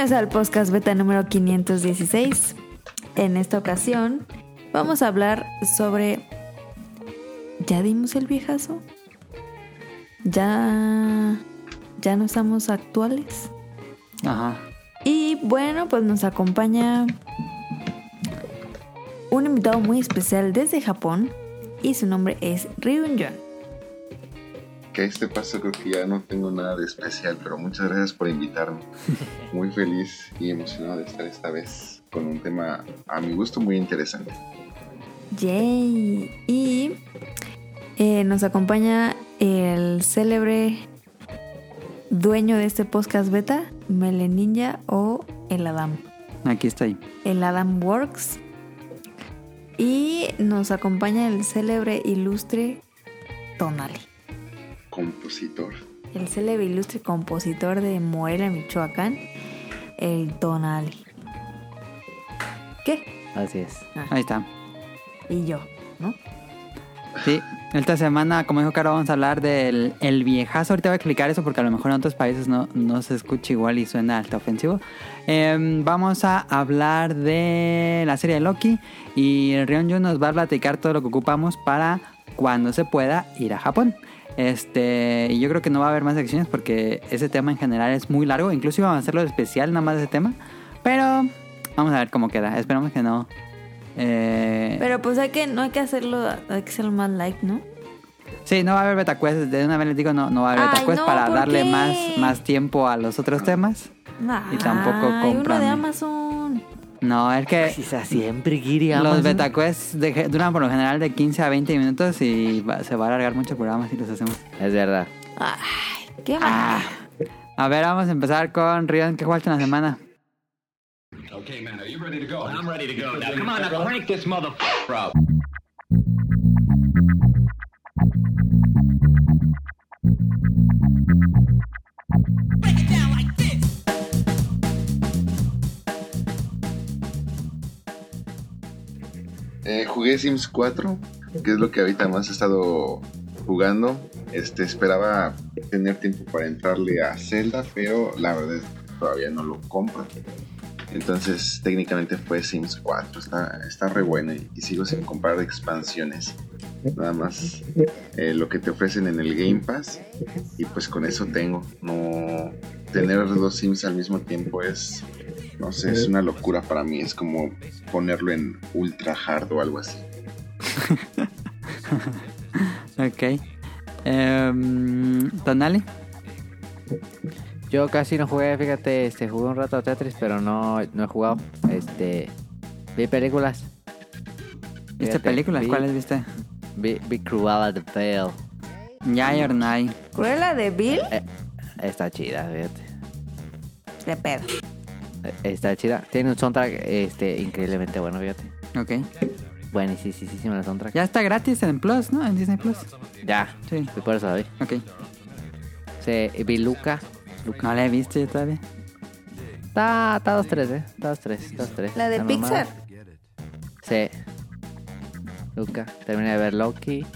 Bienvenidos al podcast beta número 516. En esta ocasión vamos a hablar sobre... ¿Ya dimos el viejazo? ¿Ya... ya no estamos actuales? Ajá. Y bueno, pues nos acompaña un invitado muy especial desde Japón y su nombre es Ryun John. Que a este paso creo que ya no tengo nada de especial, pero muchas gracias por invitarme. Muy feliz y emocionado de estar esta vez con un tema a mi gusto muy interesante. Yay. Y eh, nos acompaña el célebre dueño de este podcast beta, Mele Ninja o el Adam. Aquí estoy. El Adam Works. Y nos acompaña el célebre ilustre Tonali. Compositor. El célebre ilustre compositor de Morelia, Michoacán, el Tonali. ¿Qué? Así es. Ahí está. Y yo, ¿no? Sí, esta semana, como dijo Caro, vamos a hablar del el viejazo. Ahorita voy a explicar eso porque a lo mejor en otros países no, no se escucha igual y suena hasta ofensivo. Em, vamos a hablar de la serie de Loki y Ryonju nos va a platicar todo lo que ocupamos para cuando se pueda ir a Japón. Este, y yo creo que no va a haber más secciones porque ese tema en general es muy largo. Incluso íbamos a hacerlo especial nada más de ese tema. Pero vamos a ver cómo queda. Esperamos que no. eh, Pero pues hay que, no hay que hacerlo, hay que hacerlo más light, ¿no? Sí, no va a haber beta quest. De una vez les digo, no, no va a haber beta Ay, quest no, para ¿por darle qué? más, más tiempo a los otros temas. Y tampoco Ay, uno compran. de Amazon. No, es que sea siempre, Giri. los Amazon. beta quests de- duran por lo general de 15 a 20 minutos y va- se va a alargar mucho el programa si los hacemos. Es verdad. Ay, qué Ah. mal. A ver, vamos a empezar con Rion. ¿Qué jugaste en la semana? Okay, man, are you ready to go? I'm ready to go. Now, come on, now crank this motherfucker up. Eh, jugué Sims 4, que es lo que ahorita más he estado jugando. Este, esperaba tener tiempo para entrarle a Zelda, pero la verdad todavía no lo compro. Entonces, técnicamente fue Sims 4. Está, está re bueno y, y sigo sin comprar expansiones. Nada más eh, lo que te ofrecen en el Game Pass. Y pues con eso tengo. No tener dos Sims al mismo tiempo es. No sé, es una locura para mí. Es como ponerlo en ultra hard o algo así. Ok. Em, Tonali. Yo casi no jugué, fíjate, este, jugué un rato a Tetris, pero no, no he jugado. Este, vi películas. ¿Viste Fíjate, películas? vi- ¿Cuáles viste? Vi, vi Cruella de Veil. Yay or Nay. ¿Cruella de Bill? Está chida, fíjate. De pedo. Está chida. Tiene un soundtrack este, increíblemente bueno, fíjate. Ok. Buenísimo el soundtrack. Ya está gratis en Plus, ¿no? En Disney Plus. Ya. Sí. Y por eso la vi. Ok. Sí, vi Luca. Luca. No la he visto yo todavía. Está, está 2-3, ¿eh? Está 2-3, 2-3. La de Está Pixar. normal. Sí. Luca. Terminé de ver Loki.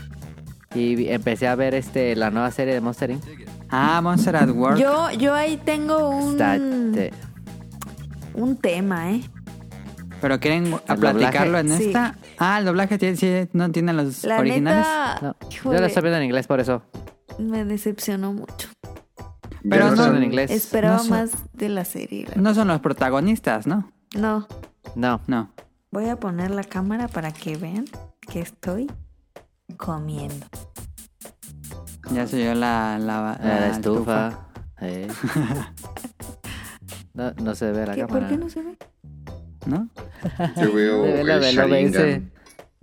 Y vi- empecé a ver este la nueva serie de Monster Inc. Ah, Monster at Work. Yo, yo ahí tengo un, Está, este, un tema, ¿eh? Pero quieren a ¿El platicarlo en esta. Ah, el doblaje tiene, sí, no tiene los La originales. neta, no, yo lo estoy viendo en inglés por eso. me decepcionó mucho. Pero no- son- en inglés. Esperaba no más de la serie. la- No son los protagonistas, ¿no? No, No. No. voy a poner la cámara para que vean que estoy comiendo. Ya soy yo la, la, La, la estufa. Eh. no, no se ve la ¿Qué? cámara. ¿Por qué no se ve? ¿No? Yo veo Se ve la el del OBS. Sharingan.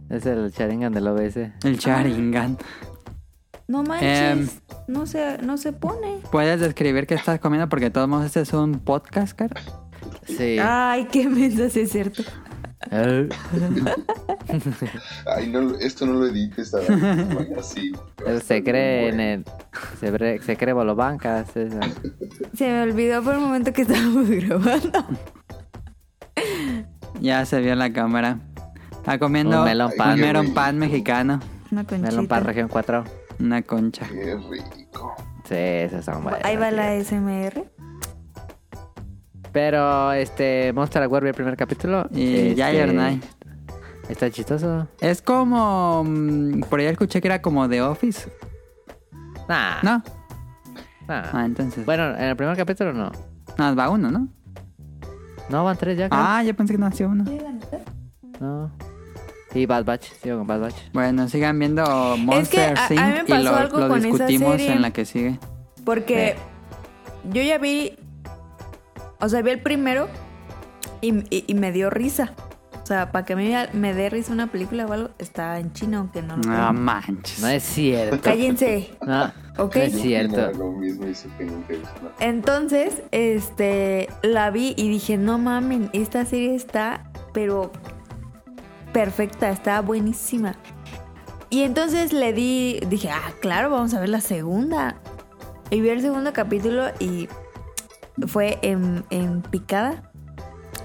Es el Sharingan del OBS. El Sharingan. No manches, Em. no, se, no se pone. ¿Puedes describir qué estás comiendo? Porque de todos modos este es un podcast, cara. Sí. Ay, qué mensa, sí es cierto. Ay, no, esto no lo así. Se cree en el. Se, se cree bolobancas. esa. Se me olvidó por un momento que estábamos grabando. Ya se vio en la cámara. Está comiendo Un melón pan. un melón pan mexicano. Una conchita. Melón para región 4. Una concha. Qué rico. Sí, esas son buenas. Ahí va la SMR. Pero este Monster at War vi el primer capítulo. Y este, Jai or Nay. Está chistoso. Es como... mm, Por ahí escuché que era como The Office. Nah, ¿No? nah. Ah, entonces... Bueno, en el primer capítulo no. No, va uno, ¿no? No, van tres ya. creo. Ah, yo pensé que no hacía uno. No. Y Bad Batch, sigo con Bad Batch. Bueno, sigan viendo Monster a- a mí Inc. me y lo, algo lo con esa discutimos serie. en la que sigue. Porque yo ya vi. O sea, vi el primero y, y- y me dio risa. O sea, para que a mí me dé risa una película o algo, está en chino, aunque no lo No creo. manches. No es cierto. Cállense. No, Ok. no es cierto. Lo mismo nunca nada. Entonces, este, la vi y dije, no mamen, esta serie está, pero perfecta, está buenísima. Y entonces le di, dije, ah, claro, vamos a ver la segunda. Y vi el segundo capítulo y fue en, en picada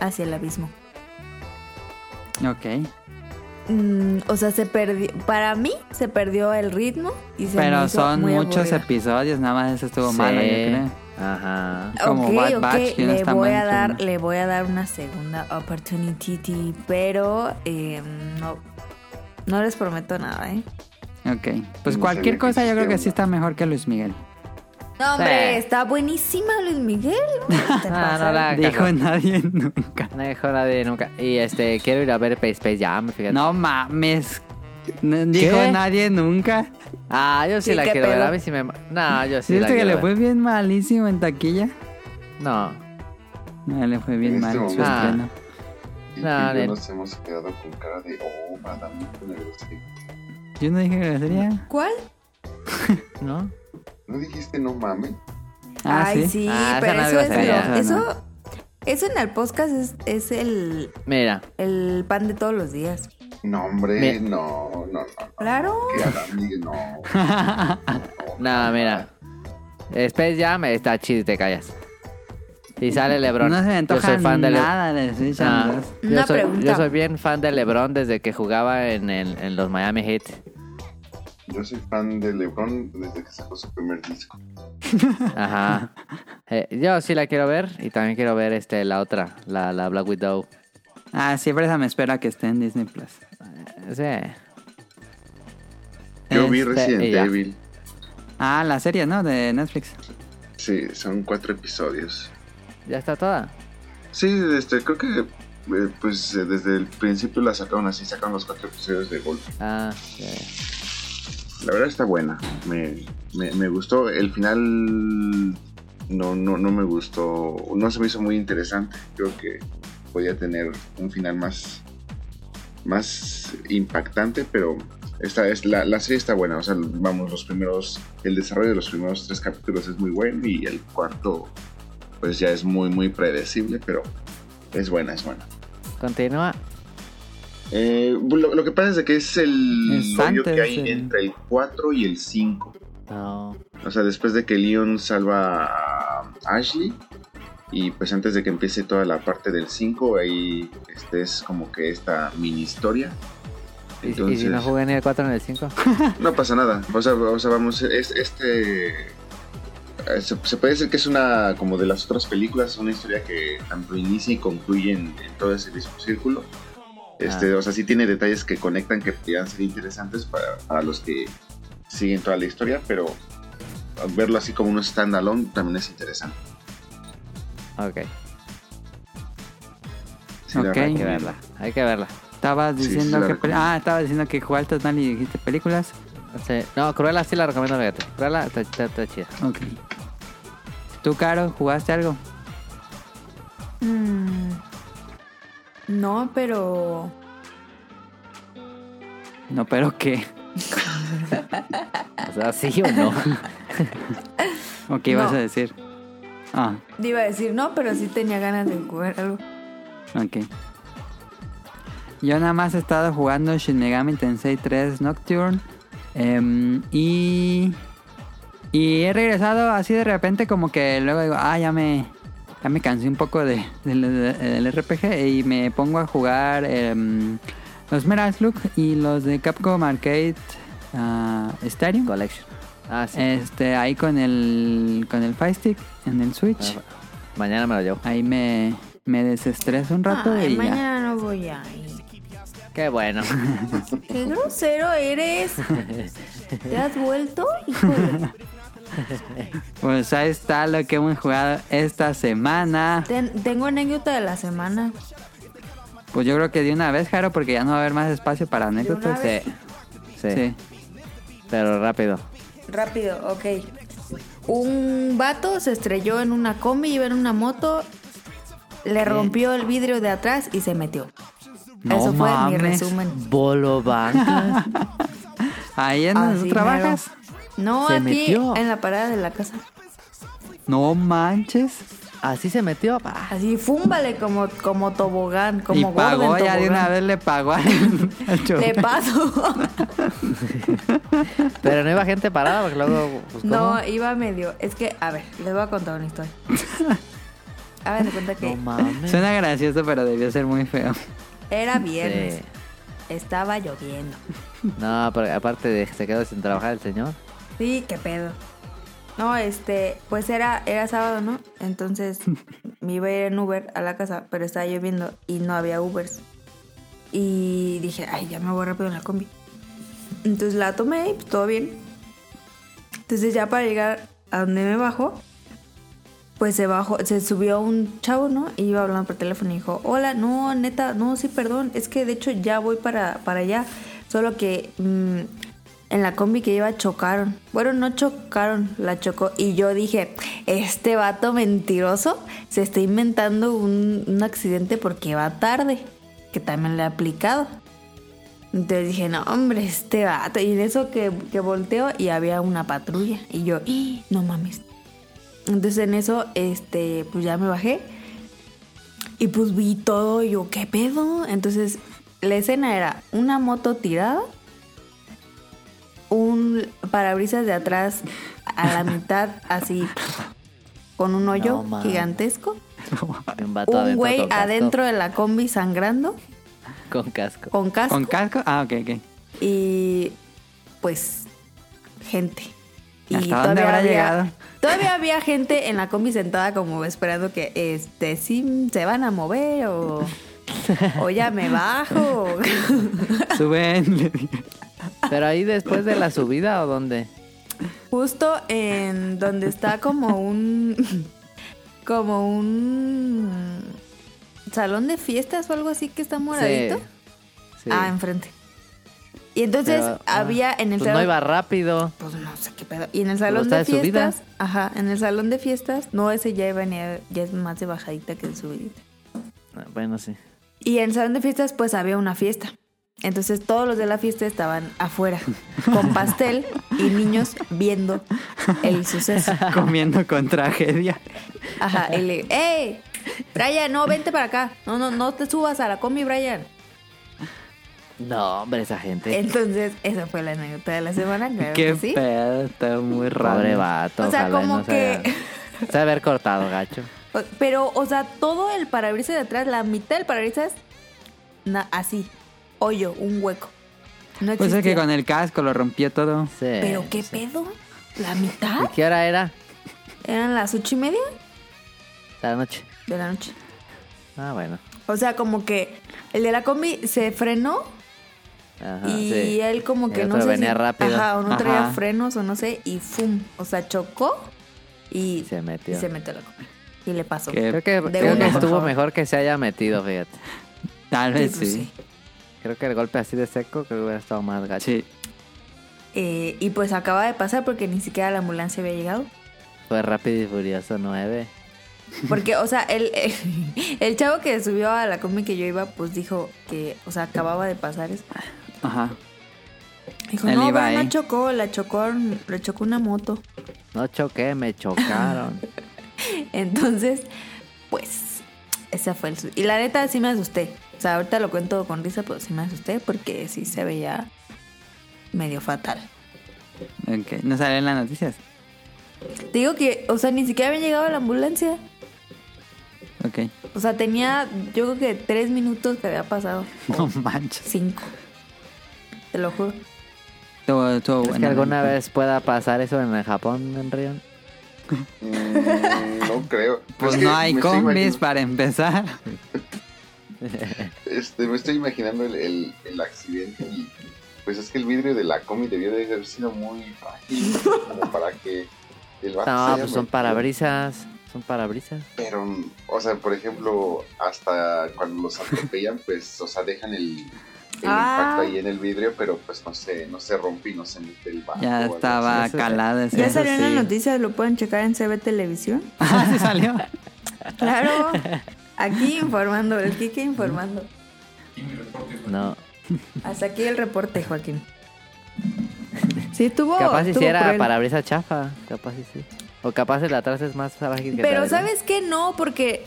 hacia el abismo. Ok. Mm, o sea, se perdió, para mí se perdió el ritmo y se me Pero hizo son muy muchos aburrida. episodios, nada más eso estuvo Sí. malo, yo creo. Ajá. como ok, Bad ok, Batch, que no le está voy mal, a dar, le voy a dar una segunda opportunity, pero eh, no, no les prometo nada, ¿eh? Ok. Pues No cualquier sabía que cosa yo creo que existía sí está mejor que Luis Miguel. No, hombre, Sí. está buenísima Luis Miguel. ¿no? Te Ah, pasa. no la Dijo cagó. nadie nunca. No dejó nadie nunca. Y este, quiero ir a ver Space Space Jam, fíjate. No mames. No Dijo nadie nunca. Ah, yo sí, Sí, la ¿qué quiero ver. pedo? A mí sí me. No, yo sí la ¿Viste que quiero le ver. fue bien malísimo en taquilla? No. No, le fue bien En mal este su. Ah. estreno. Y No, bien. nos hemos quedado con cara de, oh, madame, grosería. Yo no dije que sería. ¿Cuál? ¿No? ¿No dijiste no mames? Ah, Ay, sí. sí, Ah, pero no eso es esa, eso, eso en el podcast es, es el, Mira. el pan de todos los días. No, hombre, no, no, no. Claro. Adam diga, no. No, mira. Space Jam está chido te callas. Y sale LeBron. No se me Yo antoja soy fan de Le- nada de Switch Ah, yo, soy, yo soy bien fan de LeBron desde que jugaba en, el- en los Miami Heat. Yo soy fan de LeBron desde que sacó su primer disco. Ajá. Eh, yo sí la quiero ver y también quiero ver este la otra, la, la Black Widow. Ah, siempre esa me espera que esté en Disney Plus. Sí. Yo vi Este, Resident. Evil. Ah, la serie, ¿no? De Netflix. Sí, son cuatro episodios. Ya está toda. Sí, este, creo que eh, pues eh, desde el principio la sacaron así, sacaron los cuatro episodios de golpe. Ah, ya. La verdad está buena, me, me, gustó. El final no, no, no me gustó, no se me hizo muy interesante. Creo que podía tener un final más, más impactante, pero esta es la, la serie está buena. O sea, vamos, los primeros, el desarrollo de los primeros tres capítulos es muy bueno y el cuarto pues ya es muy, muy predecible, pero es buena, es buena. Continúa. Eh, lo, lo que pasa es de que es el Es que hay entre el 4 y el 5. No. O sea, después de que Leon salva a Ashley y pues antes de que empiece toda la parte del 5, ahí este es como que esta mini historia. ¿Y, si no jugué ni el 4 ni el 5? no pasa nada. O sea, o sea vamos, es, este... eh, Se, se puede decir que es una, como de las otras películas, una historia que tanto inicia y concluye en, en todo ese mismo círculo. Este, Ah. O sea, sí tiene detalles que conectan que podrían ser interesantes para, para los que siguen toda la historia, pero verlo así como un standalone también es interesante. Ok, Sí, Ok. hay que verla. Hay que verla. Estabas Sí, sí, diciendo la que... Ah, estabas diciendo que jugaste mal y dijiste películas. Sí. No, Cruella sí la recomiendo, fíjate. Cruella está, está, está chida. Ok. ¿Tú, Caro, jugaste algo? Mm, no, pero No, pero ¿qué? O sea, sí o no. ¿O qué ibas No. a decir? Ah, iba a decir no, pero sí tenía ganas de jugar algo. ok. Yo nada más he estado jugando Shin Megami Tensei 3 Nocturne. em, y... Y he regresado así de repente como que luego digo, ah, ya me... Ya me cansé un poco de, del- del RPG y me pongo a jugar em, los Metal Slug y los de Capcom Arcade ah, Stadium. Collection. Ah, sí. Este, ahí con el con el Fire Stick en el Switch. Ah, Mañana me lo llevo. Ahí me, me desestreso un rato Ay, y ya. mañana no voy a ir. Qué bueno. Qué grosero eres. ¿Te has vuelto? Híjole. Pues ahí está lo que hemos jugado esta semana. Ten- tengo anécdota de la semana. Pues yo creo que de una vez, Jaro, porque ya no va a haber más espacio para anécdotas. Sí. Sí. Sí. Pero rápido. Rápido, ok. Un vato se estrelló en una combi, iba en una moto, le rompió el vidrio de atrás y se metió. No Eso fue mi mames. resumen. Bolo. Ahí en donde trabajas. No, Se aquí metió. en la parada de la casa. No manches. Así se metió. pa. Así, fúmbale como, como tobogán, como y gordo pagó ya de una vez le pagó al, al chofer. Le paso. Pero no iba gente parada porque luego. Pues, no, iba medio. Es que, a ver, les voy a contar una historia. Hagan de cuenta que No mames. Suena gracioso, pero debió ser muy feo. era viernes. Sí. Estaba lloviendo. No, pero aparte de que se quedó sin trabajar el señor. Sí, qué pedo. No, este, pues era, era sábado, ¿no? Entonces me iba a ir en Uber a la casa, pero estaba lloviendo y no había Ubers. Y dije, ay, ya me voy rápido en la combi. Entonces la tomé y pues, todo bien. Entonces ya para llegar a donde me bajo, pues se bajó, se subió un chavo, ¿no? Y iba hablando por teléfono y dijo, hola, no, neta, no, sí, perdón, es que de hecho ya voy para, para allá. Solo que mm, en la combi que iba chocaron. Bueno, no chocaron, la chocó. Y yo dije, este vato mentiroso se está inventando un, un accidente porque va tarde. Que también le he aplicado. Entonces dije, no, hombre, este vato. Y en eso que, que volteo y había una patrulla. Y yo, "Ih, no mames. Entonces en eso, este, pues ya me bajé. Y pues vi todo. Y yo, ¿qué pedo? Entonces la escena era una moto tirada. Un parabrisas de atrás a la mitad, así, con un hoyo No gigantesco. Un güey adentro de la combi sangrando, Con casco. con casco. ¿Con casco? Ah, ok, ok. y pues gente. Y ¿Hasta dónde habrá había, llegado? Todavía había gente en la combi sentada como esperando que este sí se van a mover o, o ya me bajo. Suben. Pero ahí después de la subida o dónde? Justo en donde está como un como un salón de fiestas o algo así que está moradito. Sí. Ah, enfrente. Y entonces Pero, ah, había en el Pues no salón iba rápido. Pues no sé qué pedo. Y en el salón de fiestas, ajá, en el salón de fiestas, no, ese ya venía, ya es más de bajadita que de subidita. Ah, Bueno, sí. Y en el salón de fiestas, pues había una fiesta. Entonces todos los de la fiesta estaban afuera, con pastel y niños viendo el suceso. Comiendo con tragedia. Ajá, y le, ¡Ey! Brian, no, vente para acá. No, no, no te subas a la combi, Brian. No, hombre, esa gente. Entonces, esa fue la anécdota de la semana, claro Qué que sí. pedo, está muy raro. Pobre vato. O sea, ojalá como no se que- Se ha haber cortado, gacho. Pero, o sea, todo el parabrisas de atrás, la mitad del parabrisas, así, hoyo, un hueco. No Pues es que con el casco lo rompió todo. Sí. ¿Pero qué pedo? ¿La mitad? ¿Y qué hora era? ¿Eran las ocho y media De la noche. de la noche? Ah, bueno. O sea, como que el de la combi se frenó Ajá, y sí. él como que El no sé venía si- rápido. Ajá, o no traía Ajá. frenos o no sé, y ¡fum! O sea, chocó y Se metió. y se metió a la combi. Y le pasó. Creo que, creo que estuvo mejor que se haya metido, fíjate. Tal Sí, vez pues, sí. Creo que el golpe así de seco creo que hubiera estado más gacho. Sí. Eh, y pues acaba de pasar porque ni siquiera la ambulancia había llegado. Fue rápido y furioso 9. Porque, o sea, el, el, el chavo que subió a la combi que yo iba, pues dijo que, o sea, acababa de pasar eso. Ajá. Dijo, no, pero no chocó, la chocó, le chocó una moto. No choqué, me chocaron. Entonces, pues, esa fue el... su- Y la neta sí me asusté. O sea, ahorita lo cuento con risa, pero sí me asusté porque sí se veía medio fatal. Ok. No sale en las noticias. Te digo que, o sea, ni siquiera había llegado la ambulancia. Ok. O sea, tenía, yo creo que tres minutos que había pasado. No manches. Cinco. Te lo juro. Estuvo, estuvo ¿Crees bueno. que alguna vez pueda pasar eso en el Japón, en Rion? Mm, no creo. Pues Es que no hay combis para empezar. Este, me estoy imaginando el, el, el accidente y pues es que el vidrio de la combi debió de haber sido muy frágil como para que el vato No, pues son metido. parabrisas. Son parabrisas. Pero, o sea, por ejemplo, hasta cuando los atropellan, pues, o sea, dejan el, el Ah. impacto ahí en el vidrio, pero pues no se, no se rompe y no se mete el vato. o Ya estaba ese. Ya salió en las sí. noticias, lo pueden checar en CB Televisión. Ah, sí salió. Claro, aquí informando, el Kike informando. No. Hasta aquí el reporte, Joaquín. Sí, estuvo. Capaz si estuvo sí era cruel. parabrisas chafa. Capaz si sí. O capaz el atrás es más frágil que Pero. ¿sabes qué? No, porque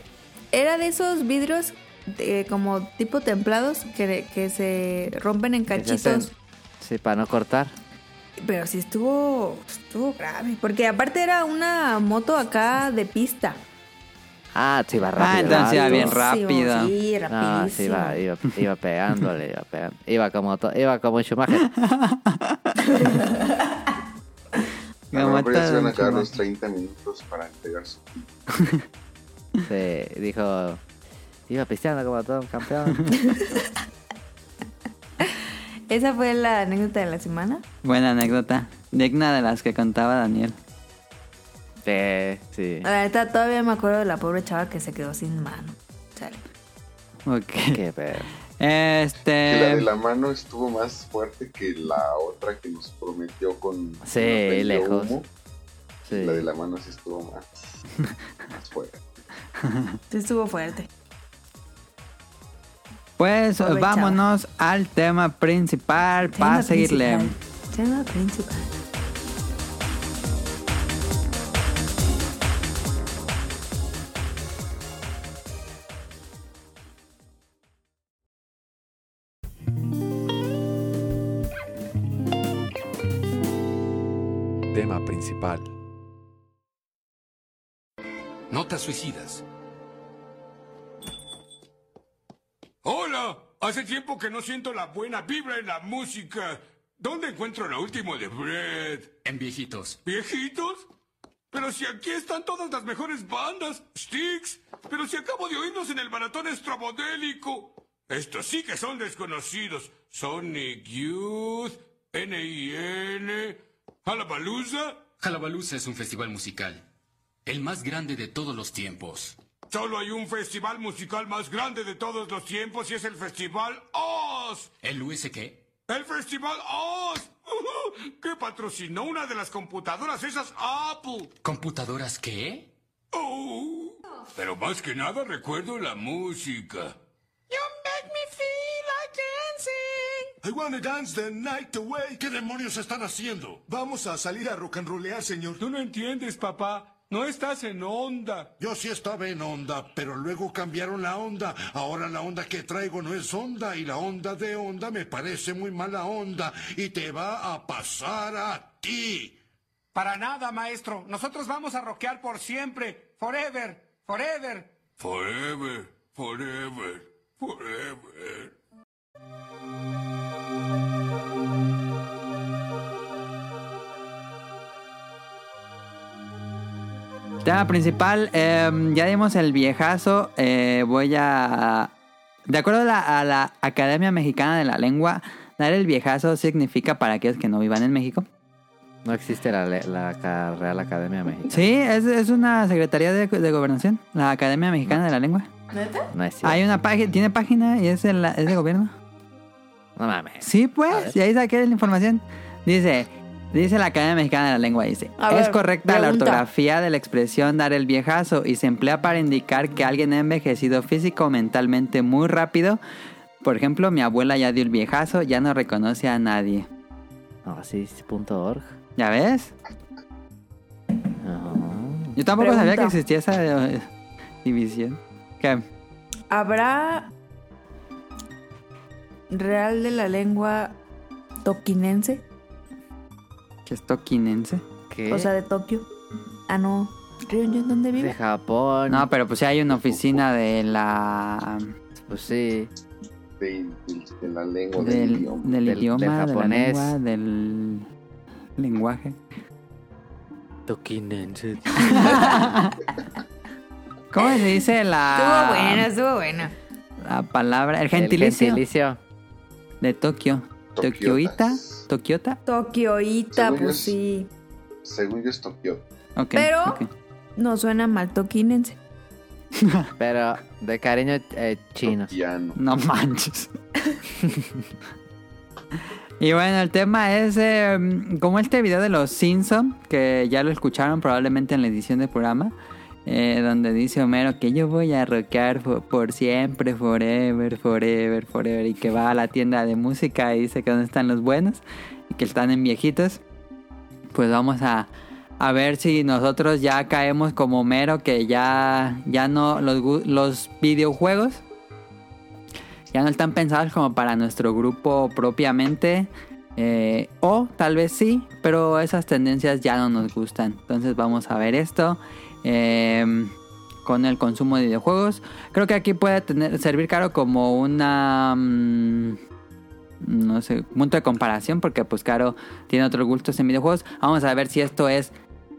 era de esos vidrios de- como tipo templados que, que se rompen en cachitos. Sí, para no cortar. Pero sí estuvo, estuvo grave. Porque aparte era una moto acá de pista. Ah, sí, va rápido. Ah, entonces iba bien rápido. Sí, No, rapidísimo. sí, iba, iba, iba pegándole, iba pegando. Iba como, to- iba como Schumacher. Como mejor ya se van a en los 30 minutos para entregar su Sí, dijo, iba pisteando como todo un campeón. Esa fue la anécdota de la semana. Buena anécdota. Digna de las que contaba Daniel. Sí, sí. La todavía me acuerdo de la pobre chava que se quedó sin mano. Chale. Ok. Qué pedo. Que la de Este. la mano estuvo más fuerte que la otra que nos prometió con Sí, lejos. humo. Sí. La de la mano sí estuvo más, más fuerte. Sí estuvo fuerte. Pues vámonos al tema principal para seguirle. principal. Tema principal. Tema principal. Notas suicidas. Hola, hace tiempo que no siento la buena vibra en la música. ¿Dónde encuentro lo último de Fred? En viejitos. ¿Viejitos? Pero si aquí están todas las mejores bandas, Sticks. Pero si acabo de oírlos en el maratón estrobodélico. Estos sí que son desconocidos. Sonic Youth, N.I.N., Halabaluza. Jalabaluza es un festival musical. El más grande de todos los tiempos. Solo hay un festival musical más grande de todos los tiempos y es el Festival Oz. ¿El US qué? ¡El Festival Oz! que patrocinó una de las computadoras esas Apple. ¿Computadoras qué? Oh. Pero más que nada recuerdo la música. You make me feel like dancing. I wanna dance the night away. ¿Qué demonios están haciendo? Vamos a salir a rock and rollear, señor. Tú no entiendes, papá. No estás en onda. Yo sí estaba en onda, pero luego cambiaron la onda. Ahora la onda que traigo no es onda y la onda de onda me parece muy mala onda y te va a pasar a ti. Para nada, maestro. Nosotros vamos a rockear por siempre. Forever. Forever. Forever, forever, forever. Tema principal, eh, ya dimos el viejazo. eh, voy a. De acuerdo a la, a la Academia Mexicana de la Lengua, dar el viejazo significa para aquellos que no vivan en México. No existe la, la Real Academia Mexicana. Sí, es, es una secretaría de, de gobernación, la Academia Mexicana de la Lengua. No es cierto. Hay una página, tiene página y es, el- es de gobierno. No mames. Sí, pues, y ahí saqué la información. Dice, dice la Academia Mexicana de la Lengua, dice, A es ver, correcta la ortografía de la expresión dar el viejazo y se emplea para indicar que alguien ha envejecido físico o mentalmente muy rápido. Por ejemplo, mi abuela ya dio el viejazo, ya no reconoce a nadie. No, sí, sí, punto org. ¿Ya ves? No. Yo tampoco sabía que existía esa eh, división. ¿Qué? ¿Habrá Real de la Lengua toquinense? ¿Qué es toquinense? ¿Qué? O sea, de Tokio. Ah, no. ¿Ryujin dónde de vive? Japón. No, pero pues sí hay una oficina de la... Pues sí. De, de- de la lengua del, del, idioma. del Del- idioma, del de la japonés. lengua, del lenguaje. Toquinense. ¿Cómo se dice la, Estuvo buena, estuvo buena. la palabra? El El gentilicio gentilicio. de Tokio. Tokioita. Tokioita, yo pues es- sí. Según yo es Tokio. Ok. Pero-. No suena mal toquínense. Pero de cariño eh, chino. Tokiano. No manches. y bueno, el tema es eh, como este video de los Simpson, que ya lo escucharon probablemente en la edición del programa, eh, donde dice Homero que yo voy a rockear por siempre, forever, forever, forever, y que va a la tienda de música y dice que dónde están los buenos y que están en viejitos. Pues vamos a, a ver si nosotros ya caemos como Homero, que ya, ya no los, los videojuegos ya no están pensados como para nuestro grupo propiamente. eh, o tal vez sí, pero esas tendencias ya no nos gustan. Entonces vamos a ver esto. Eh, con el consumo de videojuegos. Creo que aquí puede tener, servir Caro como una... mm, no sé, punto de comparación porque pues Caro tiene otros gustos en videojuegos. Vamos a ver si esto es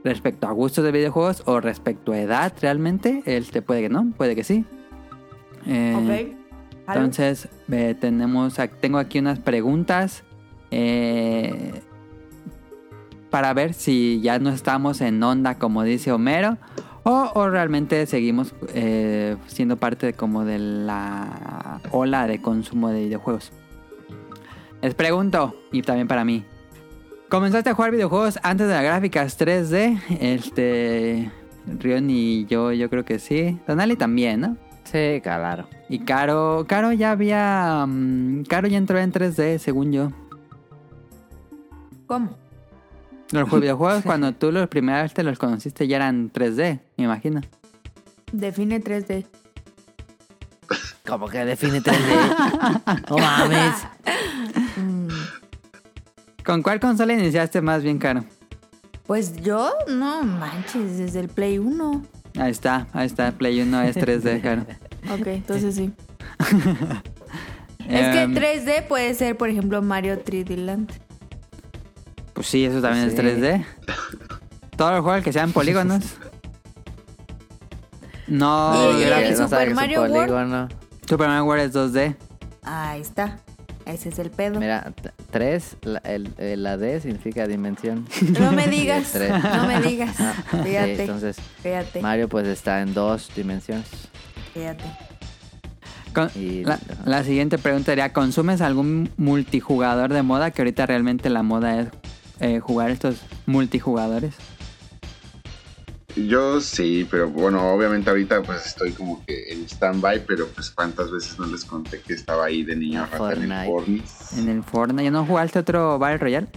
respecto a gustos de videojuegos o respecto a edad realmente. Este puede que no, puede que sí. Eh, entonces, eh, tenemos, tengo aquí unas preguntas eh, para ver si ya no estamos en onda, como dice Homero, o, o realmente seguimos eh, siendo parte de, como de la ola de consumo de videojuegos. Les pregunto, y también para mí, ¿comenzaste a jugar videojuegos antes de las gráficas 3D? Este, Rion y yo, yo creo que sí. Donali también, ¿no? Sí, claro. Y Caro, Caro ya había. mm, Caro ya entró en 3D, según yo. ¿Cómo? Los jue- videojuegos, cuando tú los primera vez te los conociste, ya eran 3D, me imagino. Define 3D. Como que define 3D. no mames. Mm, ¿Con cuál consola iniciaste más bien, Caro? Pues yo, no manches, desde el Play 1. Ahí está, ahí está. Play 1 es 3D, Caro. Ok, entonces sí. Es que Em, 3D puede ser, por ejemplo, Mario 3D Land. Pues sí, eso también Sí. es 3D. Todos los juegos que sean polígonos. No, Y- el no Super Mario World. Super Mario World es 2D. Ahí está. Ese es el pedo. Mira, 3, la, el- eh, la D significa dimensión. No me digas, no me digas. Ah, sí, Fíjate, entonces, fíjate, Mario pues está en dos dimensiones. fíjate. Con- Y- la, la siguiente pregunta sería, ¿consumes algún multijugador de moda? Que ahorita realmente la moda es eh, jugar estos multijugadores. Yo sí, pero bueno, obviamente ahorita pues estoy como que en stand-by, pero pues cuántas veces no les conté que estaba ahí de niño rata en el Fortnite. En el Fortnite. ¿Ya no jugaste otro Battle Royale?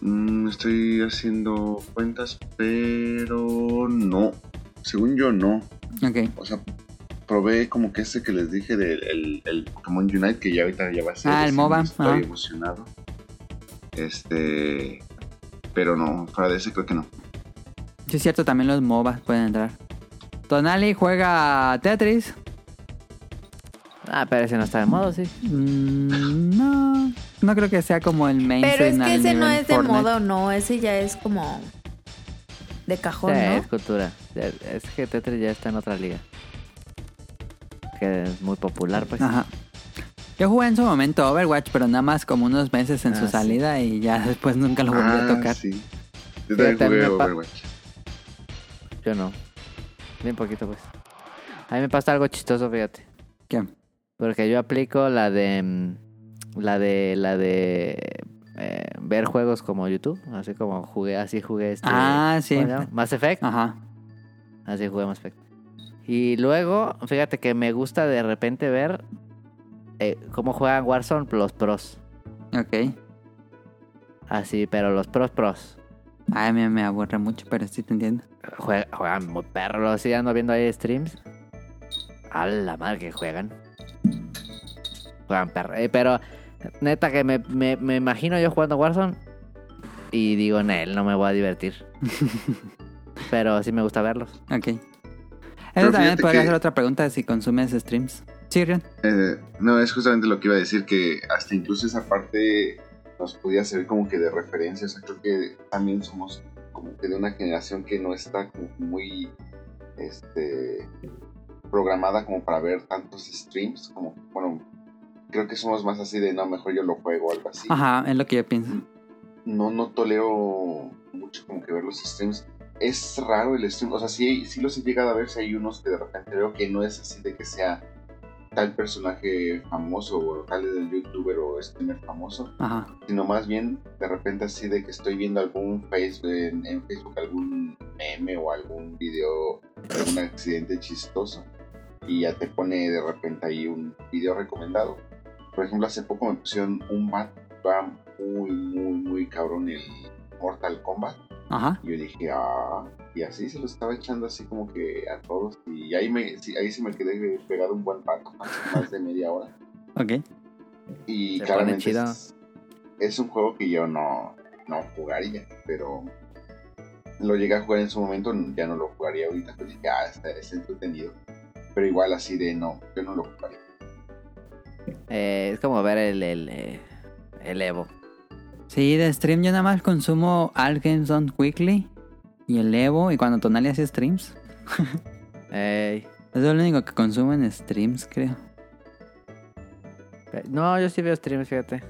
Mm, estoy haciendo cuentas, pero no. Según yo no. Ok. O sea, probé como que ese que les dije del el, el Pokémon Unite, que ya ahorita ya va a ser. Ah, el MOBA, Estoy emocionado. Este. Pero no, fuera de ese creo que no. Sí, es cierto, también los MOBA pueden entrar. Tonali juega Tetris. Ah, pero ese no está de modo, sí. Mm, no, no creo que sea como el mainstream. Pero es que ese no es de Fortnite. moda o no, ese ya es como de cajón, Sí, ¿no? es cultura. Es que Tetris ya está en otra liga. Que es muy popular, pues. Ajá. Yo jugué en su momento Overwatch, pero nada más como unos meses en Ah, su sí. salida y ya después nunca lo volví a Ah, tocar. sí. Yo también también jugué Overwatch. Yo no. Bien poquito, pues. A mí me pasa algo chistoso, fíjate. ¿Qué? Porque yo aplico la de. mm, La de. La de. eh, ver juegos como YouTube. Así como jugué. Así jugué este. Ah, sí. Mass Effect. Ajá. Así jugué Mass Effect. Y luego, fíjate que me gusta de repente ver. Eh, cómo juegan Warzone los pros. Ok. Así, pero los pros pros. Ay, a mí me aburre mucho, pero sí te entiendo. Jue- Juegan muy perro, sí ando viendo ahí streams. A la madre que juegan. Juegan perro. Eh, pero neta que me, me, me imagino yo jugando Warzone y digo, él no me voy a divertir. pero sí me gusta verlos. Ok. Eso también podría que- ser otra pregunta si consumes streams. Sí. Eh, no, es justamente lo que iba a decir, que hasta incluso esa parte nos podía servir como que de referencia. O sea, creo que también somos como que de una generación que no está como muy este programada como para ver tantos streams, como bueno, creo que somos más así de no, mejor yo lo juego o algo así. Ajá, es lo que yo pienso. No, no toleo mucho como que ver los streams. Es raro el stream, o sea, sí, sí los he llegado a ver, si hay unos que de repente veo que no es así de que sea tal personaje famoso o tal youtuber o streamer famoso, Ajá. sino más bien de repente así de que estoy viendo algún Facebook en, en Facebook algún meme o algún video algún accidente chistoso y ya te pone de repente ahí un video recomendado por ejemplo hace poco me pusieron un bat muy muy muy cabrón el Mortal Kombat Ajá. y yo dije ah y así se lo estaba echando así como que a todos y ahí me sí, ahí sí me quedé pegado un buen rato más de media hora Ok. y Se claramente pone chido. es, es un juego que yo no, no jugaría, pero lo llegué a jugar en su momento, ya no lo jugaría ahorita, pues dije, ah, está, está entretenido. Pero igual así de no, yo no lo jugaría. Eh, es como ver el, el, eh, el Evo. Sí, de stream yo nada más consumo All Games Weekly y el Evo y cuando Tonali hace streams. Ey. Es lo único que consumo en streams, creo. No, yo sí veo streams, fíjate.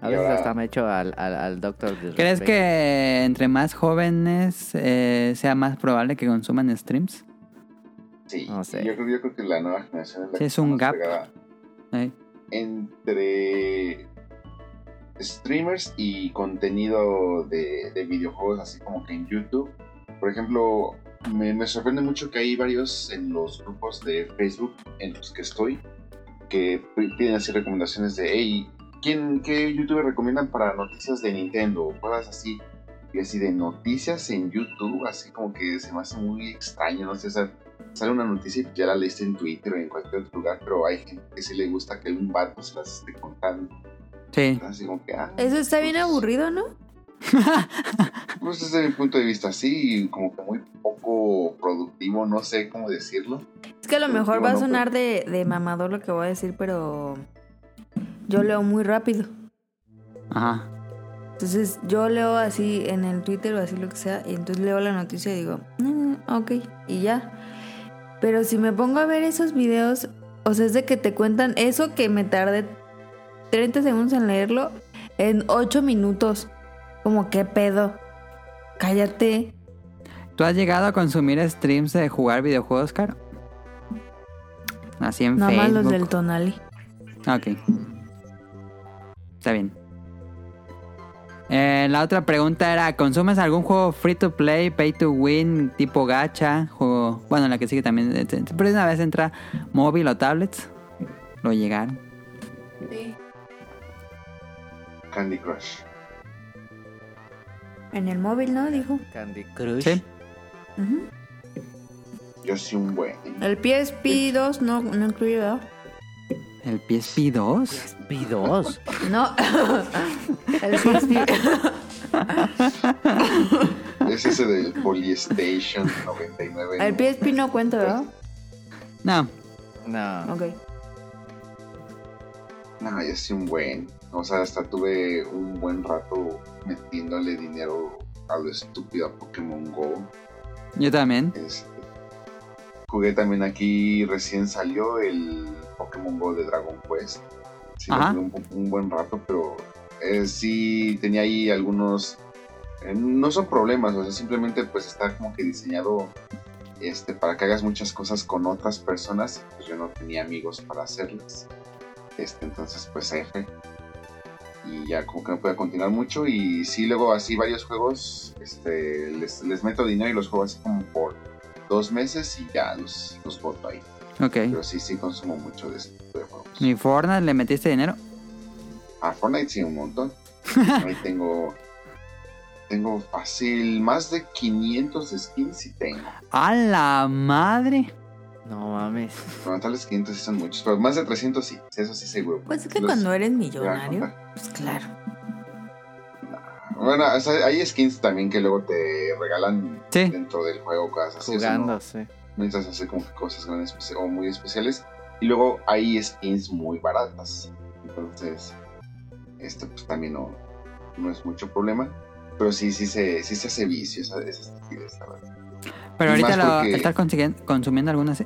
A veces hasta me echo al, al, al doctor. ¿Crees que entre más jóvenes eh, sea más probable que consuman streams? Sí, No sé. yo, creo, yo creo que la nueva generación es la Sí, que es un gap. Eh, entre streamers y contenido de, de videojuegos, así como que en YouTube. Por ejemplo, me, sorprende mucho que hay varios en los grupos de Facebook en los que estoy que pi- piden así recomendaciones de, hey, ¿quién, ¿qué youtuber recomiendan para noticias de Nintendo? O cosas así. Y así de noticias en YouTube, así como que se me hace muy extraño, no sé, o sale una noticia y ya la leíste en Twitter o en cualquier otro lugar, pero hay gente que sí le gusta que un vato se las esté contando. Sí. Así como que, ah, Eso está bien aburrido, ¿no? pues desde mi punto de vista, sí, como que muy poco productivo, no sé cómo decirlo. Es que a lo mejor va a no, sonar de, de mamador lo que voy a decir, pero yo leo muy rápido. Ajá. Entonces yo leo así en el Twitter o así lo que sea, y entonces leo la noticia y digo, "Mm, ok, y ya. Pero si me pongo a ver esos videos, o sea, es de que te cuentan eso que me tardé 30 segundos en leerlo en 8 minutos. Como, ¿qué pedo? Cállate. ¿Tú has llegado a consumir streams de jugar videojuegos, Caro? Así en Nada más los del Tonali. Ok. Está bien. Eh, la otra pregunta era, ¿consumes algún juego free to play, pay to win, tipo gacha? Juego, bueno, la que sigue también. Pero una vez entra móvil o tablets. Lo llegaron. Candy Crush. En el móvil, ¿no? Dijo. Candy Crush. Sí. Yo sí un buen. El PSP 2 no, no incluye, ¿verdad? ¿El PSP 2? B2. No. el PSP. Es ese del Polystation 99. el PSP no cuenta, ¿verdad? No. No. Ok. No, yo sí un buen. O sea, hasta tuve un buen rato metiéndole dinero a lo estúpido a Pokémon Go. Yo también. Este, jugué también aquí, recién salió el Pokémon Go de Dragon Quest. Sí, lo Ajá. jugué un, un buen rato, pero eh, sí tenía ahí algunos... eh, no son problemas, o sea, simplemente pues está como que diseñado este, para que hagas muchas cosas con otras personas. Pues yo no tenía amigos para hacerlas. Este, entonces pues F. Y ya como que no pude continuar mucho. Y sí, luego así varios juegos, este, les, les meto dinero y los juego así como por dos meses y ya los, los boto ahí. Ok. Pero sí, sí consumo mucho de este tipo de juegos. ¿Y Fortnite le metiste dinero? A Fortnite sí, un montón. Ahí tengo. Tengo fácil más de 500 skins sí tengo. ¡A la madre! No mames. Vez 500 sí son muchos, pero más de 300 sí, eso sí seguro. Pues es que Los- cuando eres millonario, pues claro. Bueno, o sea, hay skins también que luego te regalan Sí. dentro del juego, cosas así. eso Jugando, sí. necesitas hacer como que cosas espe- o muy especiales. Y luego hay skins muy baratas. Entonces, este pues también no, no es mucho problema. Pero sí, sí se, sí se hace vicio esa, esa la verdad. Pero Y ahorita lo estás consumiendo algunas ¿sí?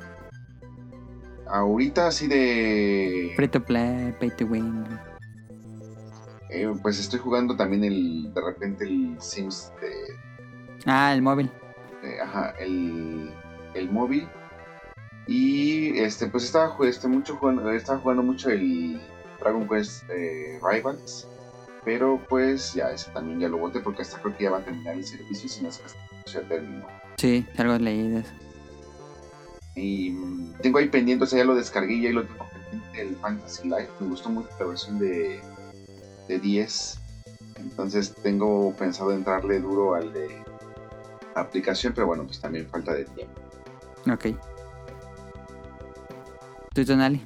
Ahorita así de... free to play, pay to win. eh, pues estoy jugando también el, de repente el Sims de, Ah, el móvil. ajá, el, el móvil. Y este, pues estaba, este, mucho jugando, estaba jugando mucho el Dragon Quest eh, Rivals. Pero pues ya ese también ya lo boté porque hasta creo que ya va a terminar el servicio, si no es que ya terminó. Sí, algo leí de eso. Y mm, tengo ahí pendiente, o sea, ya lo descargué y ahí lo tengo pendiente el Fantasy Life. Me gustó mucho la versión de, de 10. Entonces tengo pensado entrarle duro al de aplicación, pero bueno, pues también falta de tiempo. Ok. ¿Tú, Tonali?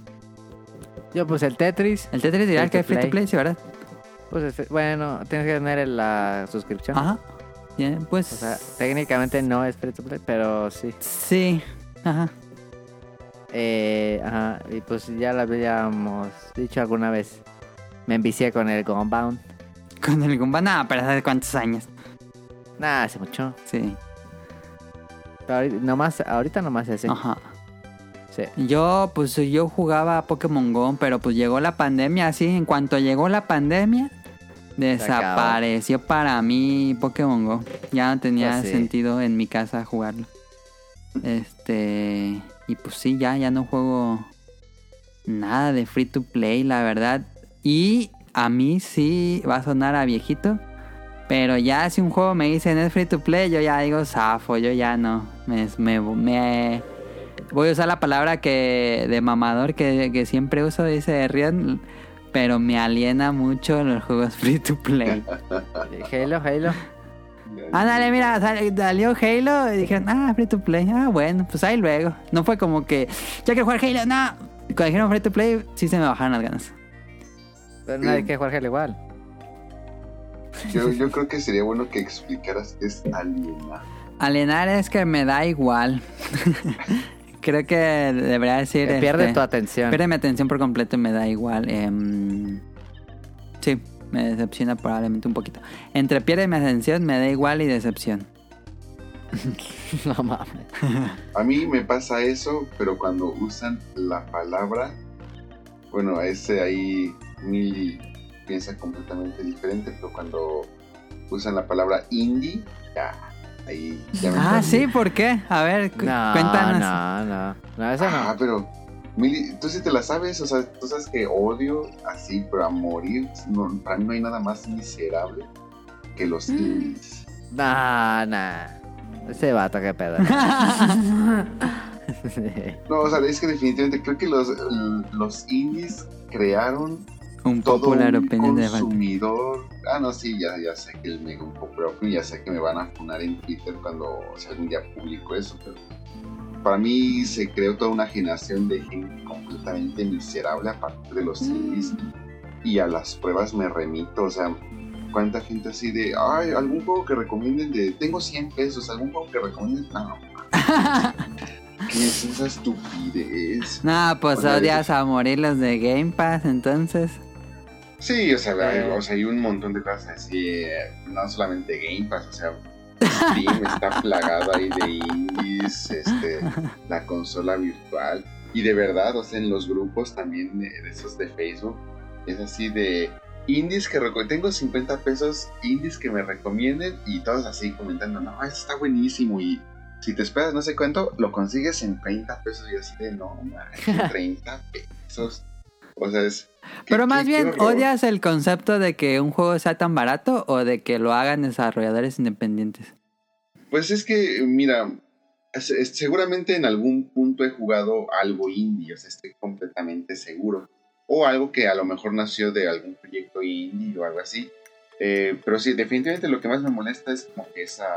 Yo pues el Tetris. El Tetris dirá que es free to play. sí, ¿verdad? Pues es- bueno, tienes que tener la suscripción. Ajá. Pues. O sea, técnicamente no es free to play, pero sí. sí. Ajá. Eh, ajá, y pues ya lo habíamos dicho alguna vez. Me envicié con el Gunbound. Con el Goomba, nada, pero hace cuántos años. Nah, hace mucho. Sí. Pero ahorita nomás, ahorita nomás ese. Ajá. Sí. Yo, pues yo jugaba Pokémon Go, pero pues llegó la pandemia, así. En cuanto llegó la pandemia, desapareció para mí Pokémon Go. Ya no tenía Pues sí. sentido en mi casa jugarlo. Este. Y pues sí, ya, ya no juego nada de free to play, la verdad. Y a mí sí va a sonar a viejito. Pero ya si un juego me dicen es free to play, yo ya digo zafo, yo ya no. Me, me, me- voy a usar la palabra que de mamador que, que siempre uso, dice Rion. Pero me aliena mucho los juegos free to play. Halo, Halo. Ándale, mira, sal- salió Halo y dijeron, ah, free to play. Ah, bueno, pues ahí luego. No fue como que, yo quiero jugar Halo, no. Cuando dijeron free to play, sí se me bajaron las ganas. Pero nadie quiere jugar Halo igual. Yo, yo creo que sería bueno que explicaras qué es alienar. Alienar es que me da igual. Creo que debería decir. Te pierde este, tu atención. Pierde mi atención por completo y me da igual. em, sí, me decepciona probablemente un poquito. Entre pierde mi atención, me da igual y decepción. no mames. A mí me pasa eso, pero cuando usan la palabra, bueno, ese ahí Mili piensa completamente diferente, pero cuando usan la palabra indie, ya, ahí ya me Ah, sí, ¿por qué? A ver, cu- No, cuéntanos. no, no. No, eso Ah, no. pero Mili, tú sí te la sabes, o sea, tú sabes que odio así, pero a morir, no, para mí no hay nada más miserable que los Mm. indies. Nah, nah. Ese vato, qué pedo. No, o sea, es que definitivamente creo que los, los indies crearon Un todo popular un de Valtteri. consumidor. Ah, no, sí, ya, ya sé que el mega un popular opinion, ya sé que me van a funar en Twitter cuando si algún día publico eso, pero para mí se creó toda una generación de gente completamente miserable a partir de los indies y a las pruebas me remito, o sea, cuánta gente así de, ay, algún juego que recomienden de, tengo 100 pesos, algún juego que recomienden, no, ¿qué es esa estupidez? No, pues O sea, odias a morir los de Game Pass, entonces. Sí, o sea, hay, o sea, hay un montón de cosas así, eh, no solamente Game Pass, o sea, Steam está plagado ahí de indies, este, la consola virtual, y de verdad, o sea, en los grupos también de, de esos de Facebook, es así de indies que tengo 50 pesos, indies que me recomienden, y todos así comentando, no, esto está buenísimo, y si te esperas no sé cuánto, lo consigues en 30 pesos, y así de, no, man, 30 pesos, o sea, es... Pero más bien. ¿odias el concepto de que un juego sea tan barato o de que lo hagan desarrolladores independientes? Pues es que, mira, seguramente en algún punto he jugado algo indie, o sea, estoy completamente seguro. O algo que a lo mejor nació de algún proyecto indie o algo así. Eh, pero sí, definitivamente lo que más me molesta es como que esa,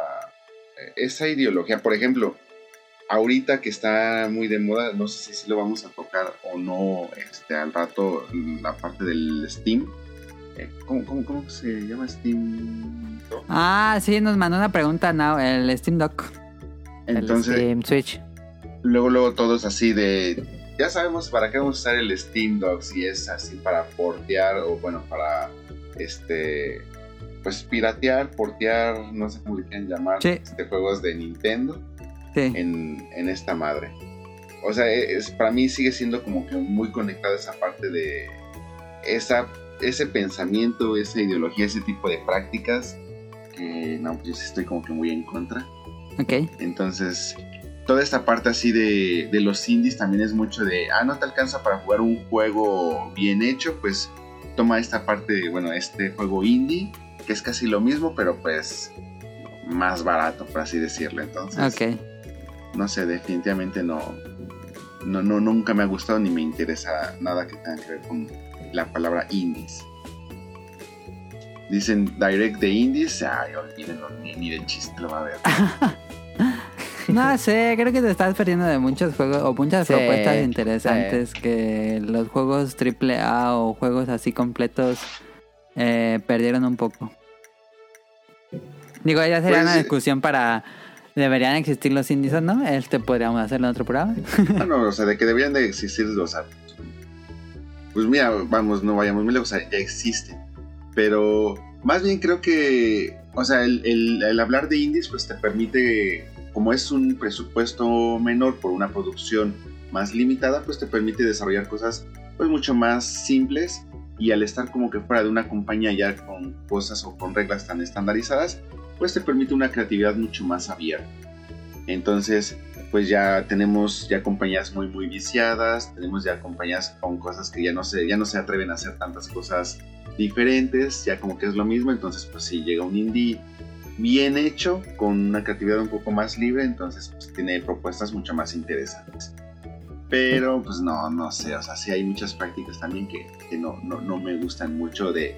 eh, esa ideología. Por ejemplo, ahorita que está muy de moda, no sé si, lo vamos a tocar o no este, al rato, la parte del Steam. Eh, ¿cómo, cómo, cómo se llama Steam? Ah, sí, nos mandó una pregunta Now, el Steam Dock. Entonces, El Steam Switch. luego luego todos así de ya sabemos para qué vamos a usar el Steam Dock si es así para portear o bueno para este pues piratear, portear, no sé cómo le quieran llamar, Sí. este, juegos de Nintendo Sí. en, en esta madre. O sea, es, para mí sigue siendo como que muy conectada esa parte de esa, ese pensamiento, esa ideología, ese tipo de prácticas que no, pues yo sí estoy como que muy en contra. Ok. Entonces, toda esta parte así de, de los indies también es mucho de, ah, no te alcanza para jugar un juego bien hecho, pues toma esta parte, de, bueno, este juego indie, que es casi lo mismo, pero pues más barato, por así decirlo. Entonces, Ok. No sé, definitivamente no, no, no, nunca me ha gustado ni me interesa nada que tenga que ver con la palabra indies. Dicen direct de indies, ay, olvídenlo, ni, ni de chiste lo va a ver. No sé, creo que te estás perdiendo de muchos juegos o muchas Sí, propuestas interesantes que los juegos AAA o juegos así completos eh, perdieron un poco. Digo, ya sería Pues, una discusión para... ¿Deberían existir los indies o no? Este podríamos hacerlo en otro programa. Ah, no, o sea, de que deberían de existir, o sea, pues mira, vamos, no vayamos muy lejos, o sea, ya existen. Pero más bien creo que, o sea, el, el- el hablar de indies, pues te permite, como es un presupuesto menor por una producción más limitada, pues te permite desarrollar cosas pues mucho más simples y al estar como que fuera de una compañía ya con cosas o con reglas tan estandarizadas, pues te permite una creatividad mucho más abierta. Entonces, pues ya tenemos ya compañías muy muy viciadas, tenemos ya compañías con cosas que ya no se ya no se atreven a hacer tantas cosas diferentes, ya como que es lo mismo, entonces pues si llega un indie bien hecho con una creatividad un poco más libre, entonces pues tiene propuestas mucho más interesantes. Pero pues no, no sé, o sea, sí hay muchas prácticas también que, que no, no, no me gustan mucho de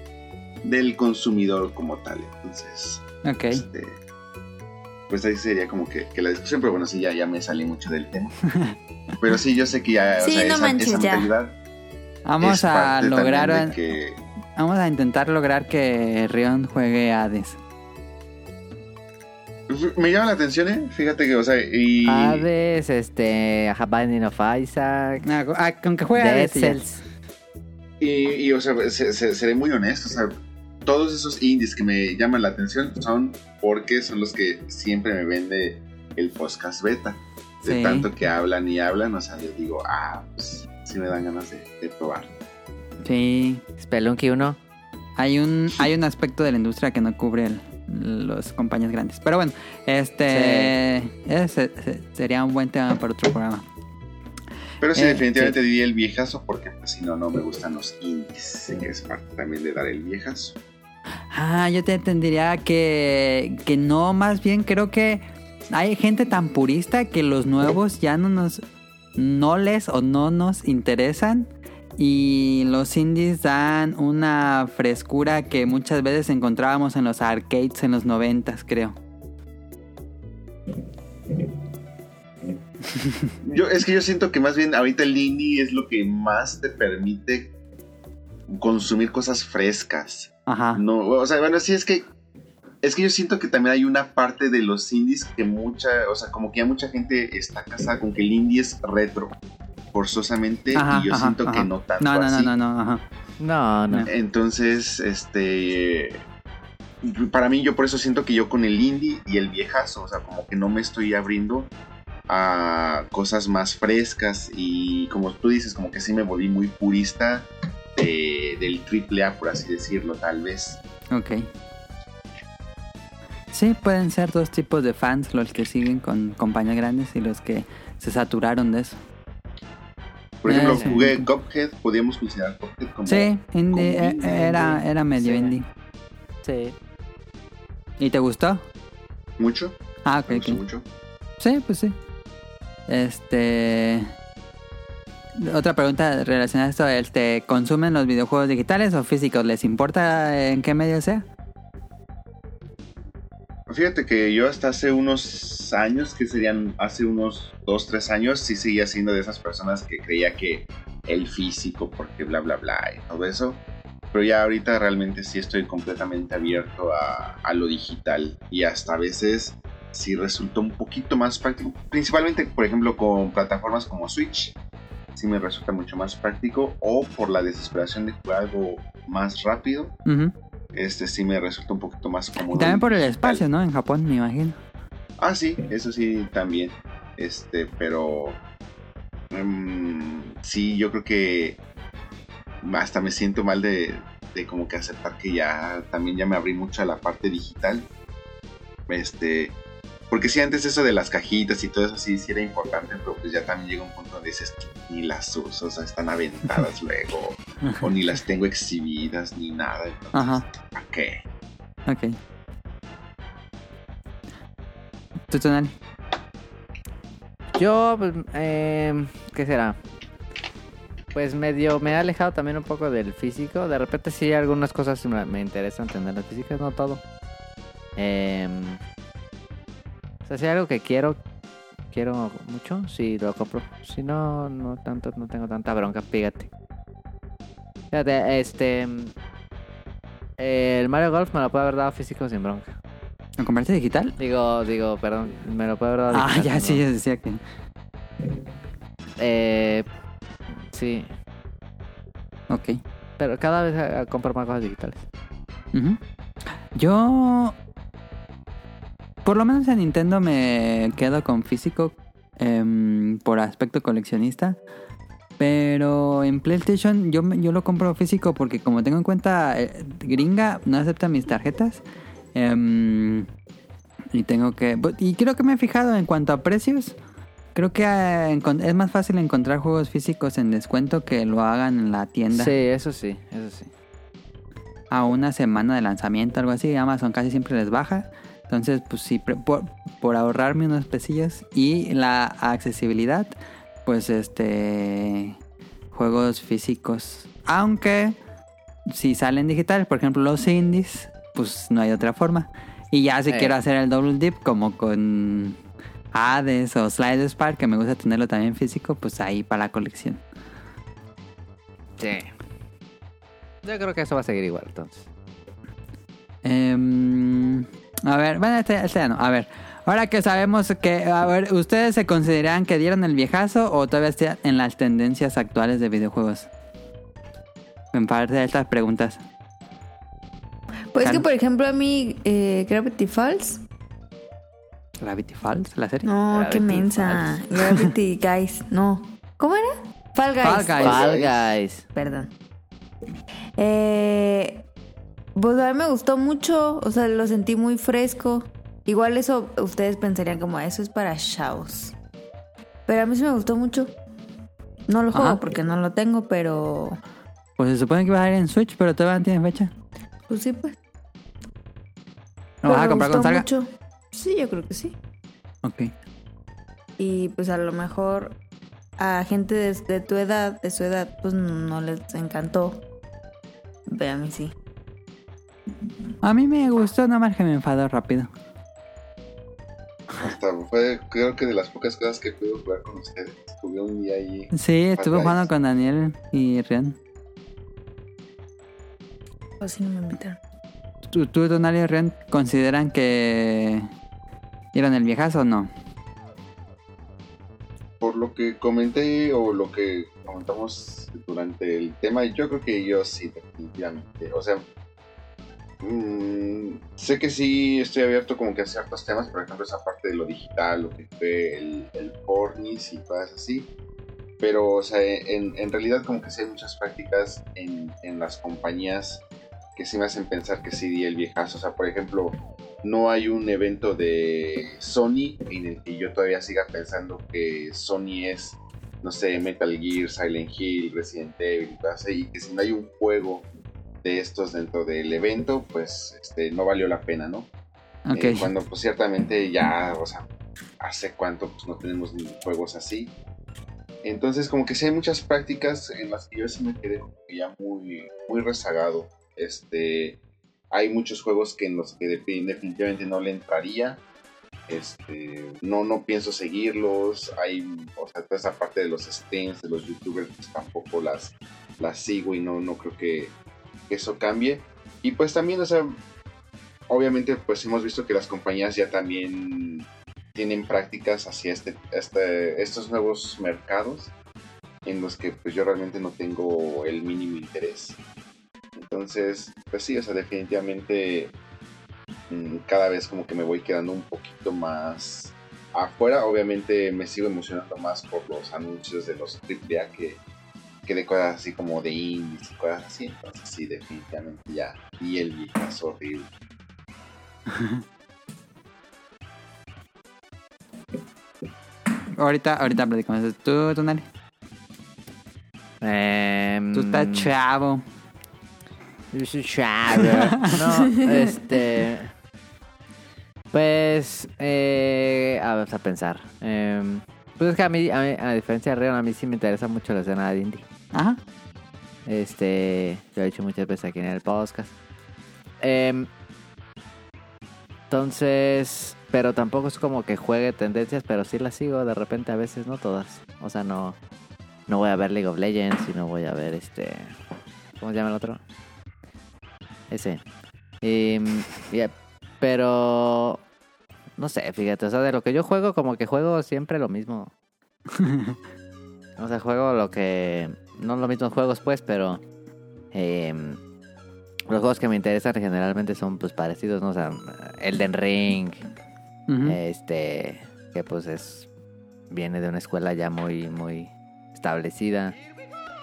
del consumidor como tal, entonces Ok. este, pues ahí sería como que, que la discusión, pero bueno, sí, ya, ya me salí mucho del tema. Pero sí, yo sé que ya, Sí, o sea, no esa, manches, esa ya. Vamos es a lograr... que, Vamos a intentar lograr que Rion juegue Hades. me llama la atención, ¿eh? Fíjate que, o sea, y... Hades, este, A Binding of Isaac, Ah, ah, con que juegue Dead Hades y. Y, y, o sea, se- se- seré muy honesto, o sea, todos esos indies que me llaman la atención son porque son los que siempre me vende el podcast beta. De Sí. tanto que hablan y hablan, o sea, yo digo, ah, pues sí me dan ganas de, de probar. Sí. Spelunky 1. Hay un, hay un aspecto de la industria que no cubre el- los compañías grandes. Pero bueno, este ese- ese sería un buen tema para otro programa. Pero sí, Eh, definitivamente diría el viejazo porque pues, si no, no me gustan los indies, que es parte también de dar el viejazo. Ah, yo te entendería que, que no, más bien creo que hay gente tan purista que los nuevos ya no nos, no les o no nos interesan y los indies dan una frescura que muchas veces encontrábamos en los arcades en los noventas, creo. Yo, es que yo siento que más bien ahorita el indie es lo que más te permite consumir cosas frescas. Ajá. No, o sea, bueno, sí es que es que yo siento que también hay una parte de los indies que mucha, o sea, como que ya mucha gente está casada con que el indie es retro, forzosamente, Ajá, y yo ajá, siento ajá. que no tanto No, no, no, así. no, no, ajá. No, no. No. Entonces, este. Para mí, yo por eso siento que yo con el indie y el viejazo, o sea, como que no me estoy abriendo a cosas más frescas y como tú dices, como que sí me volví muy purista de- del triple A, por así decirlo, tal vez. Ok. Sí, pueden ser dos tipos de fans, los que siguen con compañías grandes y los que se saturaron de eso. Por ejemplo, Eh, sí. jugué Cuphead, podríamos considerar Cuphead como. Sí, indie, como eh, indie. era, era medio Sí. indie. Sí. ¿Y te gustó? Mucho, Ah, ok, me gustó mucho. Sí, pues sí. Este. Otra pregunta relacionada a esto: este, ¿consumen los videojuegos digitales o físicos? ¿Les importa en qué medio sea? Fíjate que yo hasta hace unos años, que serían hace unos 2, 3 años, sí seguía siendo de esas personas que creía que el físico, porque bla, bla, bla y todo eso. Pero ya ahorita realmente sí estoy completamente abierto a, a lo digital y hasta a veces sí resulta un poquito más práctico. Principalmente, por ejemplo, con plataformas como Switch, sí me resulta mucho más práctico o por la desesperación de jugar algo más rápido este sí me resulta un poquito más Y cómodo. también por el espacio, ¿no? En Japón, me imagino. Ah, sí, eso sí también. Este, pero mm, sí, yo creo que hasta me siento mal de, de como que aceptar que ya también ya me abrí mucho a la parte digital. Este, porque sí, antes eso de las cajitas y todo eso sí, sí era importante, pero pues ya también llega un punto donde dices ni las uso, o sea, están aventadas luego, o ni las tengo exhibidas, ni nada. Entonces, Ajá. ¿para qué? Ok. ¿Tú, Tonali? Yo, pues, eh, ¿qué será? Pues medio me he alejado también un poco del físico. De repente sí algunas cosas me, me interesan tener las físicas, no todo. Eh, sea, si hay algo que quiero, quiero mucho, sí lo compro. Si no, no tanto, no tengo tanta bronca, fíjate. Fíjate, este... El Mario Golf me lo puede haber dado físico sin bronca. ¿Lo compraste digital? Digo, digo, perdón, me lo puede haber dado Ah, digital ya, sin sí, yo decía que. Eh, sí, Ok. pero cada vez eh, compro más cosas digitales. Yo. Por lo menos en Nintendo me quedo con físico em, por aspecto coleccionista. Pero en PlayStation yo, yo lo compro físico porque como tengo en cuenta eh, gringa no acepta mis tarjetas. Em, y tengo que... Y creo que me he fijado en cuanto a precios. Creo que eh, es más fácil encontrar juegos físicos en descuento que lo hagan en la tienda Sí, eso sí, eso sí. a una semana de lanzamiento, algo así. Amazon casi siempre les baja. Entonces, pues sí, por, por ahorrarme unos pesillos y la accesibilidad, pues este. Juegos físicos. Aunque si salen digitales, por ejemplo, los indies, pues no hay otra forma. Y ya si Eh. quiero hacer el double dip, como con Hades o Slide Spark, que me gusta tenerlo también físico, pues ahí para la colección. Sí. Yo creo que eso va a seguir igual, entonces. Em, a ver, bueno, este, este ya no. A ver, ahora que sabemos que, a ver, ¿ustedes se consideran que dieron el viejazo o todavía están en las tendencias actuales de videojuegos? En parte de estas preguntas. Pues que, por ejemplo, a mí, eh, Gravity Falls. Gravity Falls, la serie. No, qué mensa. Gravity Guys. No. ¿Cómo era? Fall Guys. Fall Guys. Fall Guys. Perdón. Eh, pues a mí me gustó mucho. O sea, lo sentí muy fresco. Igual eso, ustedes pensarían como, eso es para chavos. Pero a mí sí me gustó mucho. No lo juego Ajá. porque no lo tengo, pero... Pues se supone que va a salir en Switch, pero todavía no tiene fecha. Pues sí, pues. ¿Lo vas Pero a comprar con salga? mucho. Sí, yo creo que sí. Ok. Y pues a lo mejor a gente de, de tu edad, de su edad, pues no les encantó. Ve a mí sí. A mí me gustó, nada más que me enfadó rápido. Hasta fue, creo que de las pocas cosas que pude jugar con ustedes. Jugué un día ahí. Sí, estuve jugando con Daniel y Rian. O si no me invitaron. ¿Tú, tú y Rian, consideran que dieron el viejazo o no? Por lo que comenté o lo que comentamos durante el tema, yo creo que yo sí, definitivamente. O sea, mm, sé que sí estoy abierto como que a ciertos temas, por ejemplo, esa parte de lo digital, lo que fue el, el pornis y cosas así. Pero, o sea, en, en realidad como que sí hay muchas prácticas en, en las compañías que sí me hacen pensar que sí di el viejazo. O sea, por ejemplo, no hay un evento de Sony en el que yo todavía siga pensando que Sony es, no sé, Metal Gear, Silent Hill, Resident Evil y cosas así, y que si no hay un juego de estos dentro del evento, pues este, no valió la pena, ¿no? Eh, cuando pues ciertamente ya, o sea, hace cuánto pues no tenemos ni juegos así. Entonces como que sí hay muchas prácticas en las que yo sí me quedé ya muy, muy rezagado. Este, hay muchos juegos que en los que de- definitivamente no le entraría. Este, no, no pienso seguirlos. Hay, o sea, toda esa parte de los streams, de los youtubers, pues tampoco las, las sigo y no, no creo que, que eso cambie. Y pues también, o sea, obviamente pues hemos visto que las compañías ya también tienen prácticas hacia este, este, estos nuevos mercados en los que pues yo realmente no tengo el mínimo interés. Entonces, pues sí, o sea, definitivamente mm, cada vez como que me voy quedando un poquito más afuera. Obviamente me sigo emocionando más por los anuncios de los AAA que, que de cosas así como de indies y cosas así. Entonces sí, definitivamente ya. Y el viejazo horrible. Ahorita, ahorita platicamos eso. ¿Tú, Tonali? Em, Tú estás chavo. Yo soy chavo. No, este. Pues. Eh, a ver, a pensar. Em, pues es que a mí, a, mí, a diferencia de Rion, a mí sí me interesa mucho la escena de indie. Ajá. Este. Lo he dicho muchas veces aquí en el podcast. Em, entonces. Pero tampoco es como que juegue tendencias, pero sí las sigo de repente a veces, no todas. O sea, no. No voy a ver League of Legends y no voy a ver este. ¿Cómo se llama el otro? Ese. Y, y, pero. No sé, fíjate, o sea, de lo que yo juego, como que juego siempre lo mismo. o sea, juego lo que. No los mismos juegos, pues, pero. eh, los juegos que me interesan generalmente son pues parecidos, ¿no? O sea, Elden Ring, este, que pues es, viene de una escuela ya muy, muy establecida.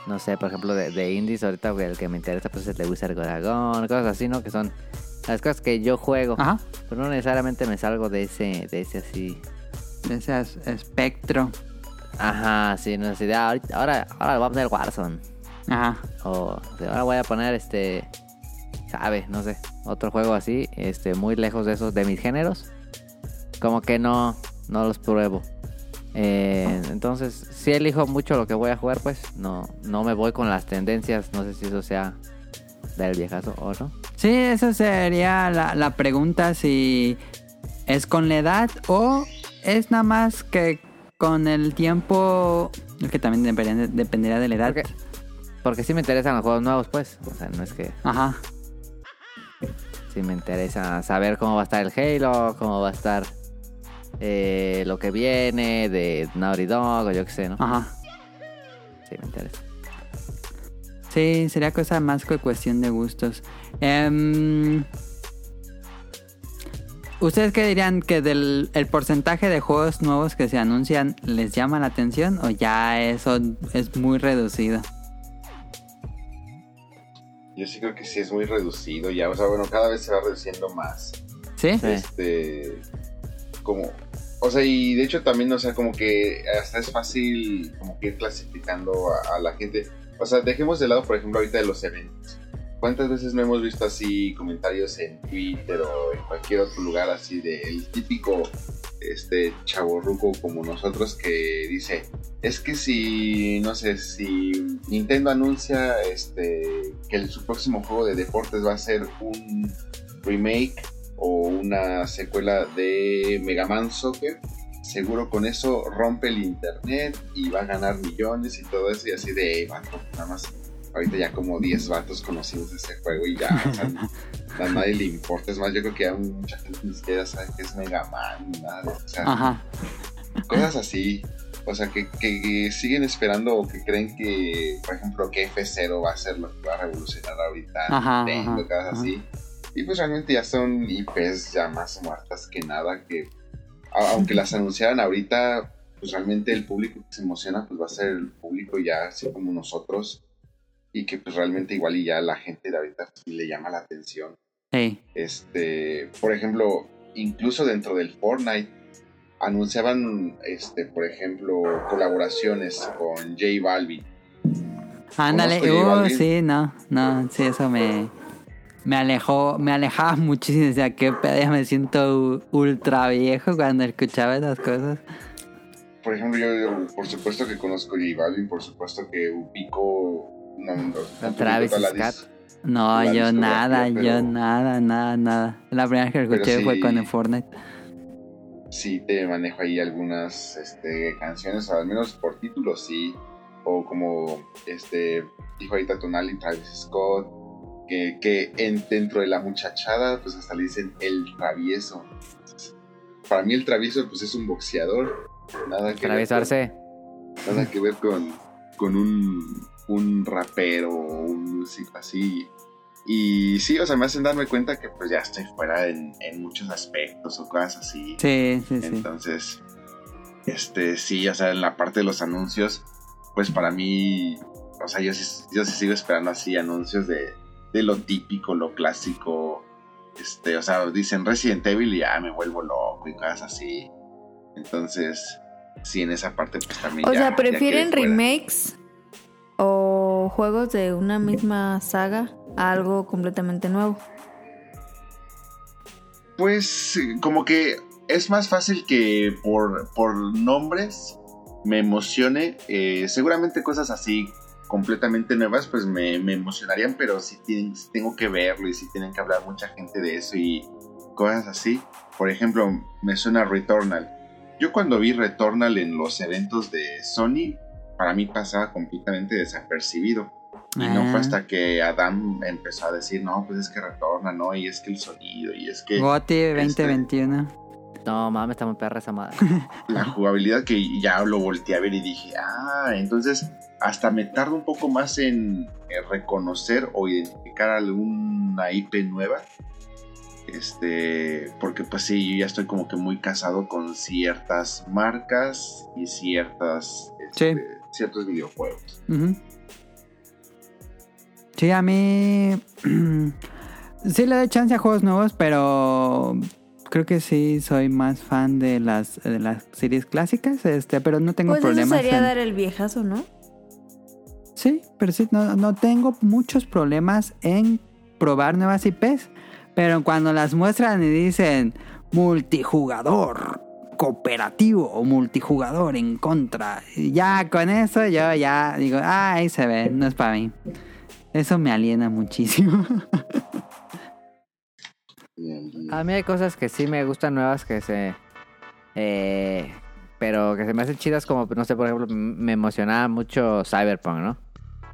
No sé, por ejemplo, de, de indies, ahorita el que me interesa pues es el de Wizard Dragon, cosas así, ¿no? Que son las cosas que yo juego. Ajá. Pero no necesariamente me salgo de ese, de ese así. Ese as- espectro. Ajá, sí, no sé, de ahorita, ahora, ahora voy a poner Warzone. Ajá. O ahora voy a poner este. Sabe, no sé. Otro juego así. Este, muy lejos de esos, de mis géneros. Como que no. No los pruebo. Eh, entonces, si elijo mucho lo que voy a jugar, pues no, no me voy con las tendencias. No sé si eso sea del viejazo o no. Sí, esa sería la, la pregunta si es con la edad o es nada más que con el tiempo, que también dependería de la edad. Porque, porque sí me interesan los juegos nuevos, pues. O sea, no es que Ajá. sí me interesa saber cómo va a estar el Halo, cómo va a estar eh, lo que viene de Naughty Dog o yo qué sé, ¿no? Ajá. Sí, me interesa. Sí, sería cosa más que cuestión de gustos. Em, ¿Ustedes qué dirían que del el porcentaje de juegos nuevos que se anuncian les llama la atención o ya eso es muy reducido? Yo sí creo que sí es muy reducido ya. O sea, bueno, cada vez se va reduciendo más. ¿Sí? Sí. Este. Como. O sea, y de hecho también, o sea, como que hasta es fácil como que ir clasificando a, a la gente. O sea, dejemos de lado, por ejemplo, ahorita de los eventos. ¿Cuántas veces no hemos visto así comentarios en Twitter o en cualquier otro lugar así del típico este chaborruco como nosotros que dice, es que si, no sé, si Nintendo anuncia este que su próximo juego de deportes va a ser un remake o una secuela de Mega Man Soccer, seguro con eso rompe el internet y va a ganar millones y todo eso y así de, "Ey, vato, nada más ahorita ya como 10 vatos conocimos ese juego y ya, o sea, a nadie le importa, es más, yo creo que ya mucha gente ni siquiera sabe que es Mega Man ni nada, o sea, Ajá. cosas así. O sea, que, que siguen esperando o que creen que, por ejemplo, que F0 va a ser lo que va a revolucionar ahorita Ajá, Nintendo, ajá, cosas ajá. así. Y pues realmente ya son IPs ya más muertas que nada, que aunque las anunciaran ahorita, pues realmente el público que se emociona pues va a ser el público ya así como nosotros y que pues realmente igual y ya la gente de ahorita le llama la atención. Este, por ejemplo, incluso dentro del Fortnite anunciaban, este, por ejemplo, colaboraciones con J Balvin. Ándale, uh, sí, no, no, sí, eso me, me alejó, me alejaba muchísimo, o sea, qué pedo, me siento ultra viejo cuando escuchaba esas cosas. Por ejemplo, yo, yo, por supuesto que conozco J Balvin, por supuesto que ubico no, no, Travis Scott. No, La yo nada, yo nada, nada, nada. La primera que escuché fue con el Fortnite. sí te manejo ahí algunas este, canciones, al menos por título sí, o como este dijo ahorita Tonali, Travis Scott, que, que en, dentro de la muchachada pues hasta le dicen el travieso. Para mí el travieso pues es un boxeador, nada que ver con- nada que ver con, con un, un rapero o un músico así. Y sí, o sea, me hacen darme cuenta que pues ya estoy fuera en, en muchos aspectos o cosas así. Sí, sí, sí. Entonces, este, sí, o sea, en la parte de los anuncios, pues para mí, o sea, yo sí, yo sí sigo esperando así anuncios de, de lo típico, lo clásico. Este, o sea, dicen Resident Evil y ya me vuelvo loco y cosas así. Entonces, sí, en esa parte, pues también. O ya- sea, ya ¿prefieren remakes o juegos de una misma saga a algo completamente nuevo? Pues como que es más fácil que por, por nombres me emocione. eh, seguramente cosas así completamente nuevas pues me, me emocionarían, pero si, tienen, si tengo que verlo y si tienen que hablar mucha gente de eso y cosas así. Por ejemplo, me suena Returnal. Yo cuando vi Returnal en los eventos de Sony, para mí pasaba completamente desapercibido. Y no Ah. fue hasta que Adam empezó a decir, no, pues es que retorna, ¿no? Y es que el sonido, y es que Goti 2021. No, mames, está muy perra esa madre. la jugabilidad que ya lo volteé a ver y dije, ah, entonces hasta me tardo un poco más en, en reconocer o identificar alguna IP nueva. Este, porque pues sí, yo ya estoy como que muy casado con ciertas marcas y ciertas, este, ciertos videojuegos. Sí, a mí. sí le doy chance a juegos nuevos, pero. Creo que sí soy más fan de las, de las series clásicas, este, pero no tengo Pues eso problemas. sería en- dar el viejazo, ¿no? Sí, pero sí, no, no tengo muchos problemas en probar nuevas IPs. Pero cuando las muestran y dicen multijugador, cooperativo o multijugador en contra, ya con eso yo ya digo, ah, ahí se ve, no es para mí. Eso me aliena muchísimo. A mí hay cosas que sí me gustan nuevas que se... eh, pero que se me hacen chidas como, no sé, por ejemplo, me emocionaba mucho Cyberpunk, ¿no?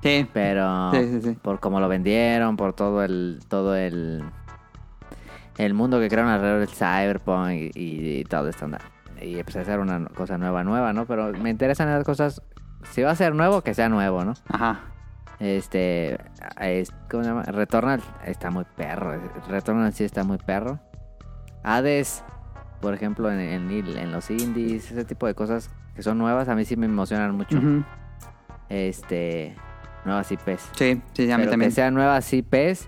Sí. Pero Sí, sí, sí. por cómo lo vendieron, por todo el todo el el mundo que crearon alrededor del Cyberpunk y, y todo esto. Y empecé a hacer una cosa nueva, nueva, ¿no? Pero me interesan esas cosas. Si va a ser nuevo, que sea nuevo, ¿no? Ajá. Este, es- ¿cómo se llama? Returnal está muy perro. Returnal sí está muy perro. Hades, por ejemplo, en, en, en los indies, ese tipo de cosas que son nuevas, a mí sí me emocionan mucho. Este, nuevas IPs. Sí, sí, a mí pero también. que sean nuevas IPs,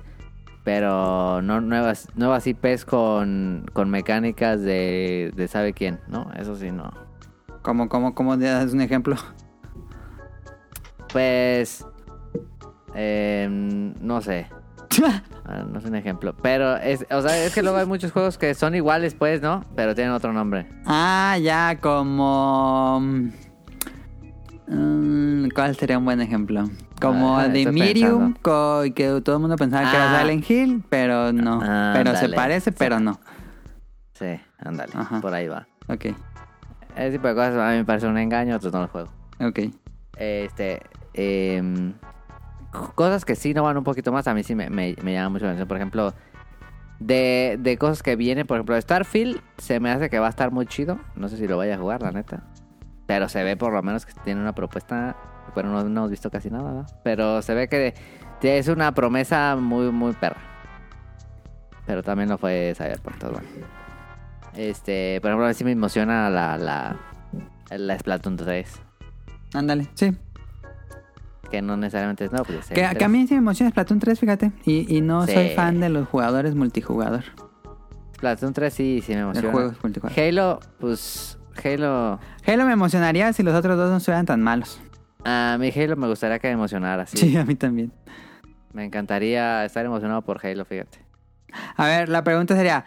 pero no nuevas nuevas IPs con, con mecánicas de, de sabe quién, ¿no? Eso sí, no. ¿Cómo, cómo, cómo das un ejemplo? Pues, eh, no sé. Ah, No es un ejemplo. Pero, es, o sea, es que luego hay muchos juegos que son iguales, pues, ¿no? Pero tienen otro nombre. Ah, ya, como... mm, ¿Cuál sería un buen ejemplo? Como Ah, Medium, co- que todo el mundo pensaba que era Ah. Silent Hill, pero no. Ah, pero se parece, pero no. Sí, ándale. Por ahí va. Ok, Ese tipo de cosas a mí me parece un engaño, otros no los juego. ok. Este, em, cosas que sí no van un poquito más, a mí sí me, me, me llama mucho la atención. Por ejemplo, de, de cosas que vienen, por ejemplo, Starfield se me hace que va a estar muy chido. No sé si lo vaya a jugar, la neta. Pero se ve por lo menos que tiene una propuesta. Pero no, no hemos visto casi nada, ¿no? Pero se ve que es una promesa muy, muy perra. Pero también lo fue Cyberpunk, todo bueno. Este, por ejemplo, a mí sí me emociona la, la, la Splatoon 3. Ándale, sí. Que no necesariamente es no, pues Que, que a mí sí me emociona Splatoon 3, fíjate. Y, y no Sí. soy fan de los jugadores multijugador. Splatoon 3 sí, sí me emociona. juegos multijugador. Halo, pues Halo... Halo me emocionaría si los otros dos no estuvieran tan malos. A mí Halo me gustaría que me emocionara, sí. Sí, a mí también. Me encantaría estar emocionado por Halo, fíjate. A ver, la pregunta sería,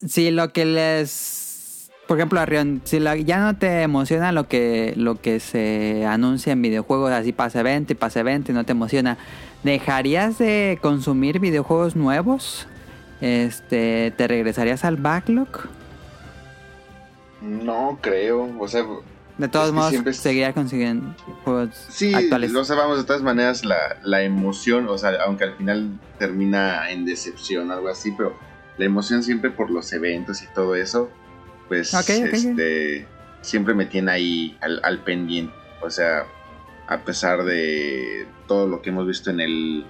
si lo que les, por ejemplo, Arrión, si la- ya no te emociona lo que lo que se anuncia en videojuegos, así pase evento y pase evento y no te emociona, ¿dejarías de consumir videojuegos nuevos? Este, ¿te regresarías al backlog? No creo, o sea, De todos Es que modos, siempre- consiguiendo juegos sí, actuales. lo sabemos de todas maneras la, la emoción, o sea, aunque al final termina en decepción o algo así, pero la emoción siempre por los eventos y todo eso, pues este siempre me tiene ahí al, al pendiente, o sea, a pesar de todo lo que hemos visto en el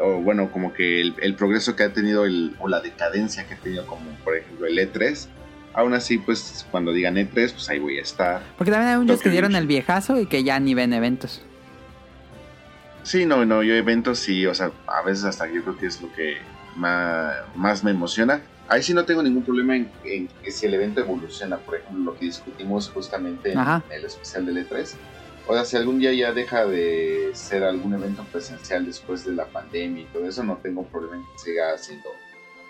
o bueno, como que el, el progreso que ha tenido el, o la decadencia que ha tenido como por ejemplo el E3. Aún así, pues cuando digan E3, pues ahí voy a estar. Porque también hay muchos que dieron el viejazo y que ya ni ven eventos. Sí, no, no, yo eventos sí, o sea, a veces hasta yo creo que es lo que más, más me emociona. Ahí sí no tengo ningún problema en, en que si el evento evoluciona, por ejemplo, lo que discutimos justamente en Ajá. el especial del E3. O sea, si algún día ya deja de ser algún evento presencial después de la pandemia y todo eso, no tengo problema en que siga siendo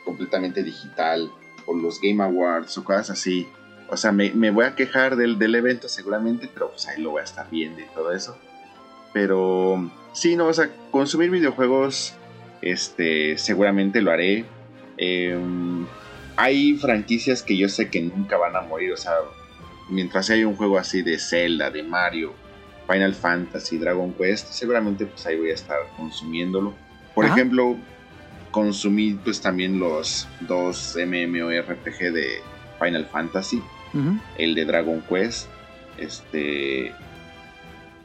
completamente digital, o los Game Awards o cosas así. O sea, me, me voy a quejar del, del evento seguramente, pero pues ahí lo voy a estar viendo y todo eso. Pero sí, no, o sea, consumir videojuegos, este, seguramente lo haré. Em, hay franquicias que yo sé que nunca van a morir, o sea, mientras haya un juego así de Zelda, de Mario, Final Fantasy, Dragon Quest, seguramente pues ahí voy a estar consumiéndolo. Por ejemplo, consumí pues también los dos MMORPG de Final Fantasy el de Dragon Quest, este,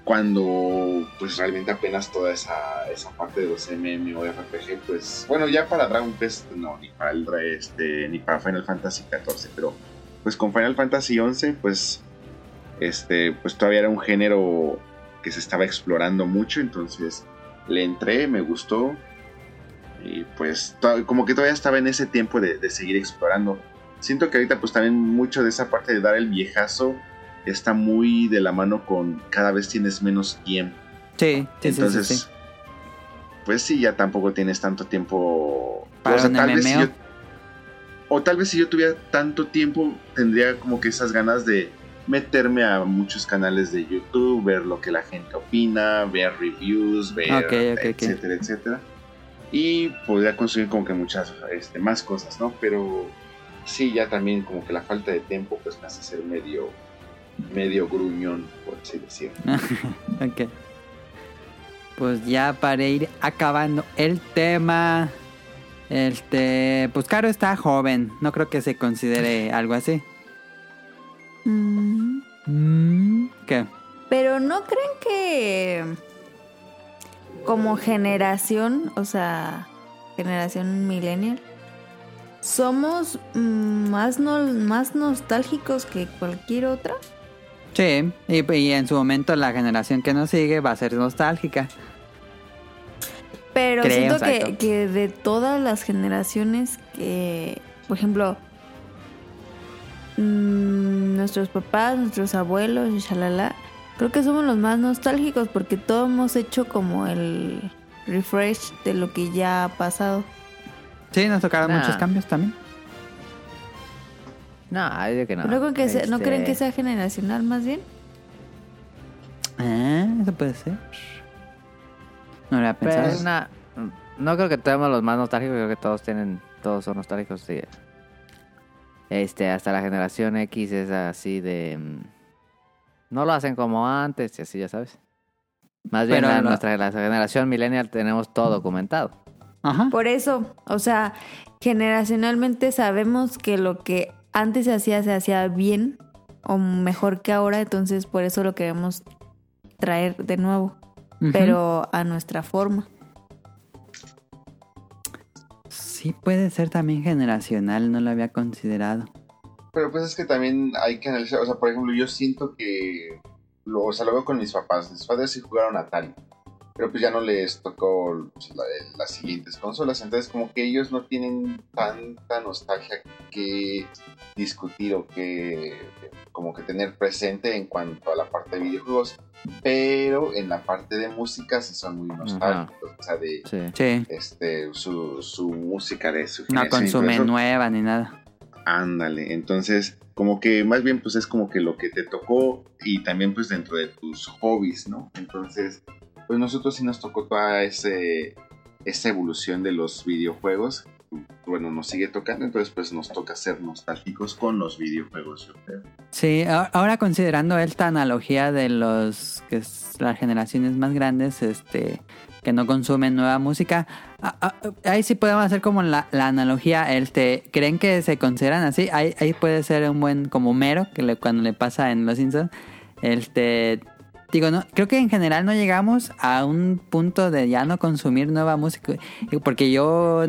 cuando pues realmente apenas toda esa, esa parte de los MMORPG, pues bueno, ya para Dragon Quest no, ni para el este, ni para Final Fantasy XIV, pero pues con Final Fantasy XI, pues este, pues todavía era un género que se estaba explorando mucho, entonces le entré, me gustó. Y pues como que todavía estaba en ese tiempo de, de seguir explorando siento que ahorita pues también mucho de esa parte de dar el viejazo está muy de la mano con cada vez tienes menos tiempo. Sí, sí, Entonces, sí, sí. pues sí, ya tampoco tienes tanto tiempo. Para un tal vez si yo- o tal vez si yo tuviera tanto tiempo, tendría como que esas ganas de meterme a muchos canales de YouTube, ver lo que la gente opina, ver reviews, ver etcétera, etcétera. Y podría consumir como que muchas este, más cosas, ¿no? Pero sí, ya también como que la falta de tiempo pues me hace ser medio, medio gruñón, por así decirlo. Ok. Pues ya para ir acabando el tema. Este, pues Caro está joven, no creo que se considere algo así. Mm, Mm, ¿Qué? Pero no creen que como generación, o sea, generación millennial, somos mm, más, no- más nostálgicos que cualquier otra. Sí, y, y en su momento la generación que nos sigue va a ser nostálgica. Pero Creo, siento que, que de todas las generaciones que, por ejemplo, mm, nuestros papás, nuestros abuelos y shalala, creo que somos los más nostálgicos porque todos hemos hecho como el refresh de lo que ya ha pasado. Sí, nos tocaron Nah. muchos cambios también. No, yo digo que no. ¿No, creo que sea- ¿No Este, creen que sea generacional más bien? Ah, eso puede ser. No lo había pensado. Pero, nah, no creo que tenemos los más nostálgicos, creo que todos tienen, todos son nostálgicos, sí. Este, hasta la generación X es así de... No lo hacen como antes y así, ya sabes. Más bien, lo- nuestra la generación millennial tenemos todo documentado. Ajá. Por eso, o sea, generacionalmente sabemos que lo que antes se hacía se hacía bien o mejor que ahora, entonces por eso lo queremos traer de nuevo, pero a nuestra forma. Sí, puede ser también generacional, no lo había considerado. Pero pues es que también hay que analizar, o sea, por ejemplo, yo siento que, lo, o sea, lo veo con mis papás, mis padres sí jugaron Atari, pero pues ya no les tocó pues, la- las siguientes consolas, entonces como que ellos no tienen tanta nostalgia que discutir o que como que tener presente en cuanto a la parte de videojuegos, pero en la parte de música sí son muy nostálgicos, o sea, de Sí. Este, su, su música de su no generación y todo consume eso. nueva ni nada. Ándale, entonces como que más bien pues es como que lo que te tocó y también pues dentro de tus hobbies, ¿no? Entonces pues nosotros sí nos tocó toda ese, esa evolución de los videojuegos. Bueno, nos sigue tocando, entonces pues nos toca ser nostálgicos con los videojuegos, yo creo. Sí, ahora considerando esta analogía de los que es las generaciones más grandes, este, que no consumen nueva música, a- a- ahí sí podemos hacer como la, la analogía, este, ¿creen que se consideran así? Ahí, ahí puede ser un buen como mero, que cuando le pasa en Los Simpsons, este, digo, no, creo que en general no llegamos a un punto de ya no consumir nueva música. Porque yo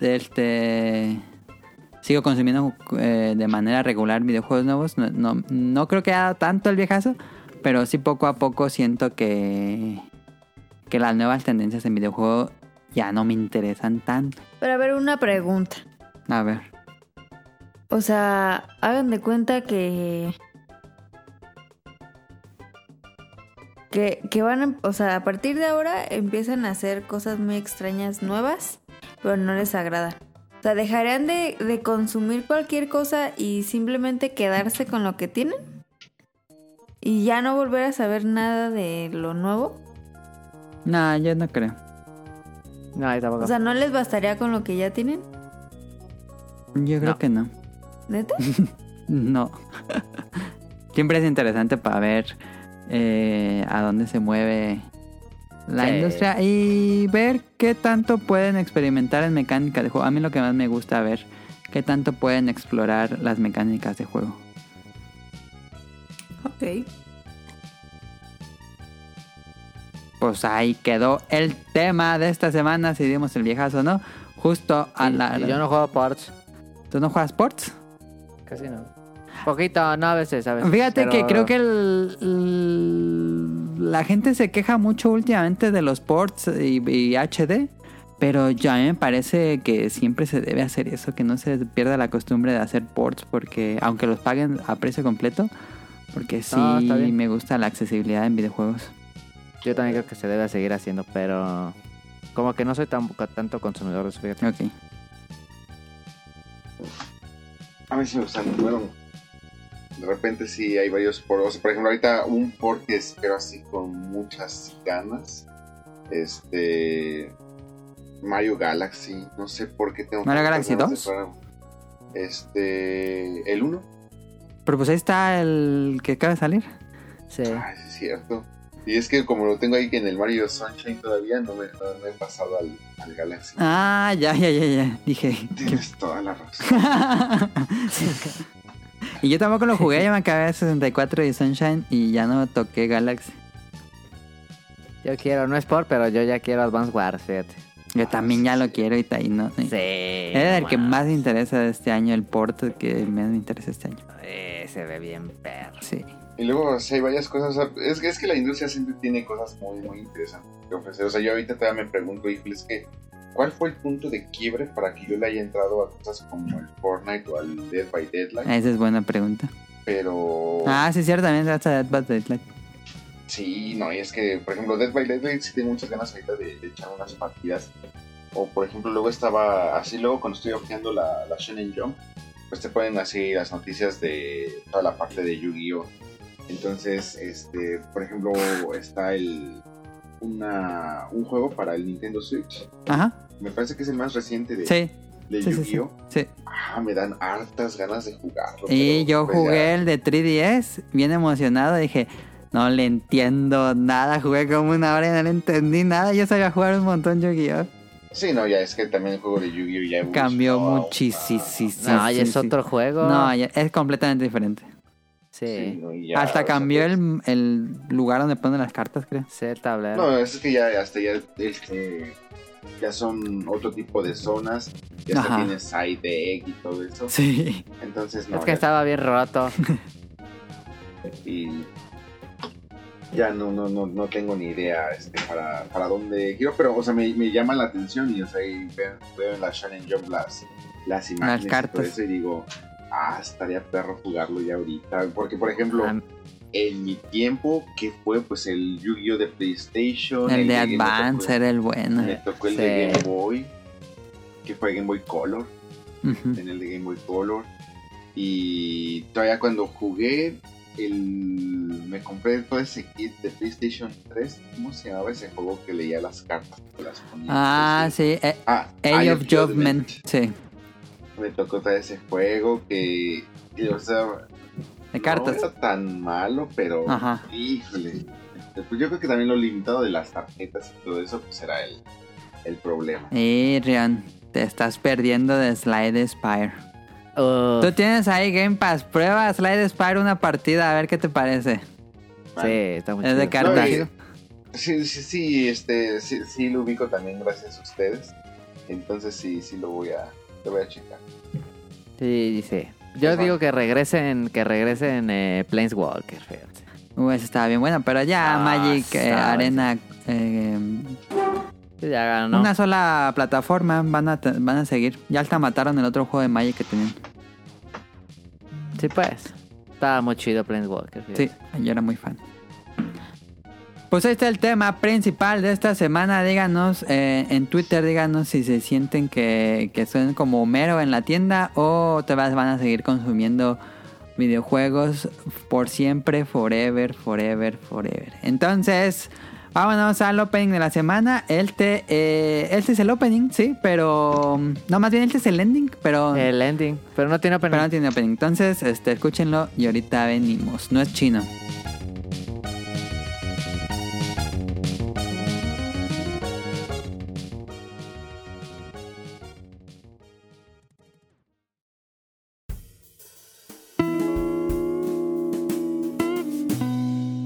este sigo consumiendo eh, de manera regular videojuegos nuevos. No, no, no creo que haya tanto el viejazo, pero sí poco a poco siento que, que las nuevas tendencias en videojuegos ya no me interesan tanto. Pero a ver, una pregunta. A ver. O sea, hagan de cuenta que. Que, que van a, o sea, a partir de ahora empiezan a hacer cosas muy extrañas nuevas, pero no les agradan. O sea, ¿dejarían de, de consumir cualquier cosa y simplemente quedarse con lo que tienen? ¿Y ya no volver a saber nada de lo nuevo? No, yo no creo. No, ahí tampoco. O sea, ¿no les bastaría con lo que ya tienen? Yo creo No. que no. ¿Neta? No. Siempre es interesante para ver eh, a dónde se mueve la Sí. industria y ver qué tanto pueden experimentar en mecánica de juego. A mí lo que más me gusta ver, qué tanto pueden explorar las mecánicas de juego. ok. Pues ahí quedó el tema de esta semana, si dimos el viejazo o no. Justo a la... yo no juego ports. ¿Tú no juegas sports? Casi no. Poquito, no a veces, a veces. Fíjate que creo que el- el- la gente se queja mucho últimamente de los ports y, y HD, pero ya me parece que siempre se debe hacer eso, que no se pierda la costumbre de hacer ports, porque aunque los paguen a precio completo, porque sí No, me gusta la accesibilidad en videojuegos. Yo también creo que se debe seguir haciendo, pero... Como que no soy tan, tanto consumidor de eso, fíjate. Ok. A mí sí me gustan. Bueno, de repente sí hay varios ports. Por ejemplo, ahorita un port que espero así con muchas ganas. Este. Mario Galaxy. No sé por qué tengo ¿Mario Galaxy ganas de 2? jugar. Este. El 1. Pero pues ahí está el que acaba de salir. Sí. Ay, sí, es cierto. Y es que como lo tengo ahí que en el Mario Sunshine todavía no me, no me he pasado al, al Galaxy. Ah, ya, ya, ya, ya. Dije. Tienes toda la razón. y yo tampoco lo jugué, yo me acabé de 64 y Sunshine y ya no toqué Galaxy. Yo quiero, no es por, pero yo ya quiero Advance Wars, fíjate. Yo también ya lo quiero y está ahí, ¿no? Sí. Es el que más me interesa de este año, el port que menos me interesa este año. Eh, se ve bien perro. Sí. Y luego, sí, hay varias cosas. o sea, es, que- es que la industria siempre tiene cosas muy, muy interesantes que ofrecer. O sea, yo ahorita todavía me pregunto, híjole, es que, ¿cuál fue el punto de quiebre para que yo le haya entrado a cosas como el Fortnite o al Dead by Deadline? Esa es buena pregunta. Pero, Ah, sí, cierto, también hasta Dead by Daylight. sí, no, y es que, por ejemplo, Dead by Deadline sí tengo muchas ganas ahorita de, de echar unas partidas. O, por ejemplo, luego estaba, así luego cuando estoy hojeando la, la Shonen Jump, pues te ponen así las noticias de toda la parte de Yu-Gi-Oh! Entonces, este, por ejemplo, está el una, un juego para el Nintendo Switch. Ajá, Me parece que es el más reciente de, sí. de Sí, sí, sí. Yu-Gi-Oh! sí. Ah, me dan hartas ganas de jugarlo. Y yo pues, ya- jugué el de 3DS, bien emocionado, dije, no le entiendo nada, jugué como una hora y no le entendí nada, yo sabía jugar un montón Yu-Gi-Oh! Sí, no, ya es que también el juego de Yu-Gi-Oh! ya Cambió muchísimo. No, ya es otro juego. No, ya- es completamente diferente. Sí, ya, Hasta o sea, cambió pues- el, el lugar donde ponen las cartas, creo. Sí, el tablero. No, es que ya hasta ya este ya son otro tipo de zonas, ya hasta tienes side deck y todo eso. Sí. Entonces no. es que ya- estaba bien roto. y ya no, no, no, no tengo ni idea este, para, para dónde quiero, pero o sea, me, me llama la atención y o sea, y veo, veo en la Shonen Jump las, las imágenes y todo cartas. eso y digo, ah, estaría perro jugarlo ya ahorita. Porque, por ejemplo, Ah, en mi tiempo, que fue pues el Yu-Gi-Oh! de PlayStation, El de Advance era el bueno. Me tocó el Sí. de Game Boy, que fue Game Boy Color, en el de Game Boy Color. Y todavía cuando jugué, el, me compré todo ese kit de PlayStation 3. ¿Cómo se llamaba ese juego que leía las cartas? que las ponía? Ah, sí, eh, Ah, Age of Judgment. Sí, Me tocó todo ese juego que, que, o sea, de cartas. no era tan malo, pero Ajá. híjole. Pues yo creo que también lo limitado de las tarjetas y todo eso, pues era el, el problema. Y Rian, te estás perdiendo de Slide Spire. Tú tienes ahí Game Pass, prueba Slide Spire una partida, a ver qué te parece. Sí, está muy Es de cartas. No, Sí, sí, sí, este, sí, sí lo ubico también gracias a ustedes. Entonces sí, sí lo voy a, lo voy a checar. Sí, sí. Yo Ajá. digo que regresen, que regresen eh, Planeswalker, fíjate. Uh, esa estaba bien buena, pero ya Ah, Magic eh, Arena... eh, Ya ganó. Una sola plataforma van a, te- van a seguir. Ya hasta mataron el otro juego de Magic que tenían. Sí, pues. Estaba muy chido Planeswalker. fíjate. Sí, yo era muy fan. Pues ahí está el tema principal de esta semana. Díganos eh, en Twitter, díganos si se sienten que, que son como Homero en la tienda o te vas, van a seguir consumiendo videojuegos por siempre, forever, forever, forever. Entonces, vámonos al opening de la semana. Este, eh, este es el opening, sí, pero... No, más bien este es el ending, pero... El ending. Pero no tiene opening. Pero no tiene opening. Entonces, este, escúchenlo y ahorita venimos. No es chino.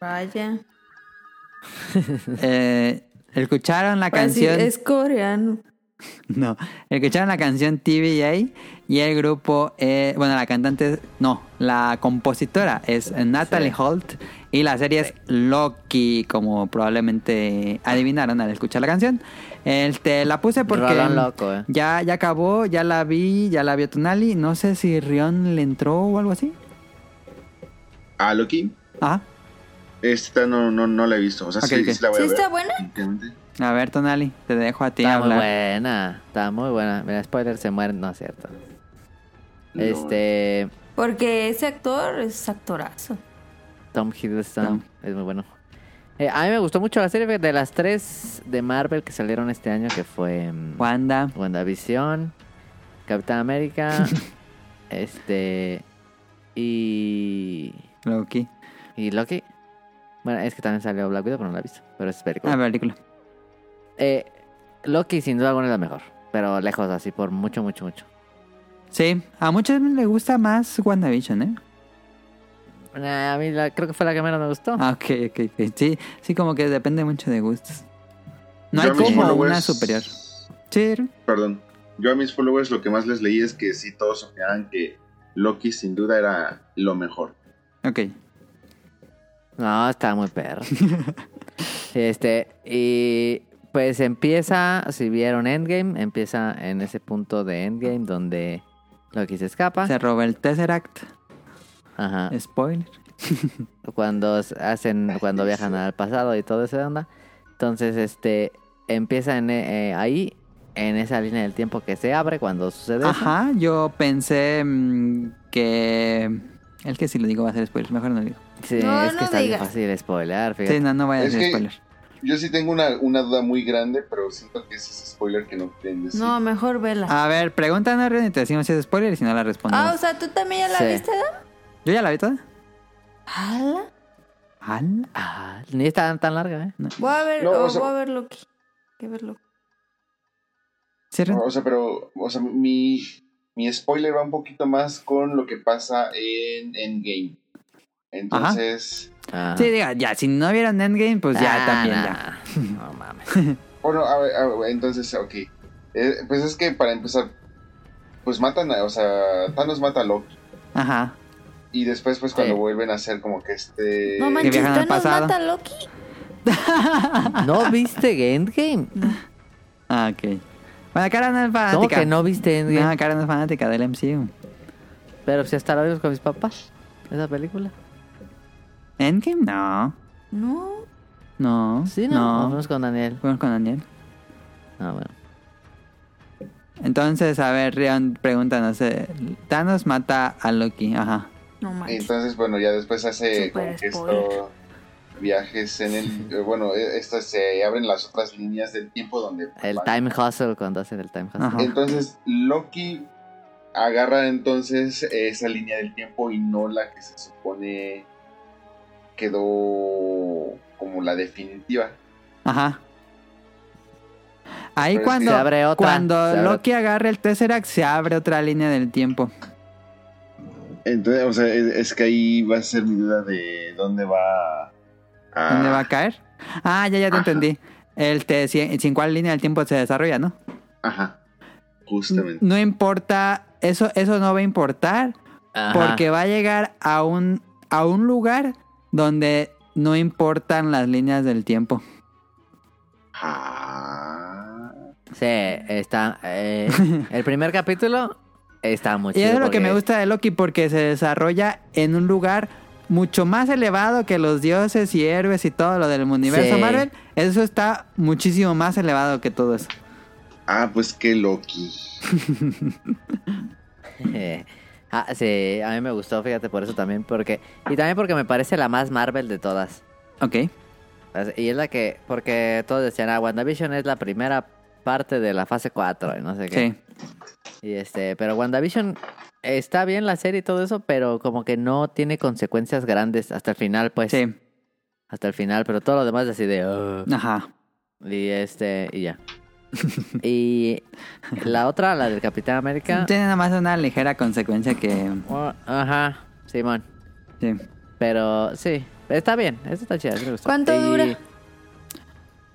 Vaya. Eh, escucharon la Pues sí, canción. es coreano. No, escucharon la canción TVA y el grupo, eh, bueno, la cantante, no, la compositora es Natalie Sí. Holt y la serie es Loki, como probablemente adivinaron al escuchar la canción. Este, la puse porque loco, eh. ya, ya acabó, ya la vi, ya la vio Tonali. No sé si Rion le entró o algo así. Ah, Loki. Ah, Esta no, no, no la he visto. O sea, Ok, sí, sí la voy ¿Sí ver. está buena? a ver, Tonali, te dejo a ti Está muy buena. Está muy buena. Mira, spoiler, se mueren. No es cierto. No, Este... Porque ese actor es actorazo. Tom Hiddleston Tom. es muy bueno. Eh, a mí me gustó mucho la serie de las tres de Marvel que salieron este año, que fue mm, Wanda. WandaVision, Capitán América, este y Loki. y Loki. Bueno, es que también salió Black Widow, pero no la he visto. Pero es cool. Ah, película. Eh, Loki sin duda alguna es la mejor, pero lejos así por mucho, mucho, mucho. Sí, a muchos les gusta más WandaVision, ¿eh? Nah, a mí la- creo que fue la que menos me gustó. Ah, ok, ok, ok. Sí, sí, como que depende mucho de gustos. No Yo hay como followers- una superior. Sí, Perdón. Yo a mis followers lo que más les leí es que sí todos opinaban que Loki sin duda era lo mejor. Ok. No, está muy perro. este, y pues empieza, si vieron Endgame, empieza en ese punto de Endgame donde Loki se escapa. Se roba el Tesseract. Ajá. Spoiler. Cuando hacen, cuando viajan al pasado y todo eso de onda. Entonces, este, empieza en, eh, ahí, en esa línea del tiempo que se abre cuando sucede eso. Ajá, yo pensé mm, que... El que si lo digo va a ser spoiler, mejor no lo digo. Sí, No, es que no está bien fácil spoiler, fíjate. Sí, no, no vaya a que- spoiler. Yo sí tengo una, una duda muy grande, pero siento que ese es spoiler que no quieren decir. No, mejor vela. A ver, pregúntanos Ren, y te decimos si es spoiler y si no la respondemos. Ah, o sea, ¿tú también ya la Sí. viste, Dan? ¿Yo ya la vi toda? ¡Hala! ¿Ala? Ah, ni está tan, tan larga, ¿eh? Voy a ver, No, o sea- voy a ver Loki. Hay que verlo. ¿Sí? O sea, pero, o sea, mi, mi spoiler va un poquito más con lo que pasa en Endgame. Entonces, Ah. Sí, diga, ya, si no vieron Endgame, pues ya Ah, también, nah. ya. No mames. bueno, a ver, a ver, entonces, ok. Eh, pues es que para empezar, pues matan a, o sea, Thanos mata a Loki. Ajá. Y después, pues cuando Sí. vuelven a hacer como que este... No manches, ¿Thanos pasado. mata a Loki? ¿No viste Endgame? Ah, ok. Bueno, Cara no es ¿Cómo fanática. que no viste Endgame? No, Cara no es fanática del MCU. Pero si hasta la vimos con mis papás, esa película. ¿Endgame? No. No. No. Sí, no. No. fuimos con Daniel. Fuimos con Daniel. Ah, bueno. Entonces, a ver, Rion, pregúntanos. eh, Thanos mata a Loki. Ajá. No manches. Entonces, bueno, ya después hace como que esto viajes en el eh, bueno, eh, esto se abren las otras líneas del tiempo donde El van- time hustle, cuando hacen el time hustle. Ajá. Entonces, Loki agarra entonces esa línea del tiempo y no la que se supone quedó como la definitiva. Ajá. Ahí Pero es cuando, que- Se abre otra, cuando se abre Loki agarra el Tesseract, se abre otra línea del tiempo. Entonces, o sea, es, es que ahí va a ser mi duda de dónde va a... ¿Dónde va a caer? Ah, ya, ya te Ajá. entendí. El te, si, si en cuál línea del tiempo se desarrolla, ¿no? Ajá, justamente. No importa, eso, eso no va a importar Ajá. porque va a llegar a un, a un lugar donde no importan las líneas del tiempo. Ah. Sí, está. eh, el primer capítulo está muy Y chido. eso es lo que porque- me gusta de Loki porque se desarrolla en un lugar mucho más elevado que los dioses y héroes y todo lo del universo Sí. Marvel. Eso está muchísimo más elevado que todo eso. Ah, pues que Loki. ah, sí, a mí me gustó, fíjate, por eso también. porque Y también porque me parece la más Marvel de todas. Ok. Y es la que. Porque todos decían, ah, WandaVision es la primera parte de la fase 4 y no sé qué. Sí. Y este, pero WandaVision está bien la serie y todo eso, pero como que no tiene consecuencias grandes hasta el final, pues. Sí. Hasta el final, pero todo lo demás es así de. Ajá. Y este, y ya. y la otra, la del Capitán América. Tiene nada más una ligera consecuencia que... oh, ajá, Simón. Sí. Pero sí, está bien, esta está chida, sí me gustó. ¿Cuánto Y dura?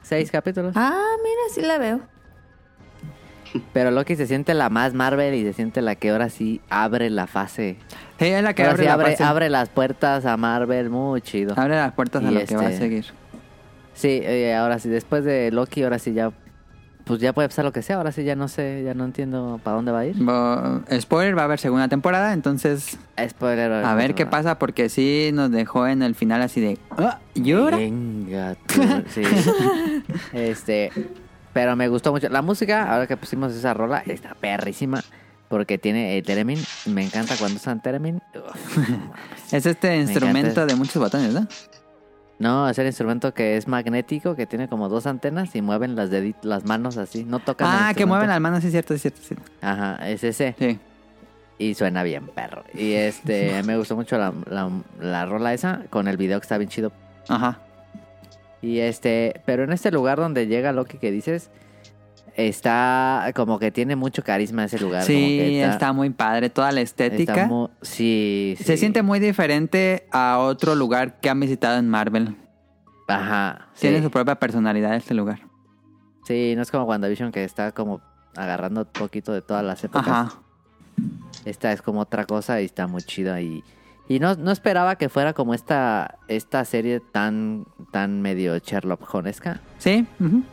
Seis capítulos. Ah, mira, sí la veo. Pero Loki se siente la más Marvel y se siente la que ahora sí abre la fase. Sí, es la que Ahora abre, sí la abre, fase. abre las puertas a Marvel, muy chido. Abre las puertas a lo que va a este- seguir. Sí, eh, ahora sí, después de Loki, ahora sí ya. Pues ya puede pasar lo que sea, ahora sí ya no sé, ya no entiendo para dónde va a ir. Bo- spoiler, va a haber segunda temporada, entonces Spoiler. a ver qué pasa porque sí nos dejó en el final así de... "Ah, ¿Y ahora? Venga, tú, sí. este, pero me gustó mucho. La música, ahora que pusimos esa rola, está perrísima. Porque tiene eh, Theremin. Me encanta cuando usan Theremin. Uf, Es este instrumento encanta. de muchos botones, ¿no? No, es el instrumento que es magnético, que tiene como dos antenas y mueven las las manos así. No tocan. el Ah, que mueven las manos, sí, es cierto, sí, es cierto. Sí. Ajá, es ese. sí. Y suena bien, perro. Y este, me gustó mucho la, la, la rola esa con el video que está bien chido. Ajá. Y este, pero en este lugar donde llega Loki que dices, está como que tiene mucho carisma ese lugar. como Sí, que está, muy padre. Toda la estética. mu- sí, Se sí. siente muy diferente a otro lugar que han visitado en Marvel. Ajá. Sí. Tiene su propia personalidad este lugar. Sí, no es como WandaVision que está como agarrando un poquito de todas las épocas. Ajá. Esta es como otra cosa y está muy chida y, y no, no esperaba que fuera como esta, esta serie tan, tan medio Sherlock Honesca, Sí, ujú.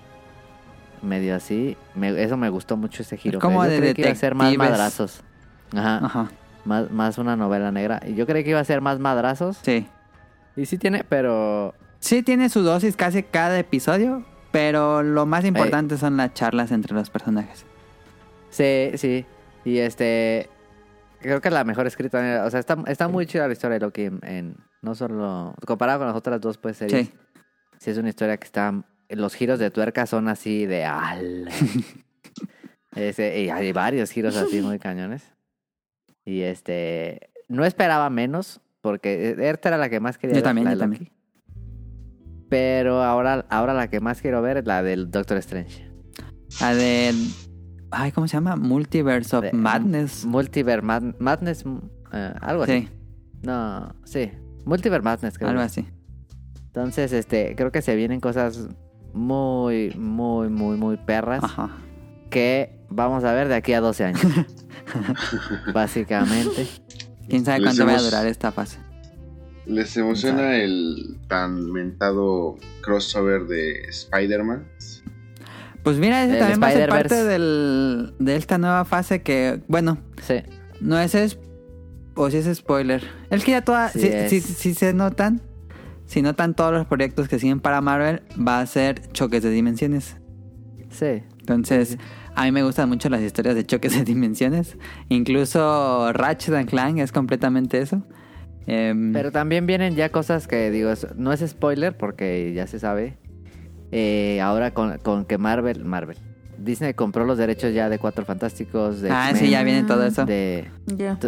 Medio así. Me- eso me gustó mucho ese giro. como Yo de creí que iba a ser más madrazos. Ajá, Ajá, Más, más una novela negra. Y yo creí que iba a ser más madrazos. sí. Y sí tiene, pero Sí tiene su dosis casi cada episodio, pero lo más importante son las charlas entre los personajes. Sí, sí. Y este. Creo que es la mejor escrita. O sea, está, está muy chida la historia de Loki. En, en- no solo. Comparado con las otras dos, pues series. Sí. Sí, es una historia que está. Los giros de tuerca son así de. ¡Ala! Ese- y hay varios giros así muy cañones. Y este. No esperaba menos. Porque esta era la que más quería Yo ver, también, yo Loki. Pero ahora, ahora la que más quiero ver es la del Doctor Strange. La de... Ay, ¿cómo se llama? Multiverse of De- Madness. Multiverse Mad- Madness. eh, algo así. Sí, No, sí. Multiverse Madness, creo. algo así. Entonces, este, creo que se vienen cosas muy, muy, muy, muy perras Ajá. que vamos a ver de aquí a 12 años. Básicamente. ¿Quién sabe cuánto va a durar esta fase? ¿Les emociona el tan mentado crossover de Spider-Man? Pues mira, ese El también va a ser Spider-Verse. parte del, de esta nueva fase que, bueno, Sí. no es, es o si es spoiler. Es que ya toda, Sí si, es. si- si se notan, si notan todos los proyectos que siguen para Marvel, va a ser choques de dimensiones. Sí. Entonces, a mí me gustan mucho las historias de choques de dimensiones. Incluso Ratchet and Clank es completamente eso. Em, Pero también vienen ya cosas que, digo, no es spoiler porque ya se sabe. Eh, ahora con, con que Marvel, Marvel, Disney compró los derechos ya de Cuatro Fantásticos, de ah, sí, ya viene todo eso. de...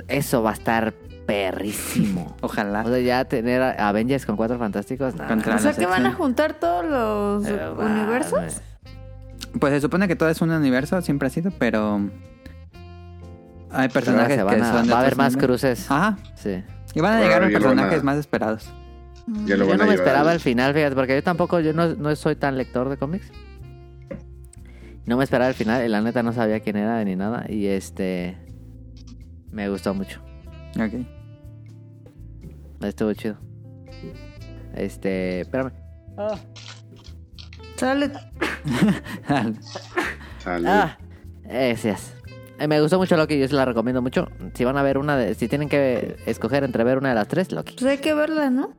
Eso va a estar perrísimo. Ojalá. O sea, ya tener a Avengers con cuatro fantásticos, nada. Contra O sea que van a juntar todos los Eh, universos. mames. Pues se supone que todo es un universo, siempre ha sido, pero hay personajes se van que a, son de va a haber más mundos. cruces. Ajá. Sí. Y van a llegar a- personajes más esperados. Ya lo Yo no me esperaba al- el final, fíjate, porque yo tampoco, yo no, no soy tan lector de cómics. No me esperaba el final, y la neta no sabía quién era ni nada. Y este. Me gustó mucho. Ok. Estuvo chido. Este. Espérame. Sale. Salud. Ah, gracias. Eh, me gustó mucho Loki, yo se la recomiendo mucho. Si van a ver una de. Si tienen que escoger entre ver una de las tres, Loki. Pues hay que verla, ¿no?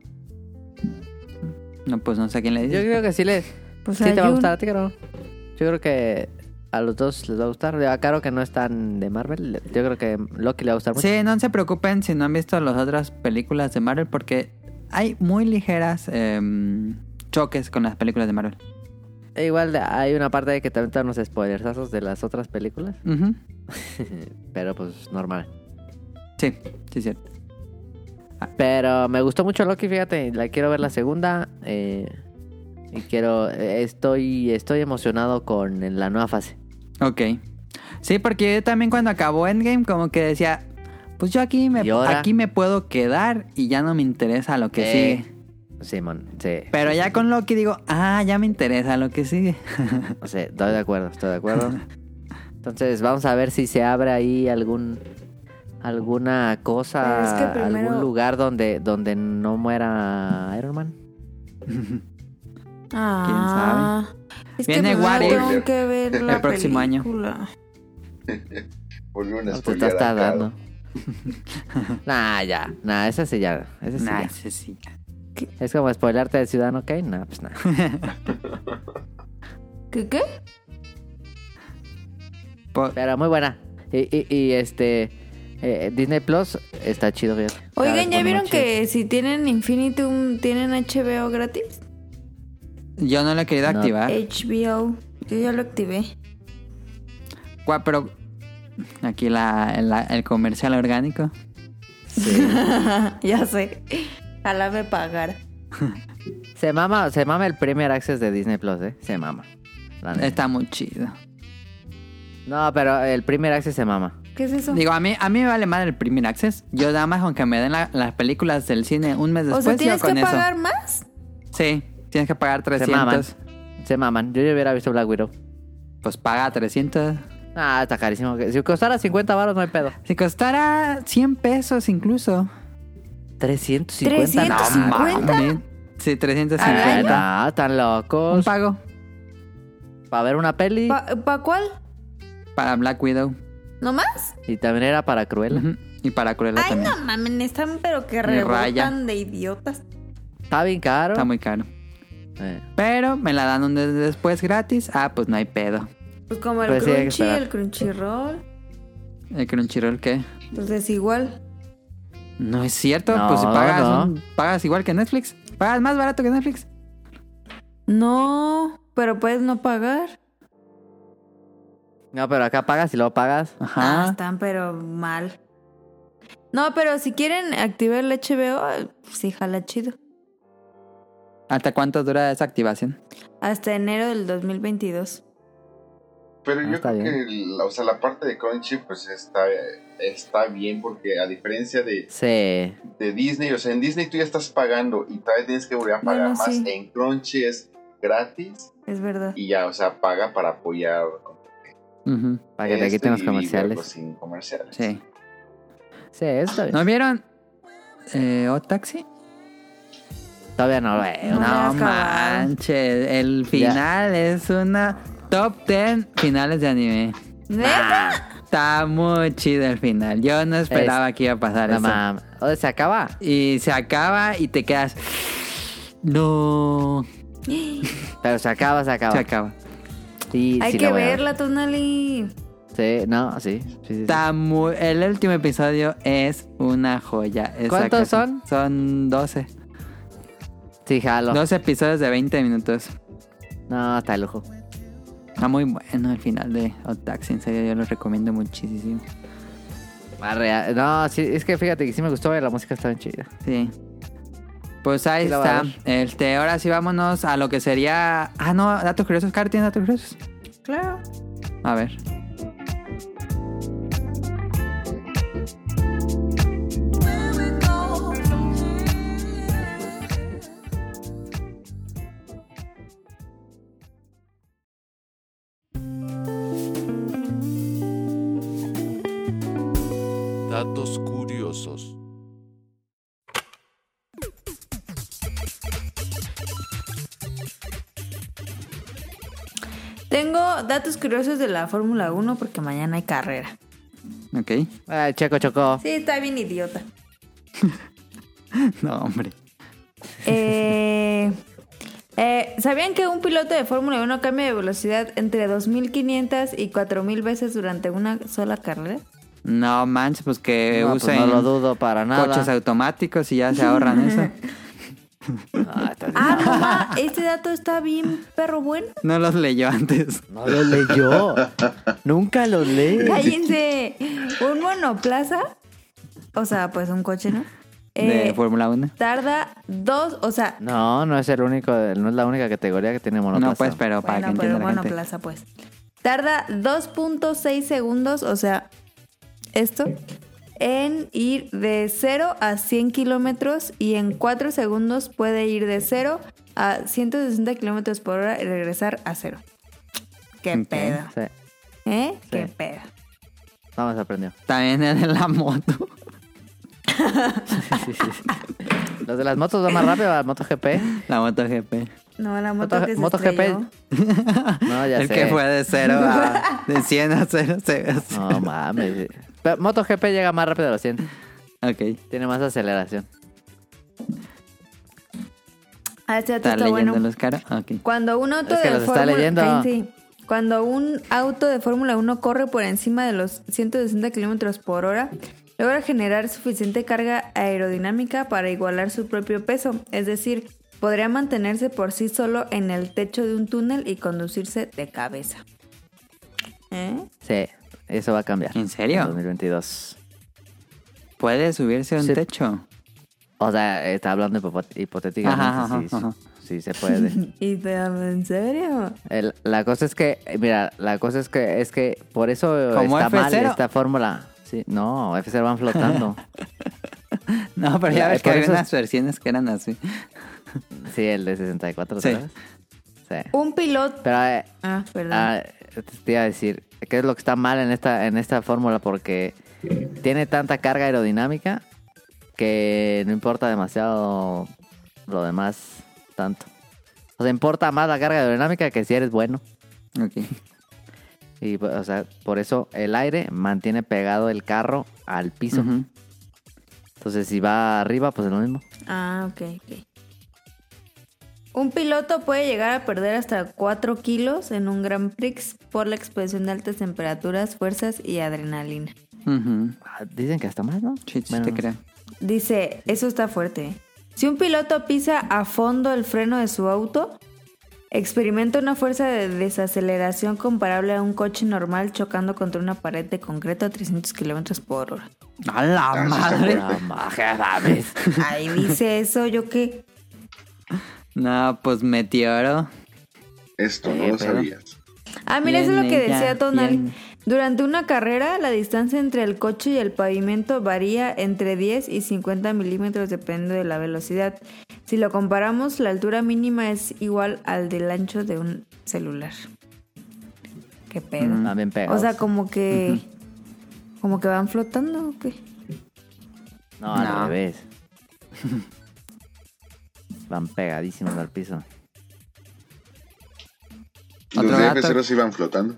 no, pues no sé a quién le Yo dice. creo que sí le. Pues sí te va a gustar a ti, creo. Yo creo que a los dos les va a gustar. A Caro que no es tan de Marvel. Yo creo que Loki le va a gustar mucho. Sí, no se preocupen si no han visto las otras películas de Marvel porque hay muy ligeras em, choques con las películas de Marvel. E igual hay una parte de que también están unos spoilersazos de las otras películas. Pero pues normal. Sí, sí, cierto. Pero me gustó mucho Loki, fíjate. La quiero ver la segunda. eh, y quiero. estoy, estoy emocionado con la nueva fase. Ok. Sí, porque yo también cuando acabó Endgame como que decía, pues yo aquí me, aquí me puedo quedar y ya no me interesa lo que Eh, sigue. Simón, sí. Pero ya con Loki digo, ah, ya me interesa lo que sigue. O sea, estoy de acuerdo, estoy de acuerdo. Entonces vamos a ver si se abre ahí algún alguna cosa, es que primero- algún lugar donde donde no muera Iron Man. Ah. Es Viene que What If. tengo que ver la El próximo año. película. Volvieron a No te spoilear estás a Caro. dando. nah, ya, nah, esa sí ya, esa sí Nah, ya. ese sí. Es como spoilarte de Ciudadano Kane, nah, pues nada. ¿Qué qué? Pero muy buena. Y, y, y, este eh, Disney Plus está chido, fíjate. Oigan, ¿ya vieron que si tienen Infinitum, tienen HBO gratis? Yo no lo he querido No. activar. HBO. Yo ya lo activé. Gua- Pero aquí la, la- el comercial orgánico. Sí. ya sé. Ojalá me pagara. se mama, se mama el Premier Access de Disney Plus, eh. Se mama. Está muy chido. No, pero el Premier Access se mama. ¿Qué es eso? Digo, a mí, a mí me vale mal el Premier Access. Yo nada más con que me den la- las películas del cine un mes o después, sea, yo ¿tienes con que eso. pagar más? Sí, tienes que pagar Se maman. 300. Se maman. Yo ya hubiera visto Black Widow. Pues paga 300. Ah, está carísimo. Si costara 50 baros no hay pedo. Si costara 100 pesos incluso. 350. No, 350. mames. Sí, ¿Al 350. año? no, están Un locos. pago Para ver una peli. ¿Para cuál? para Black Widow. ¿No más? Y también era para Cruella. Y para Cruella Ay, también. no mamen, están pero que rebotan de idiotas. Está bien caro. Está muy caro. Eh, Pero me la dan un des- después gratis. Ah, pues no hay pedo. Pues como el Pues crunchy, el crunchyroll. ¿El Crunchyroll qué? Pues es igual. No es cierto. No, pues si pagas, no. un- pagas igual que Netflix. Pagas más barato que Netflix. No, pero puedes no pagar. No, pero acá pagas y luego pagas. Ah, Ajá. están pero mal. No, pero si quieren activar el HBO, sí, jala chido. ¿Hasta cuánto dura esa activación? Hasta enero del 2022. Pero Ah, yo creo bien. que la, o sea, la parte de Crunchy pues está, está bien porque a diferencia de, Sí. de Disney, o sea, en Disney tú ya estás pagando y todavía tienes que volver a pagar Bueno, más. sí. En Crunchy es gratis Es verdad. y ya, o sea, paga para apoyar Ujú. Para que te esto quiten los comerciales. sin comerciales. Sí. Sí, está bien. ¿No vieron eh, O Taxi? Todavía no lo veo. No. Manches. El final es una top 10 finales de anime. ¿Neta? Está muy chido el final. Yo no esperaba que iba a pasar No eso. mames. O sea, se acaba. Y se acaba y te quedas. No. Pero se acaba, se acaba. Se acaba. Sí, Hay sí que ver. verla, Tonali. Sí, no, sí. sí, sí, sí. Está muy. El último episodio es una joya. Esa ¿Cuántos son? Son 12. Sí, jalo. 12 episodios de 20 minutos. No, está de lujo. Está muy bueno el final de O Taxi. En serio, yo lo recomiendo muchísimo. No, sí, es que fíjate que sí me gustó, la música está bien chida. Sí. Pues ahí Sí está. Este, ahora sí vámonos a lo que sería. Ah, no, datos curiosos. Caro, ¿tienes datos curiosos? Claro. A ver. Datos curiosos de la Fórmula 1 porque mañana hay carrera. Ok. Ay, Checo chocó. Sí, está bien idiota. No, hombre. Eh, eh, ¿Sabían que un piloto de Fórmula 1 cambia de velocidad entre 2.500 y 4.000 veces durante una sola carrera? No manches, pues que No, pues usen no lo dudo para nada. coches automáticos y ya se ahorran eso. Ah, Ah, no, ma, este dato está bien perro bueno. No los leyó antes. No lo leyó. Nunca lo lee. Cállense. Un monoplaza, o sea, pues un coche, ¿no? De Eh, Fórmula 1. tarda dos, o sea, No, no es el único, no es la única categoría que tiene monoplaza. No, pues, pero para bueno, que pero gente. monoplaza, pues. Tarda 2.6 segundos, o sea, esto, en ir de 0 a 100 kilómetros y en 4 segundos puede ir de 0 a 160 kilómetros por hora y regresar a 0. ¿Qué Ok. pedo? Sí, ¿Eh? ¿Qué Sí. pedo? no me sorprendió. También de la moto. Sí, sí, sí. Los de las motos van más rápido, la MotoGP. La moto GP. No, la moto Moto- que se MotoGP. estrelló. No, ya el sé. que fue de 0 a. De 100 a 0. No mames. Pero MotoGP llega más rápido a los 100. Ok. Tiene más aceleración. Ah, este dato ¿Está está leyendo bueno. los caras? Ok. Cuando un auto Es que de los está Fórmula leyendo. Cállense. Cuando un auto de Fórmula 1 corre por encima de los 160 kilómetros por hora, logra generar suficiente carga aerodinámica para igualar su propio peso. Es decir, podría mantenerse por sí solo en el techo de un túnel y conducirse de cabeza. ¿Eh? Sí, eso va a cambiar. ¿En serio? En 2022. ¿Puede subirse a un Sí. techo? O sea, está hablando hipo- hipotéticamente. Ajá, ajá, sí, ajá. sí se puede. ¿Y te en serio? El- la cosa es que, mira, la cosa es que es que por eso ¿Como está mal F0? esta fórmula. Sí, no, F0 van flotando. No, pero ya ves que había unas versiones que eran así. sí, el de 64, Sí. ¿sabes? Sí. Un piloto... Pero eh, Ah, perdón. ah, te iba a decir, ¿qué es lo que está mal en esta, en esta fórmula? Porque tiene tanta carga aerodinámica que no importa demasiado lo demás tanto. O sea, importa más la carga aerodinámica que si eres bueno. Ok. Y, o sea, por eso el aire mantiene pegado el carro al piso. Entonces, si va arriba, pues es lo mismo. Ah, ok, ok. Un piloto puede llegar a perder hasta 4 kilos en un Grand Prix por la exposición de altas temperaturas, fuerzas y adrenalina. Ah, Dicen que hasta más, ¿no? Sí, sí, Bueno, te creo. Dice, eso está fuerte. Si un piloto pisa a fondo el freno de su auto, experimenta una fuerza de desaceleración comparable a un coche normal chocando contra una pared de concreto a 300 kilómetros por hora. ¡A la madre! Ah. Ahí dice eso, ¿yo qué? No, pues meteoro. Esto no Eh, lo pero- sabías. Ah, mira, eso es lo que decía Tonal. Durante una carrera, la distancia entre el coche y el pavimento varía entre 10 y 50 milímetros dependiendo de la velocidad. Si lo comparamos, la altura mínima es igual al del ancho de un celular. ¿Qué pedo? Mm. Bien o sea, como que... Como que van flotando o qué? No, al No. revés. Van pegadísimos al piso. Los Otro de dato. F0 iban flotando.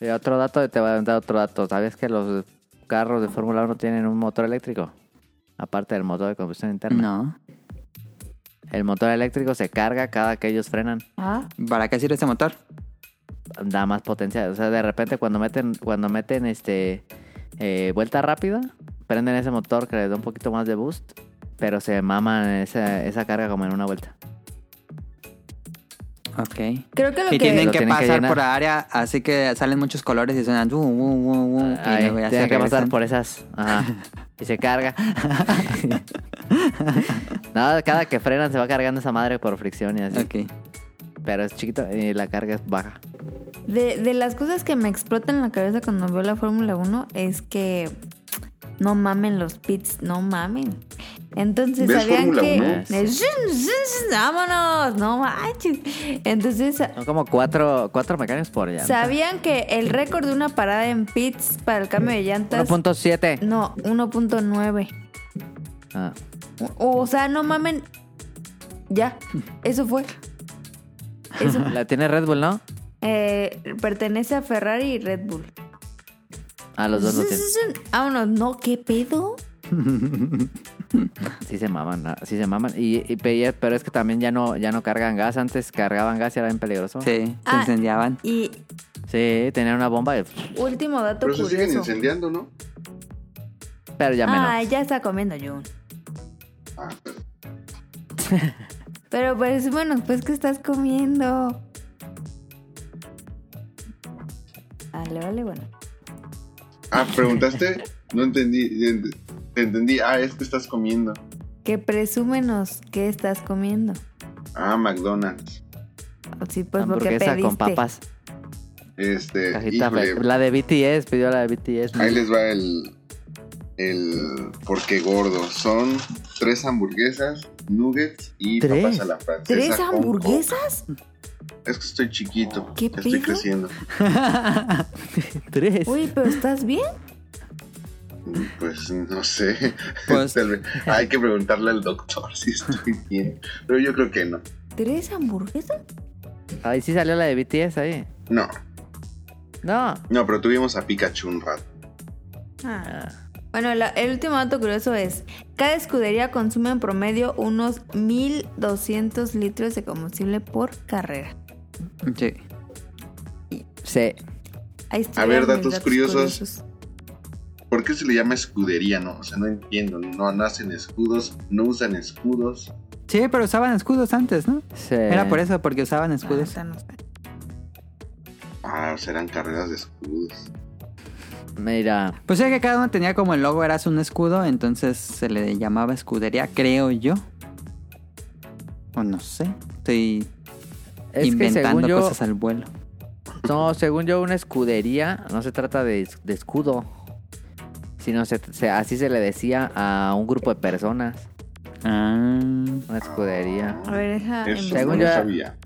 Y otro dato, te voy a dar otro dato. ¿Sabes que los carros de Fórmula 1 tienen un motor eléctrico? Aparte del motor de combustión interna. No. El motor eléctrico se carga cada que ellos frenan. Ah, ¿Para qué sirve ese motor? Da más potencia. O sea, de repente cuando meten, cuando meten este eh, vuelta rápida, prenden ese motor que les da un poquito más de boost, pero se maman esa, esa carga como en una vuelta. Ok. creo que lo Y que... tienen Lo que tienen que pasar llenar. por área, así que salen muchos colores y suenan. uh, uh, uh, uh, y tienen que pasar regresan. por esas. Ajá. Y se carga. Nada, cada que frenan se va cargando esa madre por fricción y así. Ok. Pero es chiquito y la carga es baja. De, de las cosas que me explotan en la cabeza cuando veo la Fórmula 1 es que no mamen los pits, no mamen. Entonces ¿Ves sabían Fórmula que... 1? ¡Vámonos! No manches. Entonces Son como cuatro, cuatro mecánicos por llanta. sabían que el récord de una parada en pits para el cambio de llantas... 1.7. No, 1.9. Ah, O, o sea, no mamen. Ya, eso fue. Eso la tiene Red Bull, ¿no? eh, pertenece a Ferrari y Red Bull. Ah, los dos lo tienen. Vámonos, no, ¿qué pedo? Sí se maman, ah, sí se maman. Y, y- pe- pero es que también ya no, ya no cargan gas. Antes cargaban gas y era bien peligroso. Sí, Sí, se Ah. incendiaban. Y tenían una bomba, y- último dato Pero se siguen curioso. incendiando, ¿no? pero ya menos. Ah, ya está comiendo Jun. Ah, pero- Pero pues bueno, pues ¿qué estás comiendo? Vale, vale, bueno. Ah, preguntaste. No entendí. ent- Entendí. Ah, es que estás comiendo. Que presúmenos qué estás comiendo. Ah, McDonald's. Sí, pues porque pediste. con papas. Este. Cajita híjole, la de BTS, pidió la de BTS. ahí les va el. El. Porque gordo. Son tres hamburguesas, nuggets y ¿Tres? papas a la francesa. ¿Tres hamburguesas? coca. Es que estoy chiquito. ¿Qué ya estoy creciendo. Tres. Uy, pero ¿estás bien? Pues no sé. Pues- Tal vez- Hay que preguntarle al doctor si estoy bien. Pero yo creo que no. ¿Tres hamburguesas? Ahí sí salió la de BTS ahí. No. No. No, pero tuvimos a Pikachu un rato. Ah. Bueno, la- el último dato curioso es, cada escudería consume en promedio unos 1200 litros de combustible por carrera. Sí. Sí. Ahí A ver, datos curiosos. ¿Por qué se le llama escudería, no? O sea, no entiendo. No nacen escudos, no usan escudos. Sí, pero usaban escudos antes, ¿no? sí. Era por eso, porque usaban Ah, escudos. esta no sé. Ah, serán carreras de escudos. Mira. Pues sí, que cada uno tenía como el logo, era un escudo, entonces se le llamaba escudería, creo yo. O no sé, estoy Es que inventando según yo, cosas al vuelo. no, según yo, una escudería no se trata de, de escudo. Sino se, se- así se le decía a un grupo de personas. Ah, Una escudería. A ver. Eso investigar. Según no lo yo- sabía.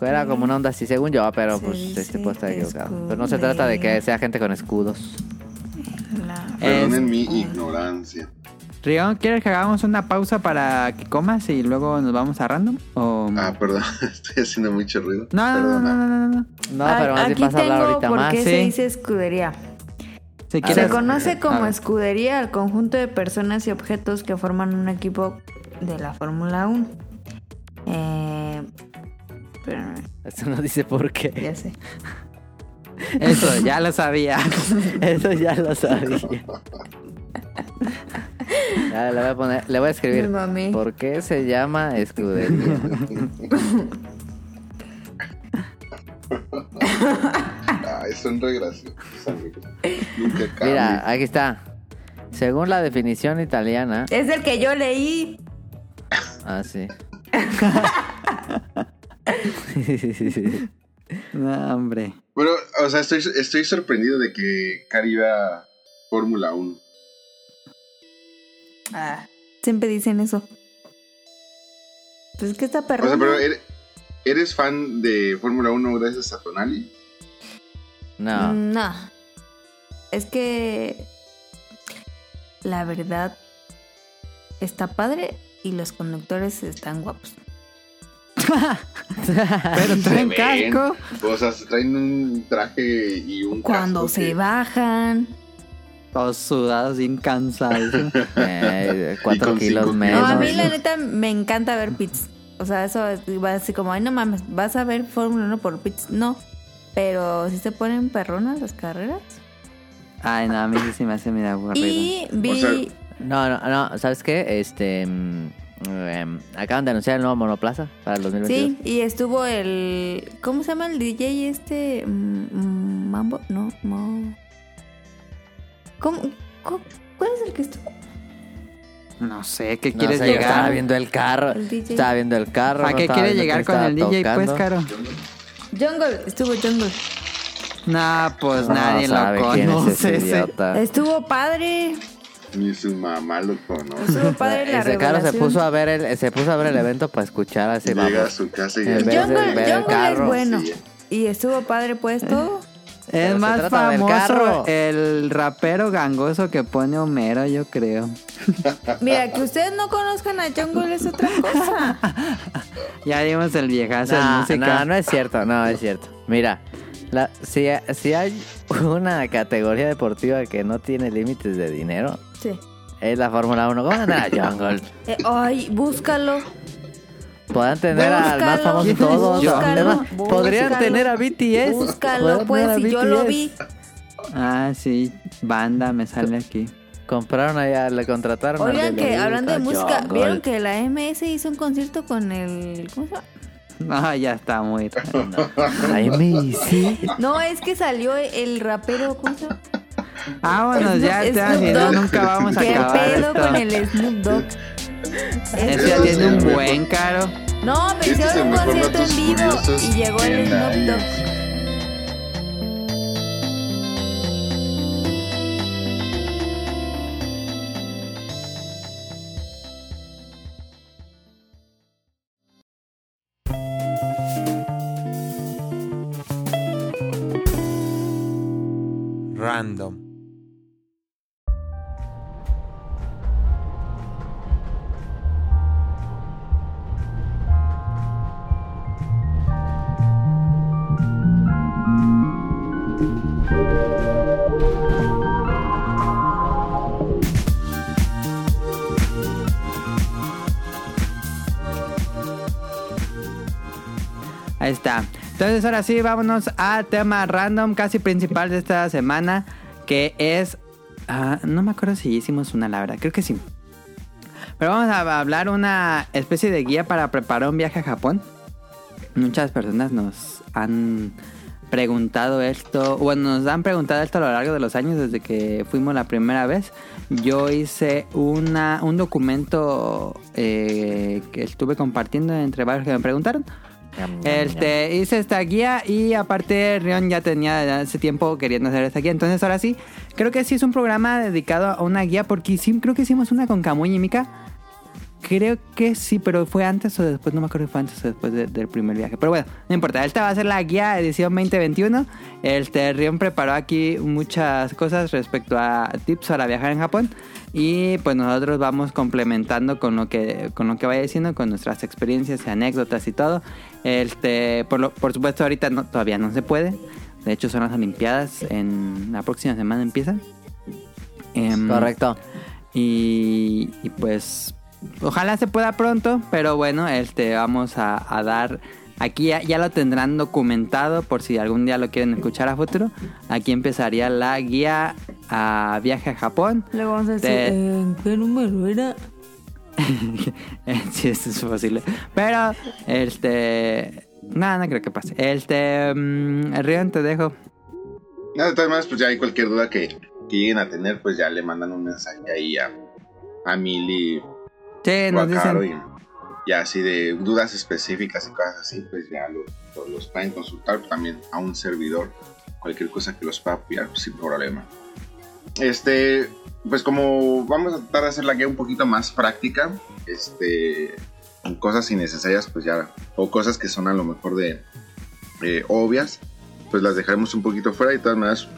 Era como una onda así, según yo, pero Se pues este puede estar equivocado. Pero no se trata de que sea gente con escudos. la- Perdonen Es- mi ignorancia. Rion, ¿quieres que hagamos una pausa para que comas y luego nos vamos a random? O... Ah, perdón, estoy haciendo mucho ruido. no, no, no, no, no, no, no. No, Ah, pero más Aquí vas a hablar tengo ahorita por más. qué se dice escudería. Si quieres... Se conoce A como escudería al conjunto de personas y objetos que forman un equipo de la Fórmula 1. Eh, espérame, Eso no dice por qué. ya sé. Eso, ya lo sabía. Eso ya lo sabía. Ya, le voy a poner, le voy a escribir. Me mamé. ¿Por qué se llama escudería? Ay, son re graciosos, amigos. Mira, aquí está. Según la definición italiana. Es el que yo leí. Ah, sí. No, hombre. Bueno, o sea, estoy, estoy sorprendido de que Cari iba Fórmula 1. Ah, siempre dicen eso. Pues es que está O perro. sea, pero ¿eres, eres fan de Fórmula 1 gracias a Tonali? No. No. Es que la verdad está padre y los conductores están guapos. Pero traen casco. O sea, se traen un traje y un Cuando casco se que- bajan. Todos sudados, bien cansados. Eh, cuatro kilos menos. No, a mí la neta me encanta ver pits. O sea, eso es- va así como, ay, no mames, vas a ver Fórmula 1 por pits. No. Pero si se ponen perronas las carreras. Ay, no, a mí sí se me hace medio aburrido. Y vi. O sea, No, no, no. ¿Sabes qué? Este. mm, em, acaban de anunciar el nuevo monoplaza para el 2022. Sí, y estuvo el. ¿Cómo se llama el DJ este? Mm, mm, Mambo. No, no. ¿Cómo, cómo- ¿Cuál es el que estuvo? No sé, ¿qué No quieres sé, yo Estaba llegar? viendo el carro. El. Estaba viendo el carro. ¿A no qué quieres llegar con el DJ, pues. Caro? Jungle, estuvo Jungle. No, pues No nadie lo es conoce. idiota. Estuvo padre. Ni su mamá lo conoce. Estuvo padre la Ese Caro se puso a ver el, se puso a ver el evento para escuchar a ese Llega a su casa y de Jungle, el Jungle carro. es bueno. Sí. Y estuvo padre puesto. Es más famoso el rapero gangoso que pone Homero, yo creo. Mira, que ustedes no conozcan a Jungle es otra cosa. Ya dimos el viejazo de No, música. no, no es cierto, no es cierto. Mira, la, si, si hay una categoría deportiva que no tiene límites de dinero, Sí. es la Fórmula 1. ¿Cómo anda Jungle? Eh, ay, búscalo. Podrán tener al más famoso de todos. Además, podrían tener a BTS. Búscalo, Podrían pues, si yo lo vi. Ah, sí, banda me sale aquí. Compraron allá, le contrataron. Oigan que la hablando de música, Jungle. ¿vieron que la MS hizo un concierto con el... ¿Cómo se llama? No, ya está muy raro. La MIC. No, es que salió el rapero, ¿cómo se llama? Vámonos, ya, ya, no, Dogg. nunca vamos a ¿Qué acabar pedo esto. con el Snoop Dogg? Ese ya tiene un buen caro. No, me Este es hicieron un mejor concierto en vivo y llegó el Snoop. Dogg. Random. Entonces ahora sí, vámonos a tema random, casi principal de esta semana, que es... ah, no me acuerdo si hicimos una, la verdad, creo que sí. Pero vamos a hablar una especie de guía para preparar un viaje a Japón. Muchas personas nos han preguntado esto, bueno, nos han preguntado esto a lo largo de los años desde que fuimos la primera vez. Yo hice una, un documento eh, que estuve compartiendo entre varios que me preguntaron. Este, hice esta guía y aparte Rion ya tenía hace tiempo queriendo hacer esta guía. Entonces ahora sí, creo que sí es un programa dedicado a una guía porque sí, creo que hicimos una con Camuy y Mika. Creo que sí, pero fue antes o después, no me acuerdo si fue antes o después de- del primer viaje. Pero bueno, no importa, esta va a ser la guía edición 2021. El Terrión preparó aquí muchas cosas respecto a tips para viajar en Japón. Y pues nosotros vamos complementando con lo que, con lo que vaya diciendo, con nuestras experiencias y anécdotas y todo. Este, por, lo- por supuesto, ahorita no, todavía no se puede. De hecho, son las Olimpiadas. En la próxima semana empiezan. Em, Correcto. y, y, pues ojalá se pueda pronto, pero bueno, este vamos a, a dar aquí ya, ya lo tendrán documentado por si algún día lo quieren escuchar a futuro. Aquí empezaría la guía a viaje a Japón. Luego vamos a decir, De- ¿en qué número era? si esto es posible. Pero este no, no creo que pase. Este mm, Rion te dejo. Nada, de todas maneras, pues ya hay cualquier duda que, que lleguen a tener, pues ya le mandan un mensaje ahí a, a Mili Sí, nos dicen. y ya así de dudas específicas y cosas así, pues ya los, pueden consultar también a un servidor, cualquier cosa que los pueda apoyar pues, sin problema. Este, pues como vamos a tratar de hacer la guía un poquito más práctica, este, cosas innecesarias, pues ya, o cosas que son a lo mejor de eh, obvias, pues las dejaremos un poquito fuera y de todas maneras,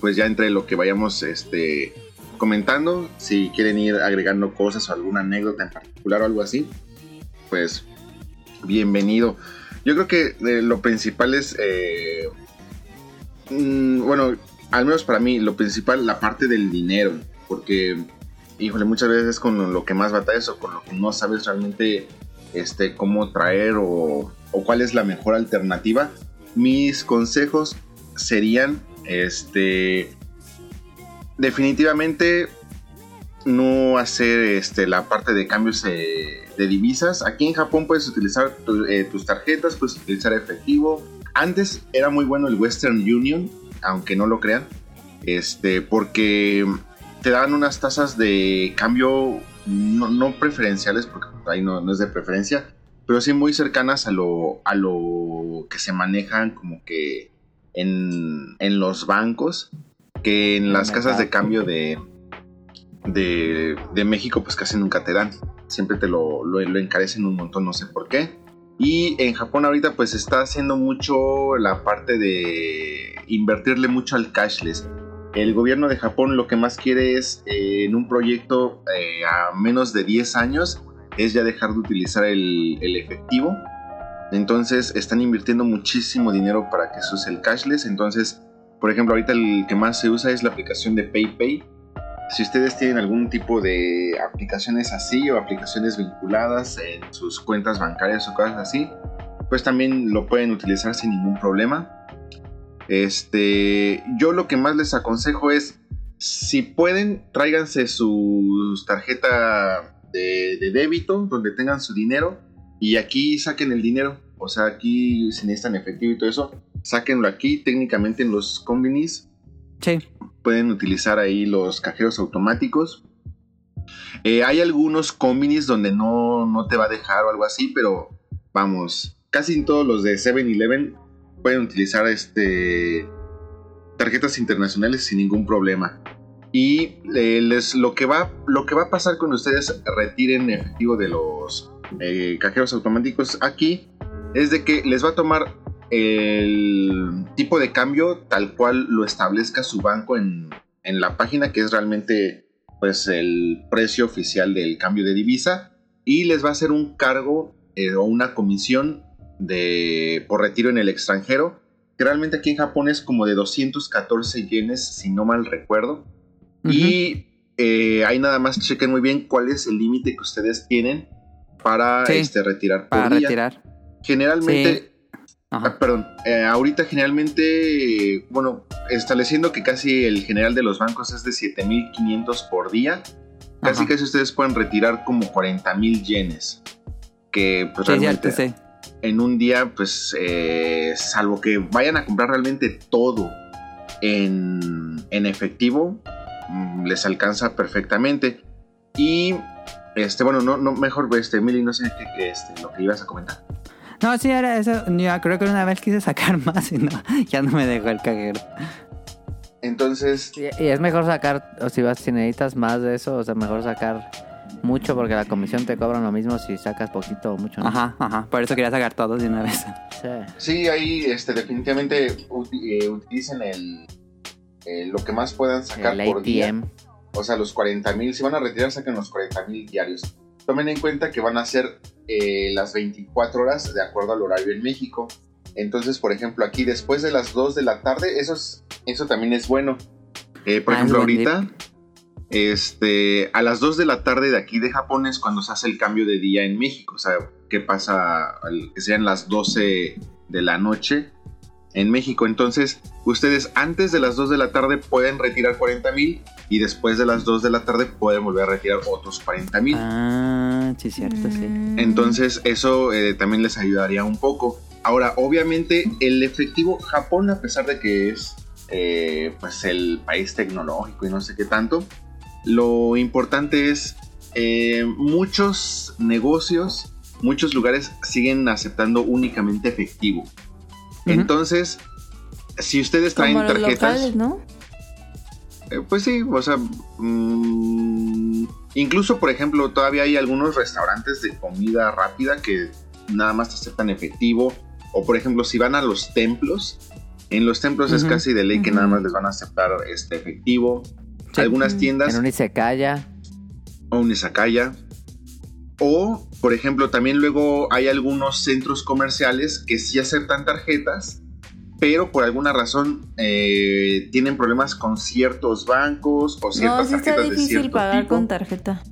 pues ya entre lo que vayamos este, comentando, si quieren ir agregando cosas o alguna anécdota en particular o algo así, pues bienvenido. Yo creo que eh, lo principal es, eh, mm, bueno, al menos para mí, lo principal, la parte del dinero, porque, híjole, muchas veces con lo que más batallas o con lo que no sabes realmente este, cómo traer o, o cuál es la mejor alternativa, mis consejos serían, este, definitivamente no hacer este, la parte de cambios de divisas. Aquí en Japón puedes utilizar eh, tus tarjetas, puedes utilizar efectivo. Antes era muy bueno el Western Union, aunque no lo crean, este, porque te daban unas tasas de cambio no, no preferenciales, porque ahí no, no es de preferencia, pero sí muy cercanas a lo, a lo que se manejan como que en, en los bancos, que en las casas de cambio de, de, de México pues casi nunca te dan. Siempre te lo, lo, lo encarecen un montón, no sé por qué. Y en Japón ahorita pues está haciendo mucho la parte de invertirle mucho al cashless. El gobierno de Japón lo que más quiere es eh, en un proyecto eh, a menos de 10 años es ya dejar de utilizar el, el efectivo. Entonces están invirtiendo muchísimo dinero para que se use el cashless. Entonces, por ejemplo, ahorita el que más se usa es la aplicación de PayPay. Si ustedes tienen algún tipo de aplicaciones así o aplicaciones vinculadas en sus cuentas bancarias o cosas así, pues también lo pueden utilizar sin ningún problema. Este, yo lo que más les aconsejo es, si pueden, tráiganse su tarjeta de, de débito donde tengan su dinero y aquí saquen el dinero. O sea, aquí si necesitan efectivo y todo eso, sáquenlo aquí. Técnicamente en los combinis Sí. pueden utilizar ahí los cajeros automáticos. Eh, hay algunos combinis donde no, no te va a dejar o algo así, pero vamos, casi en todos los de 7-Eleven pueden utilizar este tarjetas internacionales sin ningún problema. Y eh, les, lo, que va, lo que va a pasar cuando ustedes retiren efectivo de los eh, cajeros automáticos aquí es de que les va a tomar el tipo de cambio tal cual lo establezca su banco en, en la página, que es realmente pues el precio oficial del cambio de divisa, y les va a hacer un cargo eh, o una comisión de, por retiro en el extranjero, que realmente aquí en Japón es como de 214 yenes, si no mal recuerdo. Y eh, ahí nada más chequen muy bien cuál es el límite que ustedes tienen para Sí, este, retirar por Para día. retirar. Generalmente, Ajá. ah, perdón, eh, ahorita generalmente, eh, bueno, estableciendo que casi el general de los bancos es de 7500 por día, casi Ajá. casi ustedes pueden retirar como 40.000 yenes. Que pues Sí, realmente en un día, pues, eh, salvo que vayan a comprar realmente todo en, en efectivo, mm, les alcanza perfectamente. Y, este, bueno, no, no mejor, este, Emily, no sé qué, qué, este, lo que ibas a comentar. No, sí, era eso. Yo creo que una vez quise sacar más y no, ya no me dejó el cajero. Entonces, Y, y es mejor sacar, o si vas, si necesitas más de eso, o sea, mejor sacar mucho porque la comisión te cobran lo mismo si sacas poquito o mucho. ¿no? Ajá, ajá. Por eso quería sacar todos de una vez. Sí. Sí, ahí este, definitivamente uti- eh, utilicen el, eh, lo que más puedan sacar El por día. O sea, los 40 mil. Si van a retirar, saquen los 40 mil diarios. Tomen en cuenta que van a ser eh, las 24 horas de acuerdo al horario en México. Entonces, por ejemplo, aquí después de las 2 de la tarde, eso, es, eso también es bueno. Eh, por Ah, ejemplo, ahorita, este, a las 2 de la tarde de aquí de Japón es cuando se hace el cambio de día en México. O sea, que pasa, que sean las 12 de la noche en México. Entonces, ustedes antes de las 2 de la tarde pueden retirar 40 mil y después de las 2 de la tarde pueden volver a retirar otros 40 mil. Ah, sí, cierto, sí. Mm. Entonces, eso eh, también les ayudaría un poco. Ahora, obviamente, el efectivo, Japón, a pesar de que es eh, pues el país tecnológico y no sé qué tanto, lo importante es eh, muchos negocios, muchos lugares siguen aceptando únicamente efectivo. Entonces, si ustedes traen Como los tarjetas, locales, ¿no? eh, pues sí, o sea, mm, incluso por ejemplo, todavía hay algunos restaurantes de comida rápida que nada más te aceptan efectivo. O por ejemplo, si van a los templos, en los templos es casi de ley que nada más les van a aceptar este efectivo. Sí. Algunas tiendas En un Isekaya. o un izakaya. O, por ejemplo, también luego hay algunos centros comerciales que sí aceptan tarjetas, pero por alguna razón eh, tienen problemas con ciertos bancos o No, ciertas sí está tarjetas de difícil pagar tipo. con tarjeta.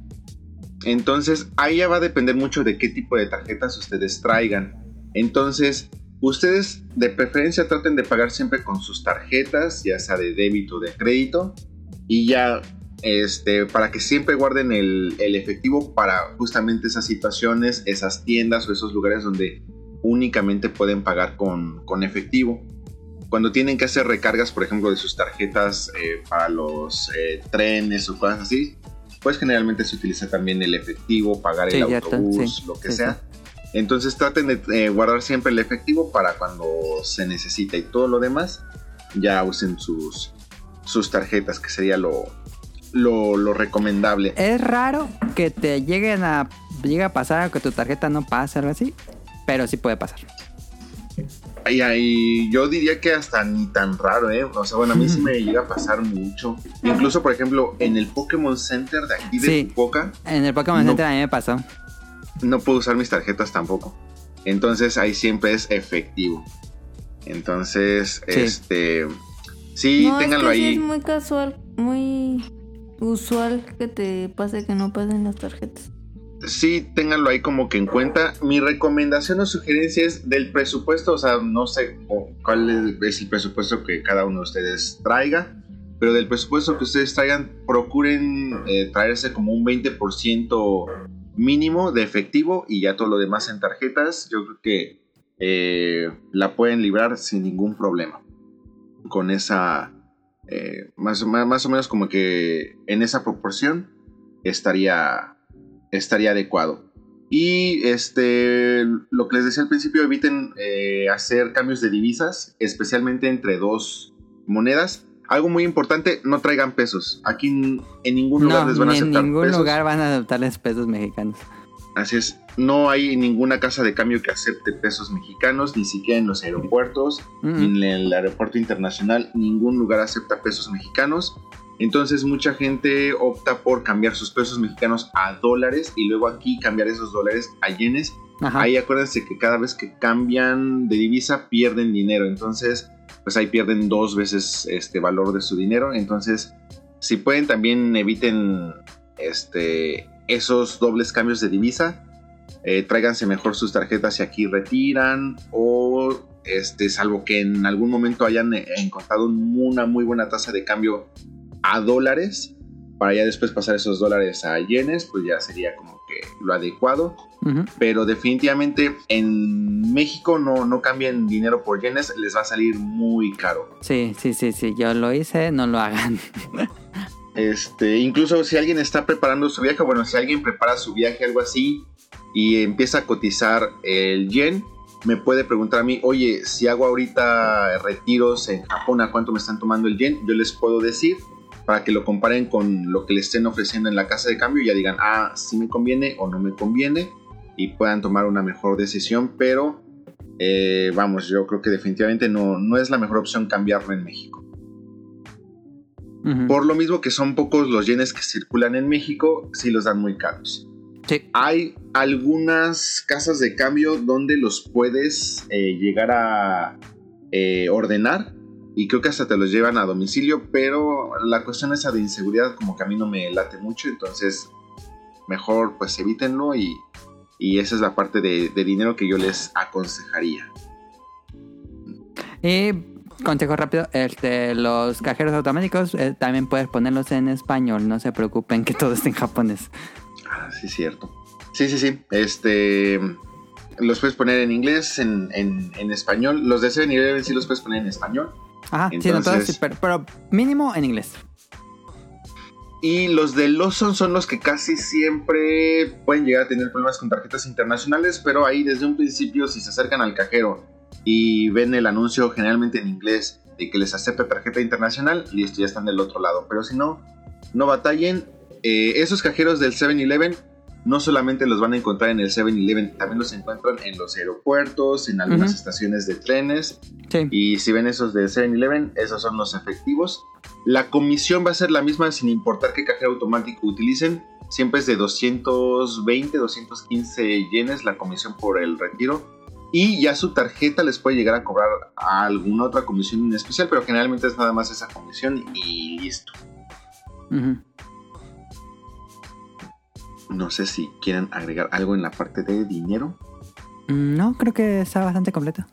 Entonces, ahí ya va a depender mucho de qué tipo de tarjetas ustedes traigan. Entonces, ustedes de preferencia traten de pagar siempre con sus tarjetas, ya sea de débito o de crédito, y ya este, para que siempre guarden el, el efectivo para justamente esas situaciones, esas tiendas o esos lugares donde únicamente pueden pagar con, con efectivo. Cuando tienen que hacer recargas, por ejemplo, de sus tarjetas eh, para los eh, trenes o cosas así, pues generalmente se utiliza también el efectivo, pagar Sí, el autobús, sí, lo que sí, sea. Entonces traten de eh, guardar siempre el efectivo para cuando se necesita y todo lo demás ya usen sus, sus tarjetas, que sería lo, lo, lo recomendable. Es raro que te lleguen a llegue a pasar que tu tarjeta no pase algo así, pero sí puede pasar. Y ahí yo diría que hasta ni tan raro, ¿eh? O sea, bueno, a mí sí me llega a pasar mucho. Incluso, por ejemplo, en el Pokémon Center de aquí de Sí. En el Pokémon No. Center a mí me pasó. no puedo usar mis tarjetas tampoco. Entonces ahí siempre es efectivo. Entonces, Sí. este... Sí, no, ténganlo es que sí ahí. es muy casual, muy usual que te pase que no pasen las tarjetas. sí ténganlo ahí como que en cuenta. Mi recomendación o sugerencia es del presupuesto, o sea, no sé cuál es el presupuesto que cada uno de ustedes traiga, pero del presupuesto que ustedes traigan, procuren eh, traerse como un 20% mínimo de efectivo y ya todo lo demás en tarjetas. Yo creo que eh, la pueden librar sin ningún problema. Con esa, eh, más, más, más o menos como que en esa proporción estaría estaría adecuado. Y este, lo que les decía al principio, eviten eh, hacer cambios de divisas, especialmente entre dos monedas. Algo muy importante, no traigan pesos. Aquí en, en ningún lugar No, les van a ni en aceptar ningún pesos. lugar van a adoptarles pesos mexicanos. Así es, no hay ninguna casa de cambio que acepte pesos mexicanos, ni siquiera en los aeropuertos, Mm, ni en el aeropuerto internacional, ningún lugar acepta pesos mexicanos. Entonces mucha gente opta por cambiar sus pesos mexicanos a dólares y luego aquí cambiar esos dólares a yenes. Ajá. Ahí acuérdense que cada vez que cambian de divisa pierden dinero, entonces pues ahí pierden dos veces este valor de su dinero. Entonces si pueden también eviten este esos dobles cambios de divisa. Eh, tráiganse mejor sus tarjetas si aquí retiran o este salvo que en algún momento hayan eh, encontrado una muy buena tasa de cambio a dólares para ya después pasar esos dólares a yenes pues ya sería como que lo adecuado pero definitivamente en México no, no cambien dinero por yenes les va a salir muy caro Sí, sí, sí, sí. Yo lo hice, no lo hagan. Este, incluso si alguien está preparando su viaje, bueno, si alguien prepara su viaje, algo así, y empieza a cotizar el yen, me puede preguntar a mí, oye, si hago ahorita retiros en Japón, ¿a cuánto me están tomando el yen? Yo les puedo decir, para que lo comparen con lo que le estén ofreciendo en la casa de cambio y ya digan, ah, si me conviene o no me conviene y puedan tomar una mejor decisión, pero eh, vamos, yo creo que definitivamente no, no es la mejor opción cambiarlo en México. Por lo mismo que son pocos los yenes que circulan en México, sí los dan muy caros. Sí. Hay algunas casas de cambio donde los puedes eh, llegar a eh, ordenar y creo que hasta te los llevan a domicilio, pero la cuestión esa de inseguridad como que a mí no me late mucho, entonces mejor pues evítenlo y, y esa es la parte de, de dinero que yo les aconsejaría. Y consejo rápido, este, los cajeros automáticos eh, también puedes ponerlos en español, no se preocupen que todo esté en japonés. Ah, sí, cierto. Sí, sí, sí. Este. Los puedes poner en inglés, en, en, en español. Los de 7-Eleven sí los puedes poner en español. Ajá, sí, no, sí, pero, pero mínimo en inglés. Y los de Lawson son los que casi siempre pueden llegar a tener problemas con tarjetas internacionales, pero ahí desde un principio si se acercan al cajero y ven el anuncio generalmente en inglés de que les acepta tarjeta internacional, listo, ya están del otro lado. Pero si no, no batallen. Eh, esos cajeros del 7-Eleven no solamente los van a encontrar en el 7-Eleven, también los encuentran en los aeropuertos, en algunas Ujú. estaciones de trenes. Sí. Y si ven esos de 7-Eleven, esos son los efectivos. La comisión va a ser la misma sin importar qué cajero automático utilicen. Siempre es de 220, 215 yenes la comisión por el retiro. Y ya su tarjeta les puede llegar a cobrar alguna otra comisión en especial, pero generalmente es nada más esa comisión y listo. No sé si quieren agregar algo en la parte de dinero. Mm, No, creo que está bastante completo.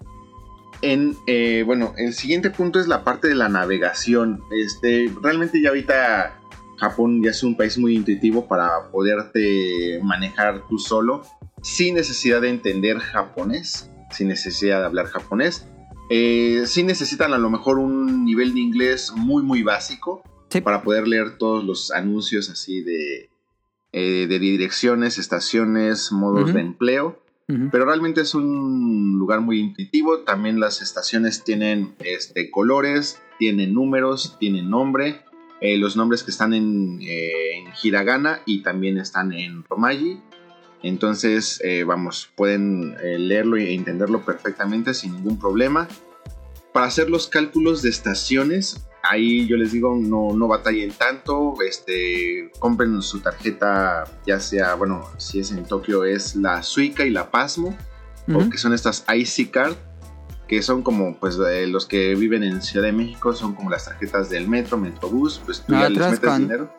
En, eh, bueno, el siguiente punto es la parte de la navegación. Este, realmente ya ahorita Japón ya es un país muy intuitivo para poderte manejar tú solo, sin necesidad de entender japonés, sin necesidad de hablar japonés. Eh, sí necesitan a lo mejor un nivel de inglés muy, muy básico Sí. para poder leer todos los anuncios así de, eh, de direcciones, estaciones, modos Ujú. de empleo. Pero realmente es un lugar muy intuitivo. También las estaciones tienen este, colores, tienen números, tienen nombre. Eh, los nombres que están en, eh, en hiragana y también están en romaji. Entonces, eh, vamos, pueden eh, leerlo e entenderlo perfectamente sin ningún problema. Para hacer los cálculos de estaciones, ahí yo les digo, no, no batallen tanto. Este, compren su tarjeta, ya sea, bueno, si es en Tokio, es la Suica y la Pasmo, que son estas IC Card, que son como, pues, eh, los que viven en Ciudad de México, son como las tarjetas del metro, Metrobús, pues tú ya les Nosotros metes con- dinero.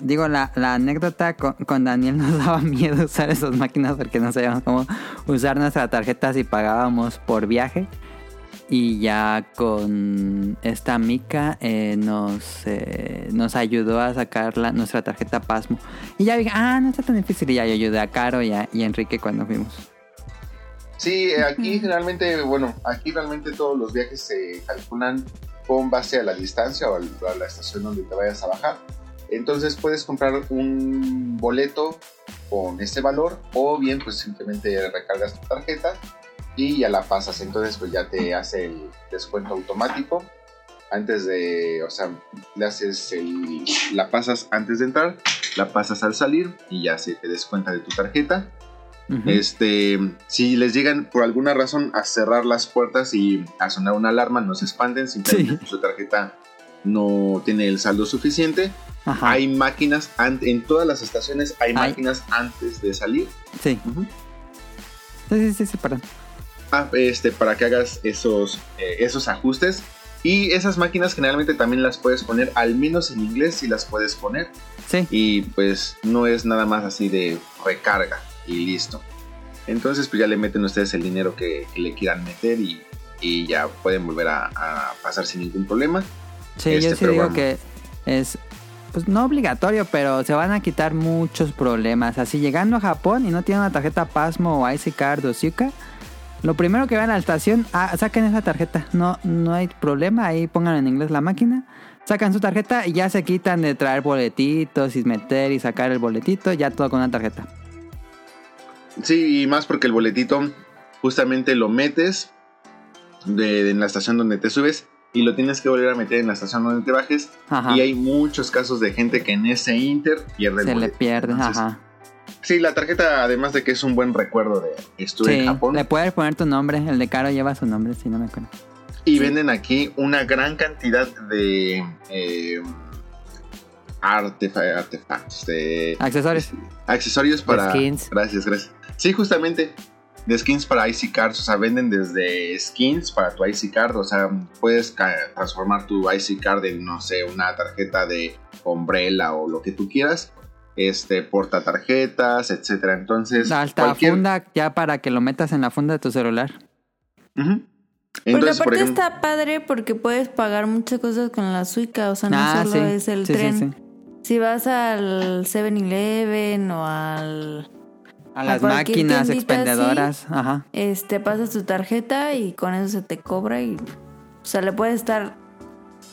Digo, la, la anécdota con, con Daniel nos daba miedo usar esas máquinas porque no sabíamos cómo usar nuestra tarjeta si pagábamos por viaje. Y ya con esta mica eh, nos, eh, nos ayudó a sacar la- nuestra tarjeta Pasmo. Y ya dije, ah, no está tan difícil. Y ya yo ayudé a Caro y a, y a Enrique cuando fuimos. Sí, eh, aquí generalmente, bueno, aquí realmente todos los viajes se calculan con base a la distancia o a la estación donde te vayas a bajar. Entonces puedes comprar un boleto con ese valor o bien pues simplemente recargas tu tarjeta y ya la pasas. Entonces pues ya te hace el descuento automático. Antes de, o sea, le haces el, la pasas antes de entrar, la pasas al salir y ya se te descuenta de tu tarjeta. Este, si les llegan por alguna razón a cerrar las puertas y a sonar una alarma, no se espanten, simplemente Sí. su tarjeta no tiene el saldo suficiente. Ajá. Hay máquinas, en todas las estaciones hay máquinas antes de salir. Sí. Ujú. Sí, sí, sí, sí, perdón. Ah, este, para que hagas esos, eh, esos ajustes. Y esas máquinas generalmente también las puedes poner, al menos en inglés si las puedes poner. Sí. y pues no es nada más así de recarga y listo. Entonces pues ya le meten ustedes el dinero que, que le quieran meter y, y ya pueden volver a, a pasar sin ningún problema. Sí, Este, yo sí pero digo que es, pues no obligatorio, pero se van a quitar muchos problemas. Así llegando a Japón y no tienen una tarjeta Pasmo o IC Card o Suica, lo primero que van a la estación, ah, saquen esa tarjeta. No, no hay problema, ahí pongan en inglés la máquina. Sacan su tarjeta y ya se quitan de traer boletitos y meter y sacar el boletito, ya todo con una tarjeta. Sí, y más porque el boletito justamente lo metes de, en la estación donde te subes y lo tienes que volver a meter en la estación donde te bajes. Ajá. Y hay muchos casos de gente que en ese inter pierde el Se le boleto. pierde, Entonces, ajá. Sí, la tarjeta, además de que es un buen recuerdo de estuve Sí, en Japón. le puedes poner tu nombre. El de Caro lleva su nombre, si no me acuerdo. Y venden aquí una gran cantidad de eh, artefa- artefactos, de Accesorios. accesorios para. skins. Gracias, gracias. Sí, justamente. De skins para IC Cards, o sea, venden desde skins para tu IC Card, o sea, puedes transformar tu IC Card en, no sé, una tarjeta de Umbrella o lo que tú quieras, este, porta tarjetas, etcétera. Entonces, Hasta cualquier- funda ya para que lo metas en la funda de tu celular. Ujú. Porque Entonces, por aparte ejemplo, está padre porque puedes pagar muchas cosas con la Suica, o sea, no ah, solo sí. es el sí, tren. sí, sí. Si vas al 7-Eleven o al A las máquinas expendedoras. Ajá. este pasas tu tarjeta y con eso se te cobra y o sea, le puedes estar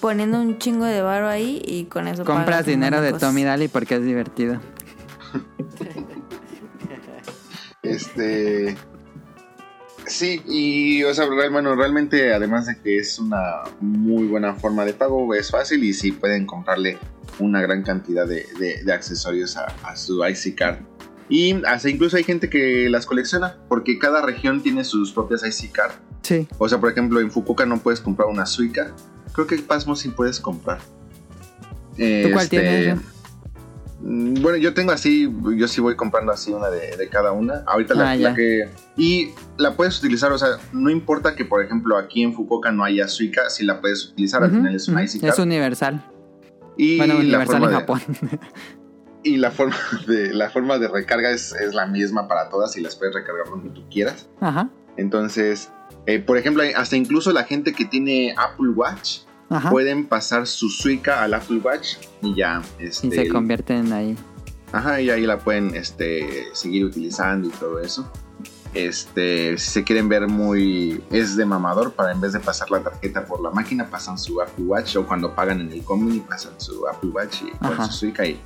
poniendo un chingo de varo ahí y con eso Compras dinero de. Tommy Daly porque es divertido. Este. Sí, y o sea, bueno, realmente además de que es una muy buena forma de pago, es fácil y sí pueden comprarle una gran cantidad de, de- de accesorios a, a su IC Card. Y hasta incluso hay gente que las colecciona, porque cada región tiene sus propias IC Card. Sí. O sea, por ejemplo, en Fukuoka no puedes comprar una Suica. Creo que en Pasmo sí puedes comprar. ¿Tú cuál Este, tienes? Mm, Bueno, yo tengo así, yo sí voy comprando así una de, de cada una. Ahorita la, Ah, la que... Y la puedes utilizar, o sea, no importa que, por ejemplo, aquí en Fukuoka no haya Suica, si la puedes utilizar, al final es una. IC card. Es universal. y Bueno, universal en de- Japón. Y la forma de, la forma de recarga es, es la misma para todas y las puedes recargar donde tú quieras. Ajá. Entonces, eh, por ejemplo, hasta incluso la gente que tiene Apple Watch Ajá. pueden pasar su Suica al Apple Watch y ya, este, Y se convierten ahí. Ajá, y ahí la pueden este, seguir utilizando y todo eso. Este, si se quieren ver muy. Es de mamador, para en vez de pasar la tarjeta por la máquina, pasan su Apple Watch. O cuando pagan en el combi, pasan su Apple Watch y con su Suica y,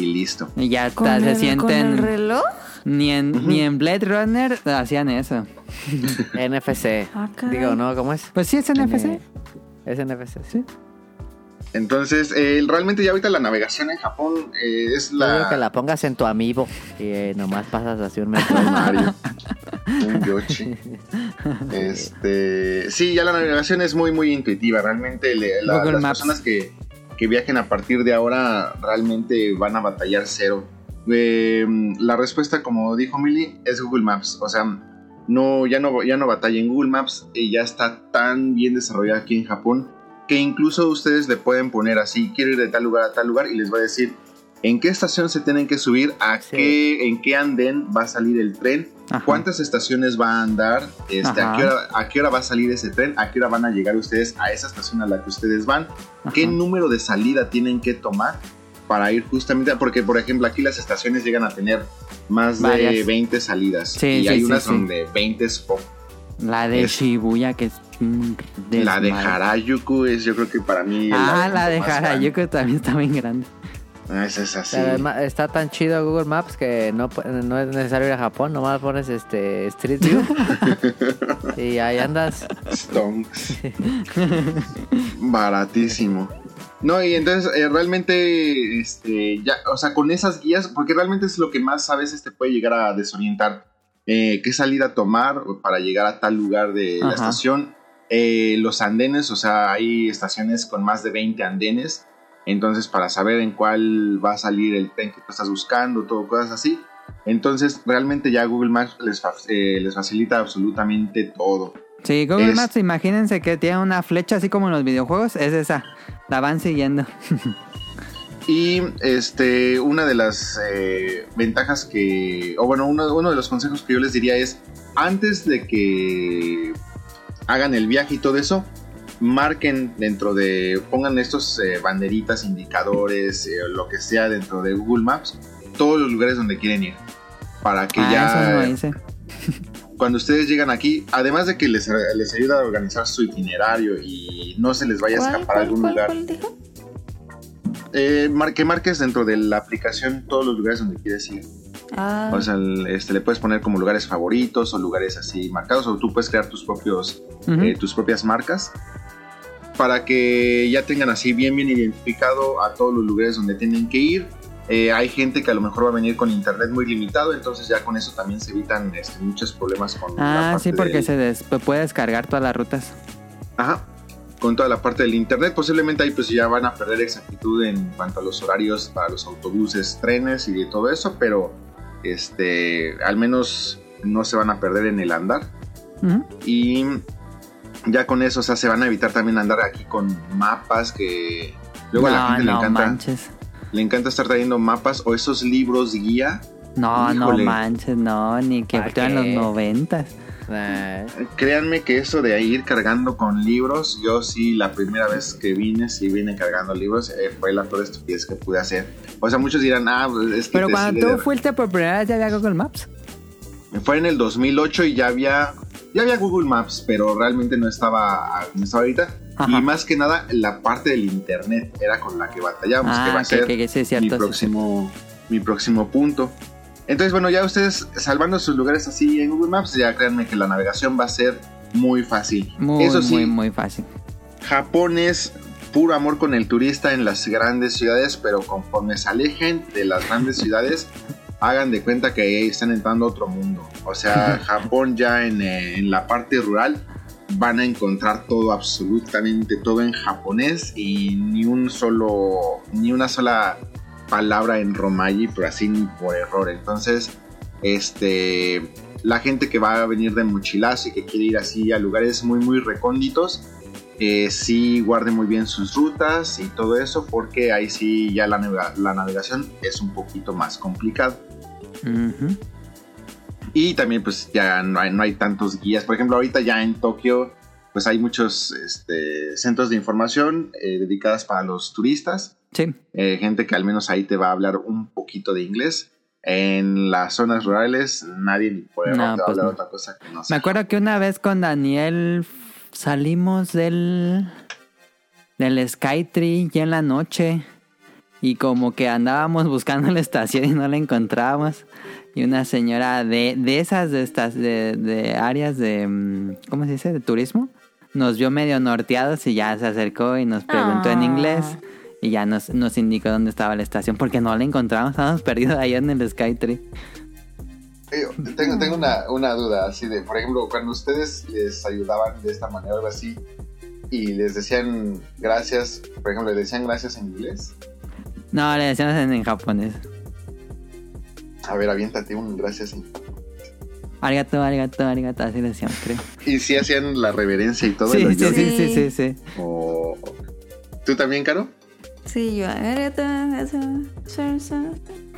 y listo. Y ya ¿Con hasta se el, ¿Con sienten. el reloj? Ni en, ni en Blade Runner hacían eso. NFC. Ah. Digo, ¿no? ¿Cómo es? Pues sí, es NFC. N- Es NFC, sí. Entonces, eh, realmente ya ahorita la navegación en Japón eh, es Yo digo la. que la pongas en tu amiibo y eh, nomás pasas así un metro. Mario. Un Yoshi. Este, sí, ya la navegación es muy, muy intuitiva. Realmente le- la- Google las Maps. personas que, que viajen a partir de ahora realmente van a batallar cero. Eh, la respuesta, como dijo Millie, es Google Maps. O sea, no, ya, no, ya no batalla en Google Maps y ya está tan bien desarrollada aquí en Japón que incluso ustedes le pueden poner así, quiero ir de tal lugar a tal lugar y les va a decir en qué estación se tienen que subir, a Sí. qué, en qué andén va a salir el tren, Ajá. cuántas estaciones va a andar, este, a, qué hora, a qué hora va a salir ese tren, a qué hora van a llegar ustedes a esa estación a la que ustedes van, qué número de salida tienen que tomar para ir justamente, porque por ejemplo aquí las estaciones llegan a tener más de Varias. 20 salidas Sí, y sí, hay sí, unas donde 20 es poco. La de Es- Shibuya, que es. La de. Harajuku es yo creo que para mí... Ah, la de grande. Harajuku también está bien grande. Ah, esa es así. Está tan chido Google Maps que no, no es necesario ir a Japón, nomás pones este Street View y ahí andas. Stonks. Baratísimo. No, y entonces eh, realmente, este, ya, o sea, con esas guías, porque realmente es lo que más a veces te puede llegar a desorientar. Eh, ¿Qué salida tomar para llegar a tal lugar de la Ajá. estación? Eh, los andenes, o sea, hay estaciones con más de 20 andenes. Entonces, para saber en cuál va a salir el tren que tú estás buscando, todo, cosas así. Entonces, realmente ya Google Maps les, eh, les facilita absolutamente todo. Sí, Google Es- Maps, imagínense que tiene una flecha así como en los videojuegos. Es esa. La van siguiendo. Y este, una de las eh, ventajas que, o bueno, uno, uno de los consejos que yo les diría es, antes de que hagan el viaje y todo eso, marquen dentro de, pongan estos eh, banderitas, indicadores, eh, lo que sea dentro de Google Maps, todos los lugares donde quieren ir. Para que ah, ya eso no hice. cuando ustedes llegan aquí, además de que les, les ayuda a organizar su itinerario y no se les vaya a ¿Cuál, escapar a algún cuál, lugar. cuál dijo? Eh, mar- que marques dentro de la aplicación todos los lugares donde quieres ir. Ah, O sea, este, le puedes poner como lugares favoritos o lugares así marcados, o tú puedes crear tus propios, Ujú. eh, tus propias marcas para que ya tengan así bien bien identificado a todos los lugares donde tienen que ir. Eh, hay gente que a lo mejor va a venir con internet muy limitado, entonces ya con eso también se evitan este, muchos problemas con la Ah, parte sí, porque del- se des- puede descargar todas las rutas. Ajá. Con toda la parte del internet, posiblemente ahí pues ya van a perder exactitud en cuanto a los horarios para los autobuses, trenes y de todo eso, pero este, al menos no se van a perder en el andar. Y ya con eso, o sea, se van a evitar también andar aquí con mapas que luego a la no, gente le encanta, manches. le encanta estar trayendo mapas o esos libros guía. No, Híjole. no manches, no, ni que ¿Pa' fueran los noventas. Créanme que eso de ir cargando con libros, yo sí, la primera vez que vine, sí vine cargando libros, eh, fue la peor estupidez que pude hacer. O sea, muchos dirán, ah, pues, es que Pero te cuando tú de- fuiste por primera vez ya había Google Maps. Fue en el 2008 y ya había, ya había Google Maps, pero realmente no estaba como ahorita. Ajá. Y más que nada, la parte del internet era con la que batallamos, que va Ah, a ser que, que, sí, es cierto. mi sí, próximo, mi próximo punto. Entonces, bueno, ya ustedes salvando sus lugares así en Google Maps, ya créanme que la navegación va a ser muy fácil. Muy, Eso sí, muy, muy fácil. Japón es puro amor con el turista en las grandes ciudades, pero conforme se alejen de las grandes ciudades, hagan de cuenta que están entrando a otro mundo. O sea, Japón ya en, eh, en la parte rural van a encontrar todo, absolutamente todo en japonés y ni un solo, ni una sola palabra en romaji, pero así por error. Entonces, este, la gente que va a venir de mochilazo y que quiere ir así a lugares muy, muy recónditos, eh, sí guarde muy bien sus rutas y todo eso, porque ahí sí ya la, navega- la navegación es un poquito más complicado. Ujú. Y también pues ya no hay, no hay tantos guías. Por ejemplo, ahorita ya en Tokio pues hay muchos este, centros de información eh, dedicadas para los turistas. Sí. Eh, gente que al menos ahí te va a hablar un poquito de inglés. En las zonas rurales nadie ni puede No, te va a pues hablar no. otra cosa que no Me sea. acuerdo que una vez con Daniel salimos del del Skytree ya en la noche y como que andábamos buscando la estación y no la encontrábamos y una señora de, de esas de estas de, de áreas de mm, ¿cómo se dice? de turismo nos vio medio norteados y ya se acercó y nos preguntó en Ah. inglés y ya nos, nos indicó dónde estaba la estación porque no la encontramos, estábamos perdidos allá en el Skytree. Eh, Tengo, tengo una, una duda así de, por ejemplo, cuando ustedes les ayudaban de esta manera o algo así y les decían gracias, por ejemplo, les decían gracias en inglés. No, le decíamos en, en japonés. A ver, aviéntate un gracias en Arigato, arigato, arigato, así le decíamos, creo. Y si hacían la reverencia y todo. Sí, sí, sí, sí, sí, sí. o- ¿Tú también, Caro? Sí, yo.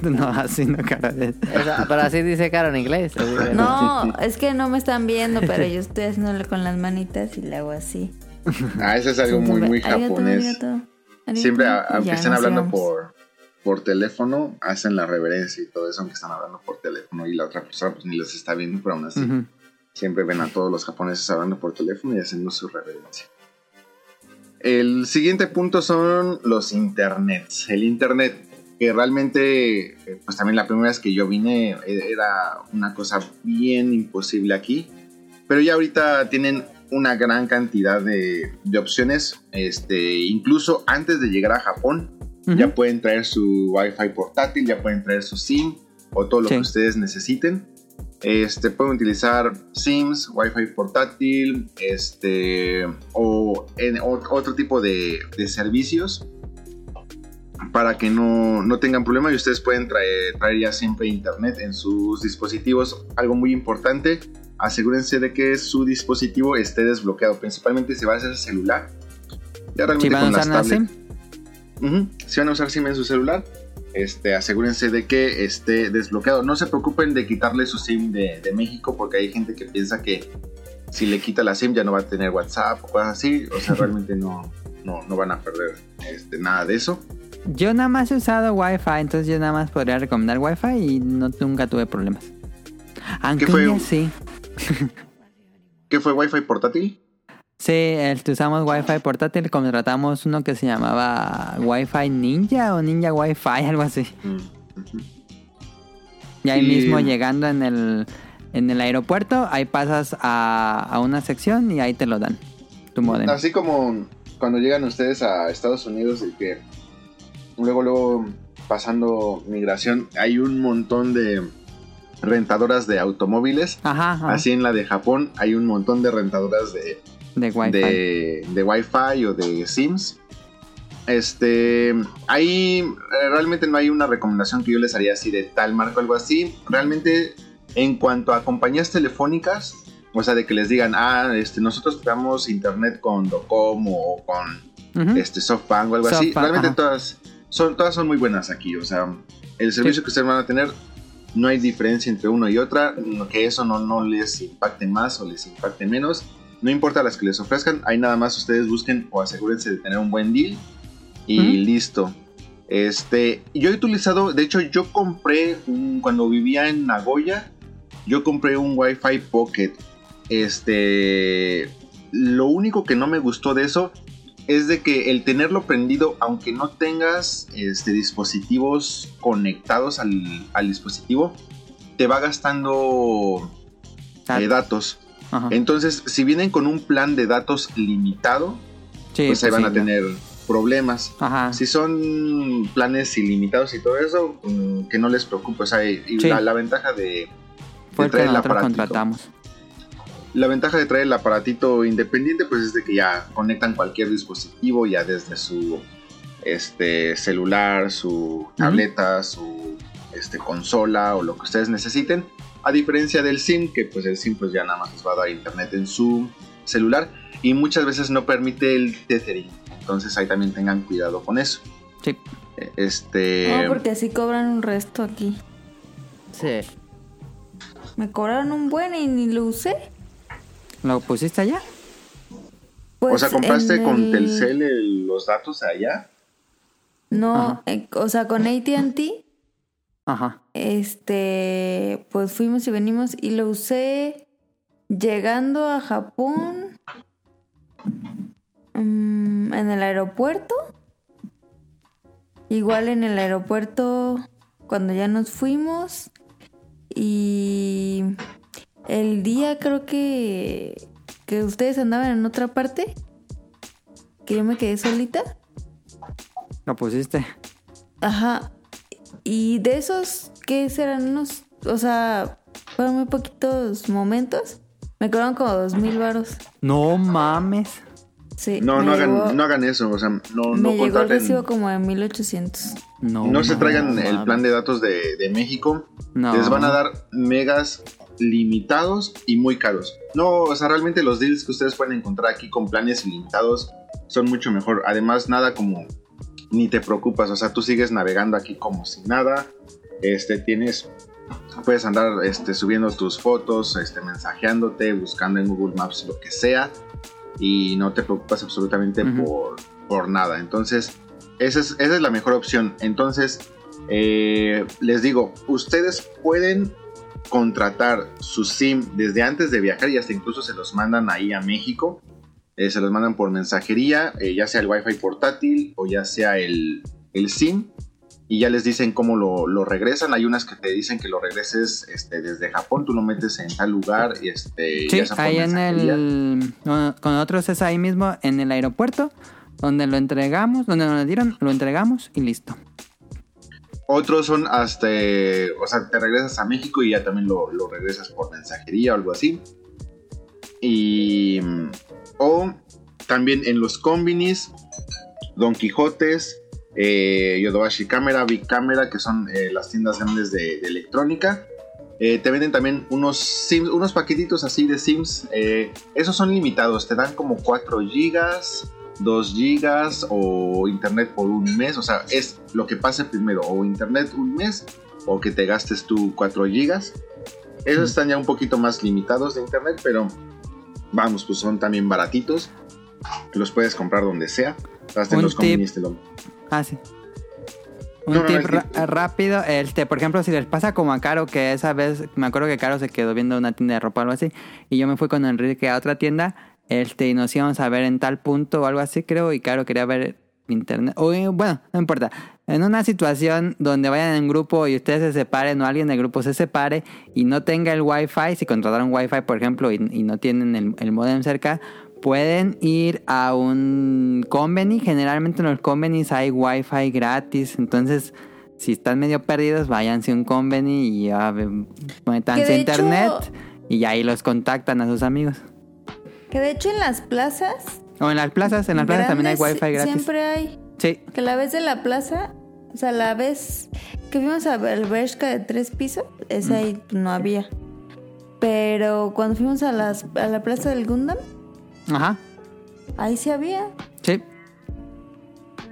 No, así no, cara pero así dice Caro en inglés. No, es que no me están viendo, pero yo estoy haciéndole con las manitas y le hago así. Ah, eso es algo muy, muy japonés. Siempre, aunque estén hablando por, por teléfono, hacen la reverencia y todo eso, aunque están hablando por teléfono y la otra persona pues ni los está viendo, pero aún así siempre ven a todos los japoneses hablando por teléfono y haciendo su reverencia. El siguiente punto son los internets. El internet, que realmente, eh, pues también la primera vez que yo vine eh, era una cosa bien imposible aquí. Pero ya ahorita tienen una gran cantidad de, de opciones. Este, incluso antes de llegar a Japón, ya pueden traer su Wi-Fi portátil, ya pueden traer su SIM o todo lo Sí. que ustedes necesiten. Este, pueden utilizar Sims, Wi-Fi portátil, este, o, en, o- otro tipo de, de servicios para que no, no tengan problema y ustedes pueden traer, traer ya siempre internet en sus dispositivos. Algo muy importante, asegúrense de que su dispositivo esté desbloqueado, principalmente si va a ser celular. Ya realmente Si van a con usar las una tablets- SIM, Ujú. Si van a usar SIM en su celular, este, asegúrense de que esté desbloqueado. No se preocupen de quitarle su SIM de, de México porque hay gente que piensa que si le quita la SIM ya no va a tener WhatsApp o cosas así. O sea, realmente no, no, no van a perder este, nada de eso. yo nada más he usado Wi-Fi, entonces yo nada más podría recomendar Wi-Fi y no, nunca tuve problemas. Aunque fue? un día sí. ¿Qué fue Wi-Fi portátil? Sí, este, usamos Wi-Fi portátil, contratamos uno que se llamaba Wi-Fi Ninja o Ninja Wi-Fi, algo así. Y ahí mismo llegando en el, en el aeropuerto, ahí pasas a, a una sección y ahí te lo dan. Tu modem. Así como, cuando llegan ustedes a Estados Unidos y que luego, luego pasando migración, hay un montón de rentadoras de automóviles. Ajá, ajá. Así en la de Japón hay un montón de rentadoras de, de Wi-Fi. de, de Wi-Fi o de Sims. Este, ahí eh, realmente no hay una recomendación que yo les haría así de tal marco algo así. Realmente, en cuanto a compañías telefónicas, o sea, de que les digan, ah, este, nosotros damos internet con Docomo o con Ujú. este SoftBank o algo así. Realmente ajá. todas son, todas son muy buenas aquí. O sea, el servicio que ustedes van a tener, no hay diferencia entre uno y otra. Que eso no, no les impacte más o les impacte menos. No importa las que les ofrezcan, ahí nada más ustedes busquen o asegúrense de tener un buen deal y listo. Este, yo he utilizado, de hecho, yo compré un- cuando vivía en Nagoya, yo compré un Wi-Fi Pocket. Este, lo único que no me gustó de eso es de que el tenerlo prendido, aunque no tengas este, dispositivos conectados al, al dispositivo, te va gastando eh, datos. Ajá. Entonces, si vienen con un plan de datos limitado, Sí, pues ahí van sí, a tener problemas. Ajá. Si son planes ilimitados y todo eso, mm, que no les preocupe. O sea, y Sí. la, la ventaja de, Fue traer el aparatito. contratamos. La ventaja de traer el aparatito independiente, pues es de que ya conectan cualquier dispositivo, ya desde su este celular, su tableta, su este, consola o lo que ustedes necesiten. A diferencia del SIM, que pues el SIM pues ya nada más les va a dar internet en su celular y muchas veces no permite el tethering. Entonces ahí también tengan cuidado con eso. Sí. Eh, Este. No, porque así cobran un resto aquí. Sí. Me cobraron un buen y ni lo usé. ¿Lo pusiste allá? Pues o sea, compraste con el- Telcel el- los datos allá. No, eh, o sea, con ATT, Ajá. este, pues fuimos y venimos y lo usé llegando a Japón mm, en el aeropuerto. Igual en el aeropuerto cuando ya nos fuimos. Y el día creo que, que ustedes andaban en otra parte. Que yo me quedé solita. Lo pusiste. Ajá. Y de esos, ¿qué serán unos? O sea, fueron muy poquitos momentos. Me cobraron como dos mil varos. No mames. Sí. No, no hagan, llegó- no hagan eso. O sea, no, me no llegó el recibo como de 1800. No. No se traigan mames. el plan de datos de, de México. No. Les van a dar megas limitados y muy caros. No, o sea, realmente los deals que ustedes pueden encontrar aquí con planes ilimitados son mucho mejor. Además, nada como ni te preocupas, o sea, tú sigues navegando aquí como si nada. Este, tienes puedes andar este, subiendo tus fotos, este, mensajeándote, buscando en Google Maps lo que sea y no te preocupas absolutamente por, por nada. Entonces, esa es, esa es la mejor opción. Entonces, eh, les digo, ustedes pueden contratar su SIM desde antes de viajar y hasta incluso se los mandan ahí a México. Eh, se los mandan por mensajería, eh, ya sea el Wi-Fi portátil o ya sea el, el SIM. Y ya les dicen cómo lo, lo regresan. Hay unas que te dicen que lo regreses este, desde Japón, tú lo metes en tal lugar y este, Sí, ya ahí en el... Con nosotros es ahí mismo, en el aeropuerto, donde lo entregamos, donde nos lo dieron, lo entregamos y listo. Otros son hasta, o sea, te regresas a México y ya también lo, lo regresas por mensajería o algo así. Y, o también en los combinis, Don Quijotes, eh, Yodobashi Camera, Big Camera, que son eh, las tiendas grandes de, de electrónica. Eh, te venden también unos Sims, unos paquetitos así de Sims. eh, esos son limitados, te dan como 4 gigas, 2 gigas o internet por un mes. O sea, es lo que pase primero, o internet un mes o que te gastes tú 4 gigas. Esos están ya un poquito más limitados de internet, pero vamos, pues son también baratitos. Los puedes comprar donde sea. Hasta en los convenios lo- Ah, sí. Un No, no, tip ra- tip. rápido, este, por ejemplo, si les pasa como a Caro, que esa vez, me acuerdo que Caro se quedó viendo una tienda de ropa o algo así, y yo me fui con Enrique a otra tienda, este, y nos íbamos a ver en tal punto o algo así, creo, y Caro quería ver internet, o eh, bueno, no importa, en una situación donde vayan en grupo y ustedes se separen o alguien del grupo se separe y no tenga el wifi, si contrataron wifi, por ejemplo, y, y no tienen el, el modem cerca, pueden ir a un conveni. Generalmente en los convenis hay wifi gratis. Entonces, si están medio perdidos, váyanse a un conveni y ya de a internet. hecho- Y ahí los contactan a sus amigos. Que de hecho en las plazas. O en las plazas, en las plazas también hay wifi gratis. Siempre hay. Sí. Que la vez de la plaza, o sea, la vez que fuimos a ver el Bershka de tres pisos, esa ahí no había. Pero cuando fuimos a, las, a la plaza del Gundam, Ajá. ahí sí había. Sí.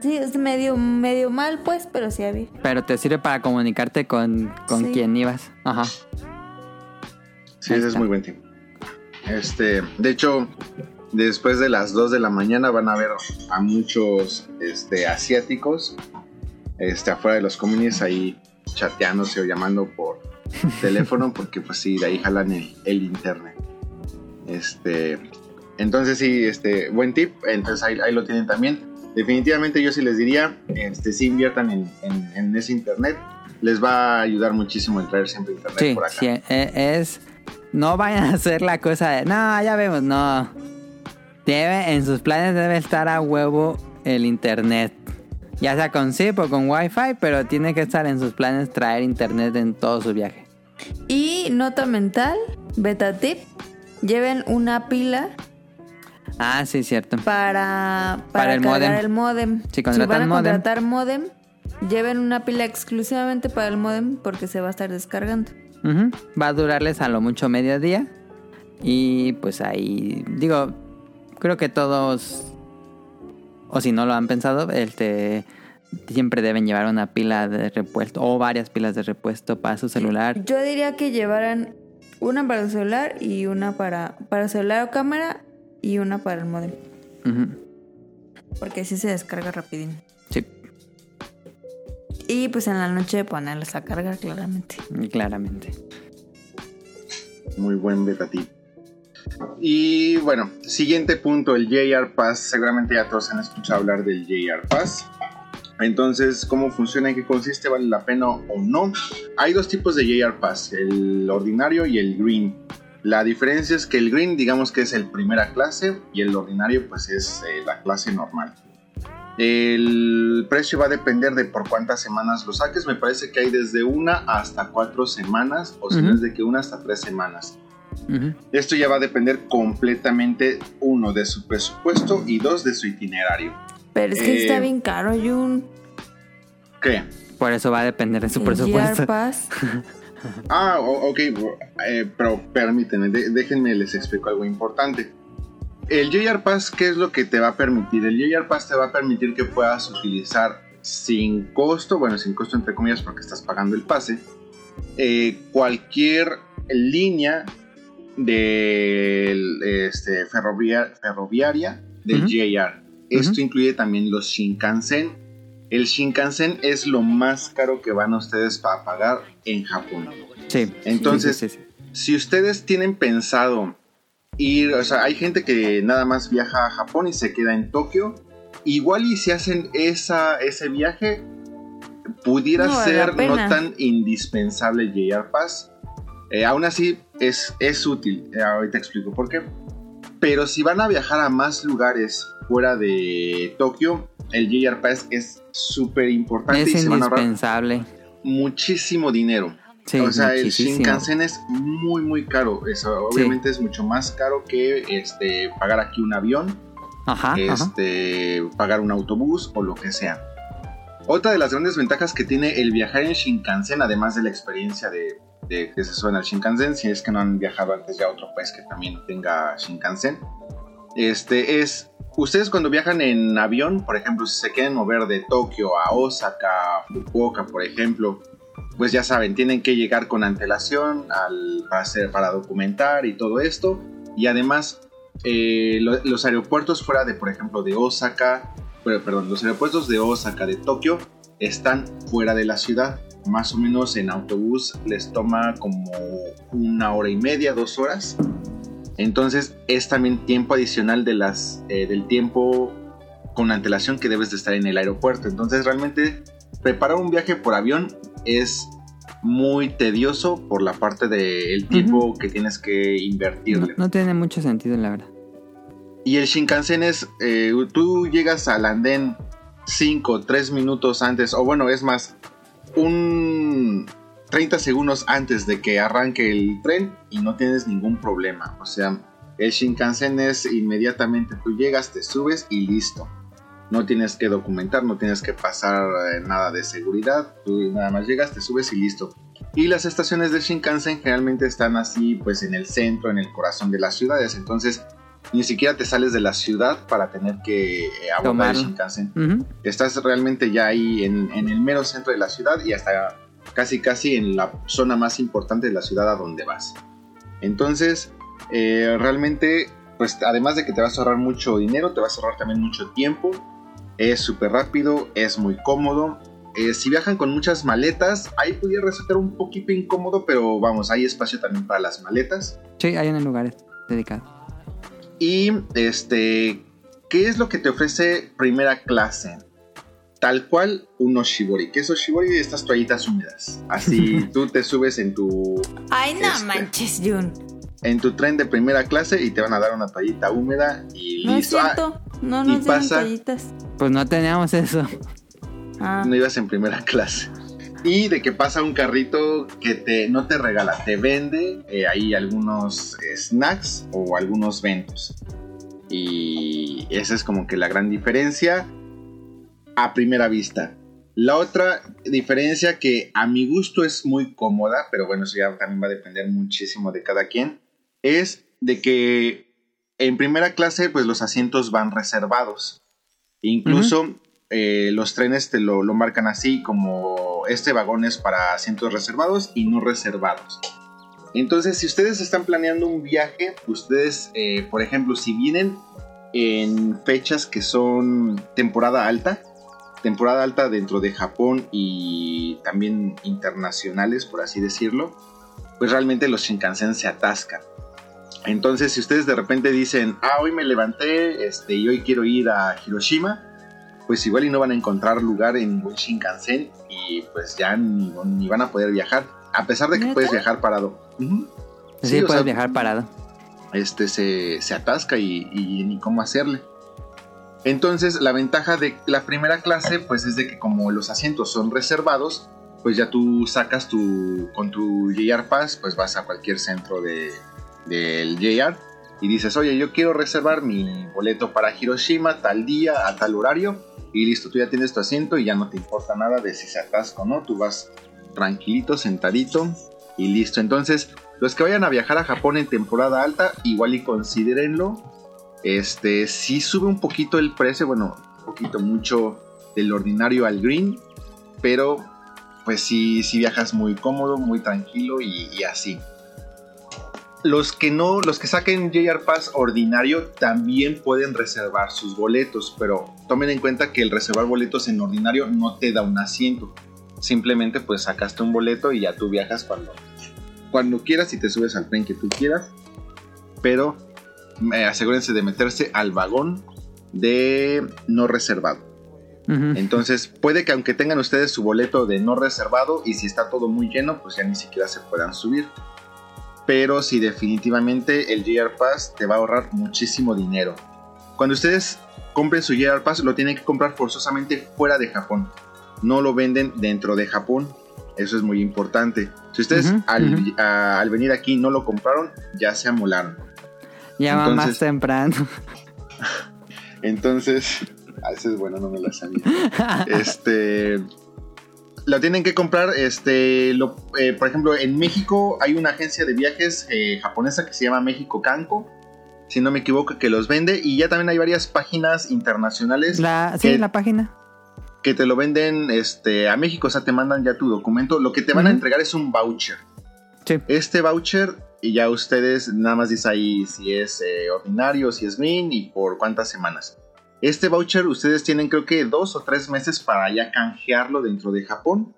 Sí, es medio, medio mal, pues, pero sí había. Pero te sirve para comunicarte con, con Sí. quien ibas. Ajá. Sí, Ahí ese es está. muy buen tiempo. Este, de hecho, después de las 2 de la mañana van a ver a muchos este, asiáticos este, afuera de los comunes ahí chateándose o llamando por teléfono porque pues sí, de ahí jalan el, el internet. Este, entonces sí, este, buen tip, entonces ahí, ahí lo tienen también. Definitivamente yo sí les diría, este, si inviertan en, en- en ese internet, les va a ayudar muchísimo el traer siempre internet Sí, por acá. sí, e- es... No vayan a hacer la cosa de... No, ya vemos, no. Debe, en sus planes debe estar a huevo el internet. Ya sea con zip o con wifi, pero tiene que estar en sus planes traer internet en todo su viaje. Y nota mental, beta tip, lleven una pila Ah, sí, cierto. para, para, Para el módem. el modem. Si contratan van a módem. contratar modem, lleven una pila exclusivamente para el modem porque se va a estar descargando. Ujú. Va a durarles a lo mucho mediodía. Y pues ahí, digo, creo que todos, o si no lo han pensado, este, siempre deben llevar una pila de repuesto o varias pilas de repuesto para su celular. Yo diría que llevaran una para el celular y una para, para celular o cámara y una para el modem. Porque así se descarga rapidín. Sí, Y pues en la noche ponerlos a cargar claramente. claramente. Muy buen beta tip. Y bueno, siguiente punto, el JR Pass. Seguramente ya todos han escuchado hablar del JR Pass. Entonces, ¿cómo funciona? ¿En qué consiste? ¿Vale la pena o no? Hay dos tipos de JR Pass, el ordinario y el green. La diferencia es que el green, digamos que es el primera clase y el ordinario, pues es eh, la clase normal. El precio va a depender de por cuántas semanas lo saques. Me parece que hay desde una hasta cuatro semanas, o si no es de que una hasta tres semanas. Esto ya va a depender completamente, uno, de su presupuesto y dos, de su itinerario. Pero es que Eh, está bien caro, Jun. ¿Qué? Por eso va a depender de su presupuesto. Ah, ok, eh, pero permítanme, de- déjenme les explico algo importante. El JR Pass, ¿qué es lo que te va a permitir? El JR Pass te va a permitir que puedas utilizar sin costo, bueno, sin costo entre comillas porque estás pagando el pase, eh, cualquier línea de este, ferrovia- ferroviaria del. JR. Esto incluye también los Shinkansen. El Shinkansen es lo más caro que van ustedes a pagar en Japón. Sí. Entonces, Sí, sí, sí, sí. Si ustedes tienen pensado ir, o sea, hay gente que nada más viaja a Japón y se queda en Tokio, igual y si hacen esa, ese viaje, pudiera No ser no tan indispensable el JR Pass. Eh, aún así, es, es útil. Eh, ahorita explico por qué. Pero si van a viajar a más lugares fuera de Tokio, el JR Pass es súper importante y Es se van a indispensable. muchísimo dinero. Sí, o sea, el. Shinkansen es muy, muy caro. Eso, obviamente es mucho más caro que este, pagar aquí un avión, Ajá, ajá. este, pagar un autobús o lo que sea. Otra de las grandes ventajas que tiene el viajar en Shinkansen, además de la experiencia de, de que se suena al Shinkansen, si es que no han viajado antes ya a otro país que también tenga Shinkansen, este es, ustedes cuando viajan en avión, por ejemplo, si se quieren mover de Tokio a Osaka, Fukuoka, por ejemplo, pues ya saben, tienen que llegar con antelación al, para, hacer, para documentar y todo esto. Y además, eh, lo- los aeropuertos fuera de, por ejemplo, de Osaka, pero, perdón, los aeropuertos de Osaka, de Tokio, están fuera de la ciudad. Más o menos en autobús les toma como una hora y media, dos horas. Entonces es también tiempo adicional de las, eh, del tiempo con antelación que debes de estar en el aeropuerto. Entonces realmente preparar un viaje por avión es muy tedioso por la parte del tiempo que tienes que No, invertirle. no tiene mucho sentido, la verdad. Y el Shinkansen es, eh, tú llegas al andén 5, 3 minutos antes, o bueno, es más, un 30 segundos antes de que arranque el tren y no tienes ningún problema. O sea, el Shinkansen es inmediatamente tú llegas, te subes y listo. No tienes que documentar, no tienes que pasar eh, nada de seguridad, tú nada más llegas, te subes y listo. Y las estaciones de Shinkansen generalmente están así, pues en el centro, en el corazón de las ciudades. Entonces, ni siquiera te sales de la ciudad para tener que abordar el. Shinkansen. Estás realmente ya ahí en, en el mero centro de la ciudad y hasta casi casi en la zona más importante de la ciudad a donde vas. Entonces, eh, realmente, pues además de que te vas a ahorrar mucho dinero, te vas a ahorrar también mucho tiempo. Es súper rápido, es muy cómodo. Eh, si viajan con muchas maletas, ahí pudiera resultar un poquito incómodo, pero vamos, hay espacio también para las maletas. Sí, hay en lugares dedicados. Y este, ¿qué es lo que te ofrece primera clase? Tal cual un Oshibori. ¿Qué es Oshibori? Estas toallitas húmedas. Así tú te subes en tu, Ay, no Este. manches, Jun. en tu tren de primera clase y te van a dar una toallita húmeda y No es listo. Ah, cierto. No nos dieron pasa- toallitas. Pues no teníamos eso. Ah. no ibas en primera clase. Y de que pasa un carrito que te, no te regala, te vende eh, ahí algunos snacks o algunos ventos. Y esa es como que la gran diferencia a primera vista. La otra diferencia que a mi gusto es muy cómoda, pero bueno, eso ya también va a depender muchísimo de cada quien, es de que en primera clase pues los asientos van reservados. Incluso eh, los trenes te lo, lo marcan así como este vagón es para asientos reservados y no reservados. Entonces, si ustedes están planeando un viaje, ustedes, eh, por ejemplo, si vienen en fechas que son temporada alta, temporada alta dentro de Japón y también internacionales, por así decirlo, pues realmente los Shinkansen se atascan. Entonces, si ustedes de repente dicen, ah, hoy me levanté este, y hoy quiero ir a Hiroshima, pues igual y no van a encontrar lugar en ningún Shinkansen y pues ya ni, ni van a poder viajar. A pesar de que ¿Neta? puedes viajar parado. Sí, puedes sea, viajar parado. este se, se atasca y, y ni cómo hacerle. Entonces, la ventaja de la primera clase, pues es de que como los asientos son reservados, pues ya tú sacas tu, con tu JR Pass, pues vas a cualquier centro de, del JR y dices, oye, yo quiero reservar mi boleto para Hiroshima tal día, a tal horario, y listo, tú ya tienes tu asiento y ya no te importa nada de si se atasca o no, tú vas tranquilito, sentadito y listo. Entonces, los que vayan a viajar a Japón en temporada alta, igual y considérenlo. Este, sí sube un poquito el precio, bueno, un poquito mucho del ordinario al green, pero pues sí, sí viajas muy cómodo, muy tranquilo y, y así. Los que no, los que saquen JR Pass ordinario también pueden reservar sus boletos, pero tomen en cuenta que el reservar boletos en ordinario no te da un asiento. Simplemente pues sacaste un boleto y ya tú viajas cuando, cuando quieras y te subes al tren que tú quieras. Pero eh, asegúrense de meterse al vagón de no reservado. Entonces puede que aunque tengan ustedes su boleto de no reservado y si está todo muy lleno, pues ya ni siquiera se puedan subir. Pero si definitivamente el JR Pass te va a ahorrar muchísimo dinero. Cuando ustedes compren su JR Pass lo tienen que comprar forzosamente fuera de Japón. No lo venden dentro de Japón. Eso es muy importante. Si ustedes al, a- venir aquí no lo compraron, ya se amolaron. Ya va más temprano. Entonces, ah, esa es buena, no me la sabía. este, lo tienen que comprar, este, lo, eh, por ejemplo, en México hay una agencia de viajes eh, japonesa que se llama México Canco, si no me equivoco, que los vende y ya también hay varias páginas internacionales La, sí, que, la página. que te lo venden este, a México, o sea, te mandan ya tu documento. Lo que te van a entregar es un voucher. Sí. Este voucher, y ya ustedes nada más dice ahí si es eh, ordinario, si es green y por cuántas semanas. Este voucher ustedes tienen creo que dos o tres meses para ya canjearlo dentro de Japón.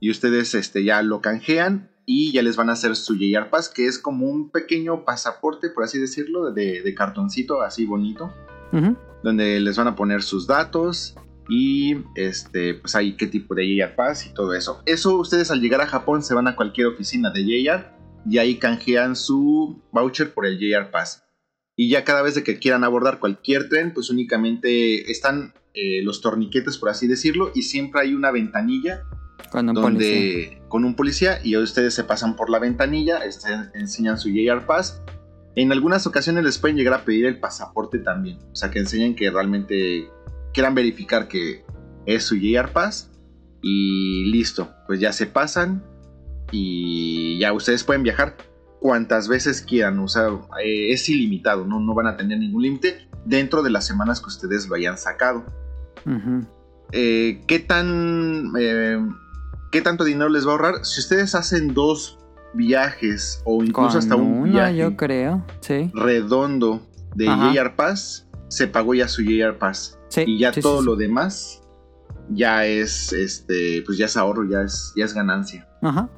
Y ustedes este, ya lo canjean y ya les van a hacer su JR Pass, que es como un pequeño pasaporte, por así decirlo, de, de cartoncito así bonito donde les van a poner sus datos y este pues ahí qué tipo de JR Pass y todo eso. Eso ustedes al llegar a Japón se van a cualquier oficina de JR y ahí canjean su voucher por el JR Pass. Y ya cada vez de que quieran abordar cualquier tren, pues únicamente están eh, los torniquetes, por así decirlo, y siempre hay una ventanilla Con un donde policía. con un policía y ustedes se pasan por la ventanilla, este, enseñan su JR Pass. En algunas ocasiones les pueden llegar a pedir el pasaporte también, o sea que enseñen que realmente quieran verificar que es su JR Pass y listo, pues ya se pasan y ya ustedes pueden viajar cuantas veces quieran, o sea, eh, es ilimitado, ¿no? no van a tener ningún límite dentro de las semanas que ustedes lo hayan sacado eh, ¿qué tan eh, qué tanto dinero les va a ahorrar? Si ustedes hacen dos viajes o incluso Con hasta un uno, viaje yo creo. Sí. redondo de Ajá. JR Pass, se pagó ya su JR Pass Sí, y ya sí, todo lo demás ya es este pues ya es ahorro, ya es ya es ganancia. Ajá.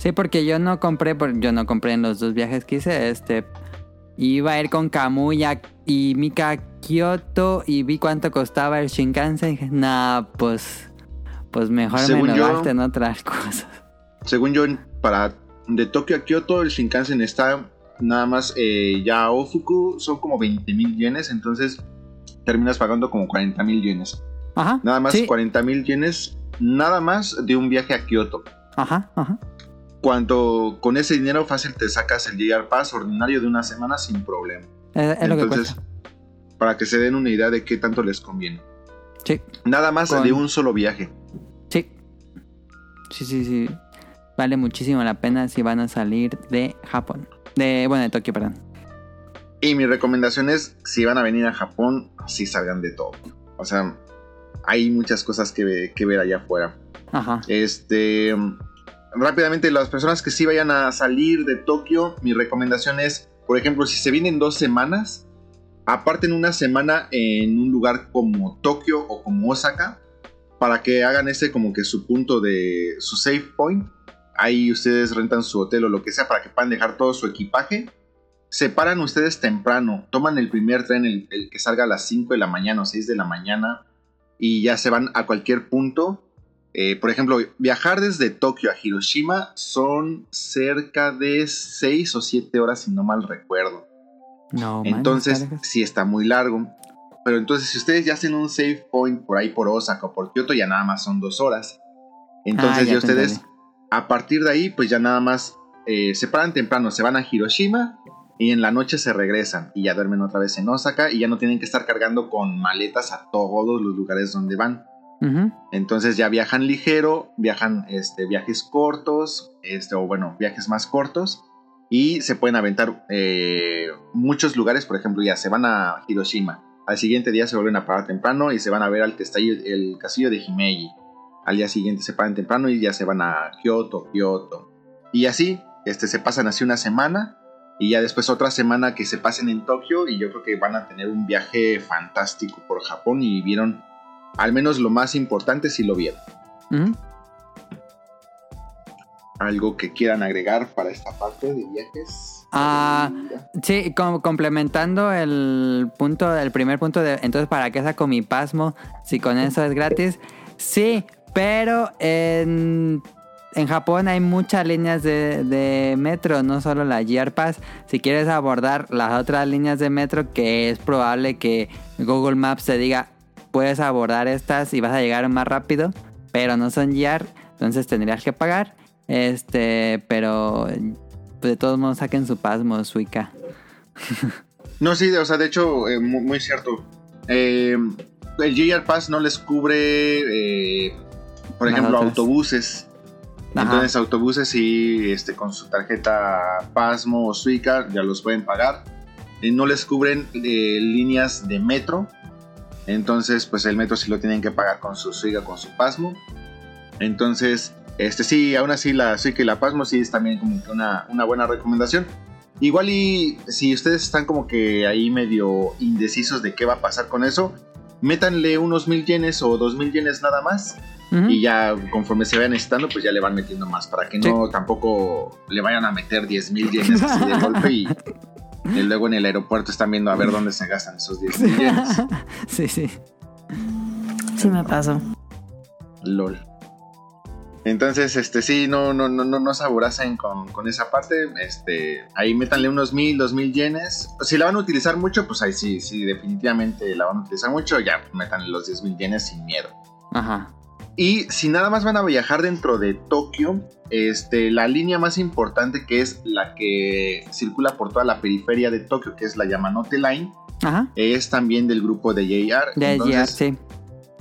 Sí, porque yo no compré, yo no compré en los dos viajes que hice, este iba a ir con Kamuya y Mika a Kyoto y vi cuánto costaba el Shinkansen y dije, nah, pues pues mejor Según me lo yo- gasto en otras cosas. Según yo para de Tokio a Kyoto el Shinkansen está nada más eh, ya a Ofuku son como 20 mil yenes, entonces terminas pagando como 40 mil yenes. Ajá. Nada más sí. 40 mil yenes, nada más de un viaje a Kioto. Ajá, ajá. Cuando con ese dinero fácil te sacas el JR Pass ordinario de una semana sin problema. Es, es lo que Entonces, cuesta. para que se den una idea de qué tanto les conviene. Sí. Nada más Con- de un solo viaje. Sí. Sí, sí, sí. Vale muchísimo la pena si van a salir de Japón. De, bueno, de Tokio, perdón. Y mi recomendación es, si van a venir a Japón, sí salgan de Tokio. O sea, hay muchas cosas que, que ver allá afuera. Ajá. Este, rápidamente, las personas que sí vayan a salir de Tokio, mi recomendación es, por ejemplo, si se vienen dos semanas, aparten una semana en un lugar como Tokio o como Osaka, para que hagan ese como que su punto de su safe point. Ahí ustedes rentan su hotel o lo que sea para que puedan dejar todo su equipaje. Se paran ustedes temprano, toman el primer tren, el, el que salga a las 5 de la mañana o 6 de la mañana, y ya se van a cualquier punto. Eh, por ejemplo, viajar desde Tokio a Hiroshima son cerca de 6 o 7 horas, si no mal recuerdo. No, Entonces, sí está muy largo. Pero entonces, si ustedes ya hacen un save point por ahí por Osaka o por Kyoto, ya nada más son dos horas. Entonces, Ah, ya ya, te ustedes, entendí. a partir de ahí, pues ya nada más eh, se paran temprano, se van a Hiroshima y en la noche se regresan y ya duermen otra vez en Osaka y ya no tienen que estar cargando con maletas a todos los lugares donde van. Entonces ya viajan ligero, viajan este, viajes cortos, este, o bueno, viajes más cortos, y se pueden aventar eh, muchos lugares, por ejemplo, ya se van a Hiroshima, al siguiente día se vuelven a parar temprano y se van a ver al castillo, el castillo de Himeji, al día siguiente se paran temprano y ya se van a Kyoto, Kyoto, y así, este, se pasan así una semana, y ya después otra semana que se pasen en Tokio, y yo creo que van a tener un viaje fantástico por Japón y vieron al menos lo más importante si lo vieron. Algo que quieran agregar para esta parte de viajes. Ah, Sí, com- complementando el punto, el primer punto de entonces para qué saco mi pasmo si con eso es gratis. Sí, pero en, en Japón hay muchas líneas de, de metro, no solo la GR Pass. Si quieres abordar las otras líneas de metro, que es probable que Google Maps te diga puedes abordar estas y vas a llegar más rápido, pero no son GR, entonces tendrías que pagar. Este, pero pues, de todos modos saquen su pasmo, Suica. No, sí, o sea, de hecho, eh, mu- muy, cierto. Eh, el JR Pass no les cubre, eh, por Las ejemplo, otras. autobuses. Ajá. Entonces, autobuses sí, este, con su tarjeta Pasmo o Suica ya los pueden pagar. Eh, no les cubren líneas de metro. Entonces, pues el metro sí lo tienen que pagar con su Suica, con su Pasmo. Entonces, este sí, aún así la Suica y la Pasmo sí es también como que una, una buena recomendación. Igual y si ustedes están como que ahí medio indecisos de qué va a pasar con eso, métanle unos mil yenes o dos mil yenes nada más Ujú. y ya conforme se vayan necesitando pues ya le van metiendo más para que no tampoco le vayan a meter 10 mil yenes así de golpe y, y luego en el aeropuerto están viendo a ver dónde se gastan esos 10 mil yenes. sí, sí. Sí me pasó. LOL. Entonces, este, sí, no, no, no, no, no se aboracen con, con esa parte. Este, ahí métanle unos mil, dos mil yenes. Si la van a utilizar mucho, pues ahí sí, sí, definitivamente la van a utilizar mucho. Ya, métanle los 10 mil yenes sin miedo. Ajá. Y si nada más van a viajar dentro de Tokio, este, la línea más importante que es la que circula por toda la periferia de Tokio, que es la Yamanote Line, Ajá. es también del grupo de JR. De Entonces, JR, sí.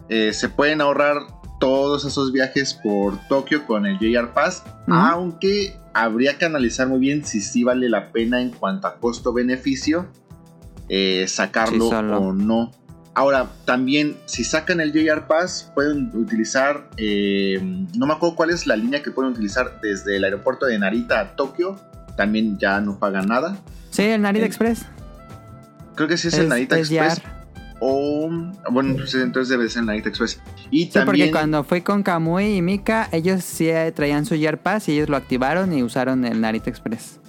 eh, se pueden ahorrar todos esos viajes por Tokio con el JR Pass, aunque habría que analizar muy bien si sí vale la pena en cuanto a costo-beneficio eh, sacarlo Sí, o no. Ahora, también, si sacan el JR Pass, pueden utilizar, eh, no me acuerdo cuál es la línea que pueden utilizar desde el aeropuerto de Narita a Tokio, también ya no pagan nada. Sí, el Narita Eh, Express. Creo que sí es, el Narita es Express. JR. O, bueno, pues, entonces debe de ser el Narita Express. Y Sí, porque cuando fui con Kamui y Mika, ellos sí eh, traían su Year Pass y ellos lo activaron y usaron el Narita Express.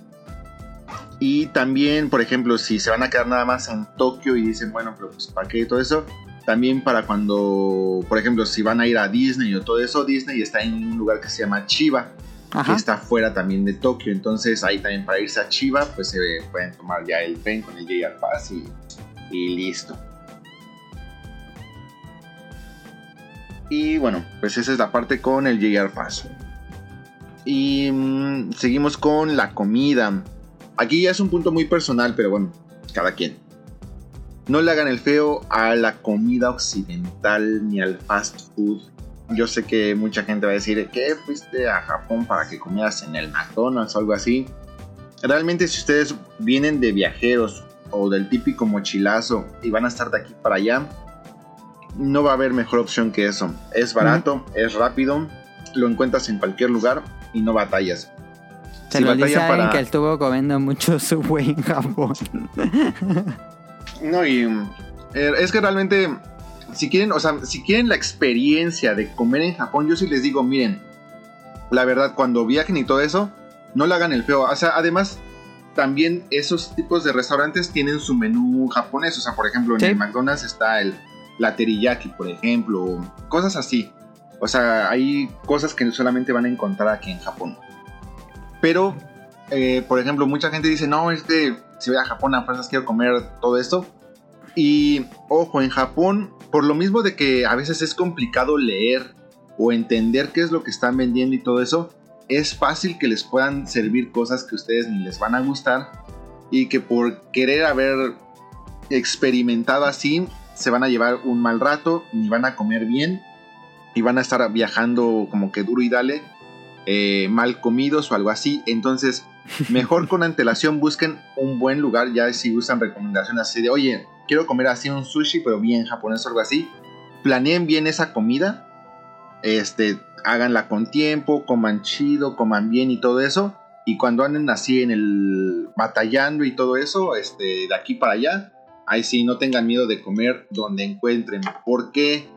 Y también, por ejemplo, si se van a quedar nada más en Tokio y dicen, bueno, pero pues ¿para qué todo eso? También para cuando, por ejemplo, si van a ir a Disney o todo eso, Disney está en un lugar que se llama Chiba, Ajá. que está fuera también de Tokio. Entonces ahí también para irse a Chiba, pues se pueden tomar ya el tren con el JR Pass y, y listo. Y bueno, pues esa es la parte con el JR Pass. Y mm, seguimos con la comida. Aquí ya es un punto muy personal, pero bueno, cada quien. No le hagan el feo a la comida occidental ni al fast food. Yo sé que mucha gente va a decir que fuiste a Japón para que comieras en el McDonald's o algo así. Realmente si ustedes vienen de viajeros o del típico mochilazo y van a estar de aquí para allá, no va a haber mejor opción que eso. Es barato, es rápido, lo encuentras en cualquier lugar y no batallas. Se Si lo dice para- que estuvo comiendo mucho Subway en Japón. No, y eh, es que realmente, si quieren, o sea, si quieren la experiencia de comer en Japón, yo sí les digo, miren, la verdad, cuando viajen y todo eso, no le hagan el feo. O sea, además, también esos tipos de restaurantes tienen su menú japonés. O sea, por ejemplo, en Sí. el McDonald's está el la teriyaki, por ejemplo, cosas así. O sea, hay cosas que solamente van a encontrar aquí en Japón. Pero, eh, por ejemplo, mucha gente dice, no, es que si voy a Japón a fuerzas quiero comer todo esto. Y ojo, en Japón, por lo mismo de que a veces es complicado leer o entender qué es lo que están vendiendo y todo eso, es fácil que les puedan servir cosas que a ustedes ni les van a gustar y que por querer haber experimentado así, se van a llevar un mal rato, ni van a comer bien y van a estar viajando como que duro y dale, eh, mal comidos o algo así. Entonces, mejor con antelación busquen un buen lugar, ya si usan recomendaciones así de, oye, quiero comer así un sushi, pero bien japonés o algo así. Planeen bien esa comida, este, háganla con tiempo, coman chido, coman bien y todo eso. Y cuando anden así en el batallando y todo eso, este, de aquí para allá, ahí sí no tengan miedo de comer donde encuentren, porque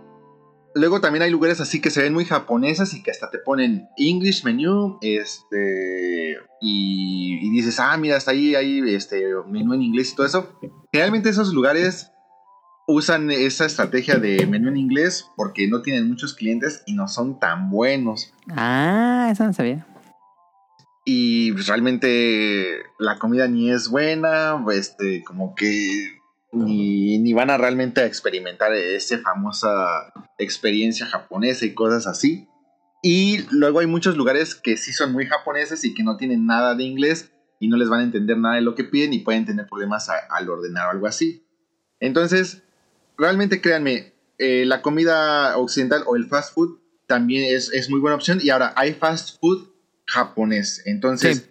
luego también hay lugares así que se ven muy japonesas y que hasta te ponen English menu, este, y, y dices, ah, mira, hasta ahí hay este menú en inglés y todo eso. Generalmente esos lugares usan esa estrategia de menú en inglés porque no tienen muchos clientes y no son tan buenos. ah, eso no sabía. Y realmente la comida ni es buena, este, como que ni, ni van a realmente experimentar esa famosa experiencia japonesa y cosas así. Y luego hay muchos lugares que sí son muy japoneses y que no tienen nada de inglés y no les van a entender nada de lo que piden y pueden tener problemas a- al ordenar o algo así. Entonces, realmente créanme, eh, la comida occidental o el fast food también es, es muy buena opción. Y ahora hay fast food japonés. Entonces,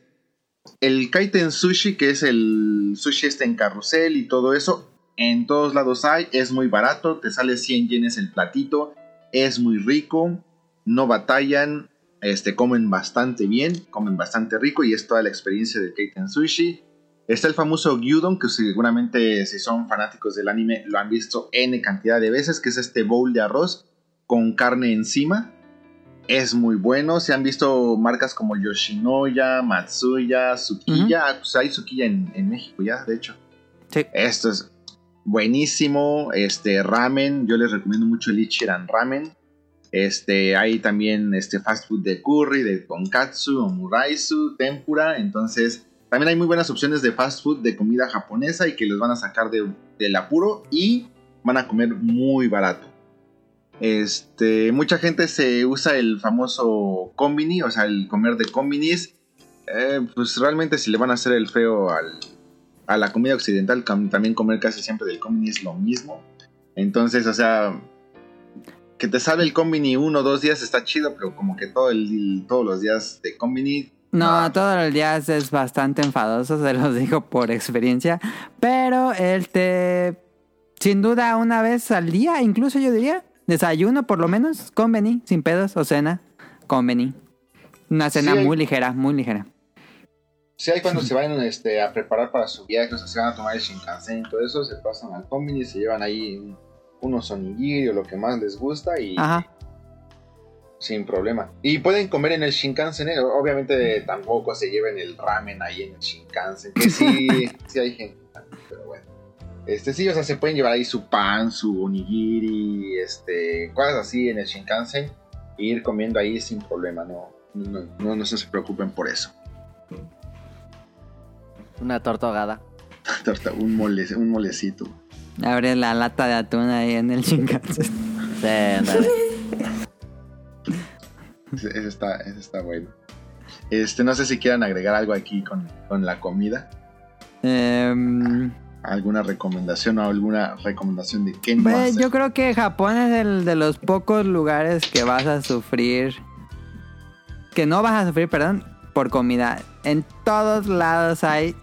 el kaiten sushi, que es el sushi este en carrusel y todo eso, en todos lados hay, es muy barato, te sale 100 yenes el platito, es muy rico, no batallan, este, comen bastante bien, comen bastante rico y es toda la experiencia del kaiten sushi. Está el famoso gyudon, que seguramente si son fanáticos del anime lo han visto n cantidad de veces, que es este bowl de arroz con carne encima. Es muy bueno. Se han visto marcas como Yoshinoya, Matsuya, Sukiya. Pues hay Sukiya en, en México ya, de hecho. Sí. Esto es buenísimo. Este ramen, yo les recomiendo mucho el Ichiran Ramen. Este, hay también este fast food de curry, de tonkatsu, omuraisu, tempura. Entonces, también hay muy buenas opciones de fast food de comida japonesa y que los van a sacar de, del apuro y van a comer muy barato. Este, mucha gente se usa el famoso combini, o sea, el comer de combinis. Eh, pues realmente si le van a hacer el feo al, a la comida occidental, también comer casi siempre del combini es lo mismo. Entonces, o sea, que te sale el combini uno o dos días está chido, pero como que todo el, todos los días de combini No, todos los días es bastante enfadoso, se los digo por experiencia. Pero te. Sin duda, una vez al día, incluso yo diría. Desayuno, por lo menos, conveni, sin pedos, o cena, conveni. Una cena Sí, muy ligera, muy ligera. Sí, hay cuando se van este, a preparar para su viaje, o sea, se van a tomar el Shinkansen y todo eso, se pasan al combini, se llevan ahí un- unos onigiri o lo que más les gusta y Ajá. sin problema. Y pueden comer en el Shinkansen, ¿eh? obviamente tampoco se lleven el ramen ahí en el Shinkansen, que sí, sí hay gente, pero bueno. Este sí, o sea, se pueden llevar ahí su pan, su onigiri, este, cosas así en el Shinkansen e ir comiendo ahí sin problema, no, no, no, no se preocupen por eso. Una torta ahogada. Torta- un, mole, un molecito. Abre la lata de atún ahí en el Shinkansen. Sí, ándale. Ese, ese está, ese está bueno. Este, no sé si quieran agregar algo aquí con, con la comida. Em, ¿Alguna recomendación o alguna recomendación de qué no pues, hacer? yo creo que Japón es el de los pocos lugares que vas a sufrir. Que no vas a sufrir, perdón, por comida. En todos lados hay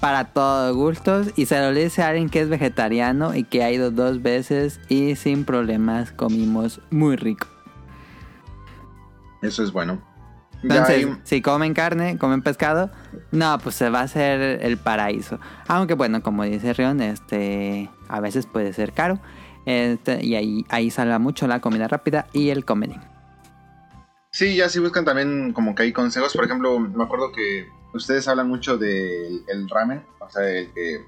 para todos gustos. Y se lo dice a alguien que es vegetariano y que ha ido dos veces y sin problemas comimos muy rico. Eso es bueno. Entonces, hay- si comen carne, comen pescado, no, pues se va a hacer el paraíso. Aunque bueno, como dice Rion, este, a veces puede ser caro. Este, y ahí, ahí salva mucho la comida rápida y el comedy. Sí, ya si buscan también como que hay consejos. Por ejemplo, me acuerdo que ustedes hablan mucho del el ramen, o sea, el que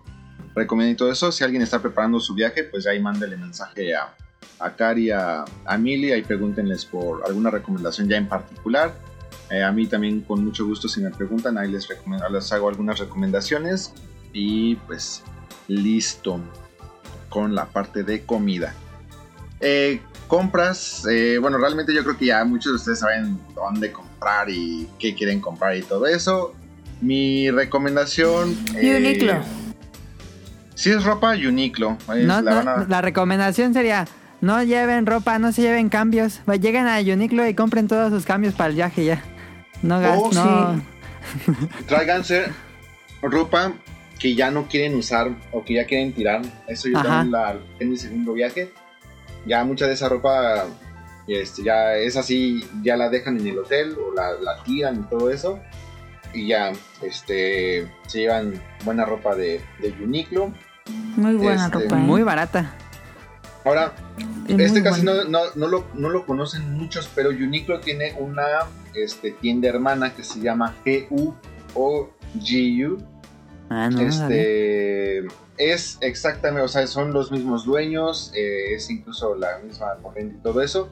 recomienda y todo eso. Si alguien está preparando su viaje, pues ahí mándele mensaje a, a Cari, a, a Mili, ahí pregúntenles por alguna recomendación ya en particular. Eh, a mí también con mucho gusto si me preguntan, ahí les, les hago algunas recomendaciones. Y pues listo con la parte de comida. Eh, compras, eh, bueno, realmente yo creo que ya muchos de ustedes saben dónde comprar y qué quieren comprar y todo eso. Mi recomendación... eh, Uniqlo. Si es ropa, Uniqlo. eh, No, la no, van a- la recomendación sería, no lleven ropa, no se lleven cambios. Va, Lleguen a Uniqlo y compren todos sus cambios para el viaje ya. No Oh, gasten, no. Tráiganse ropa que ya no quieren usar o que ya quieren tirar. Eso yo también la, en mi segundo viaje. Ya mucha de esa ropa este, ya es así, ya la dejan en el hotel o la, la tiran y todo eso. Y ya este, se llevan buena ropa de, de Uniqlo. Muy buena Este, ropa. ¿eh? Muy barata. Ahora, Es este casi no, no, no lo, no lo conocen muchos, pero Uniqlo tiene una este, tienda hermana que se llama GU o GU. Ah, no, este es exactamente, o sea, son los mismos dueños, eh, es incluso la misma corriente y todo eso.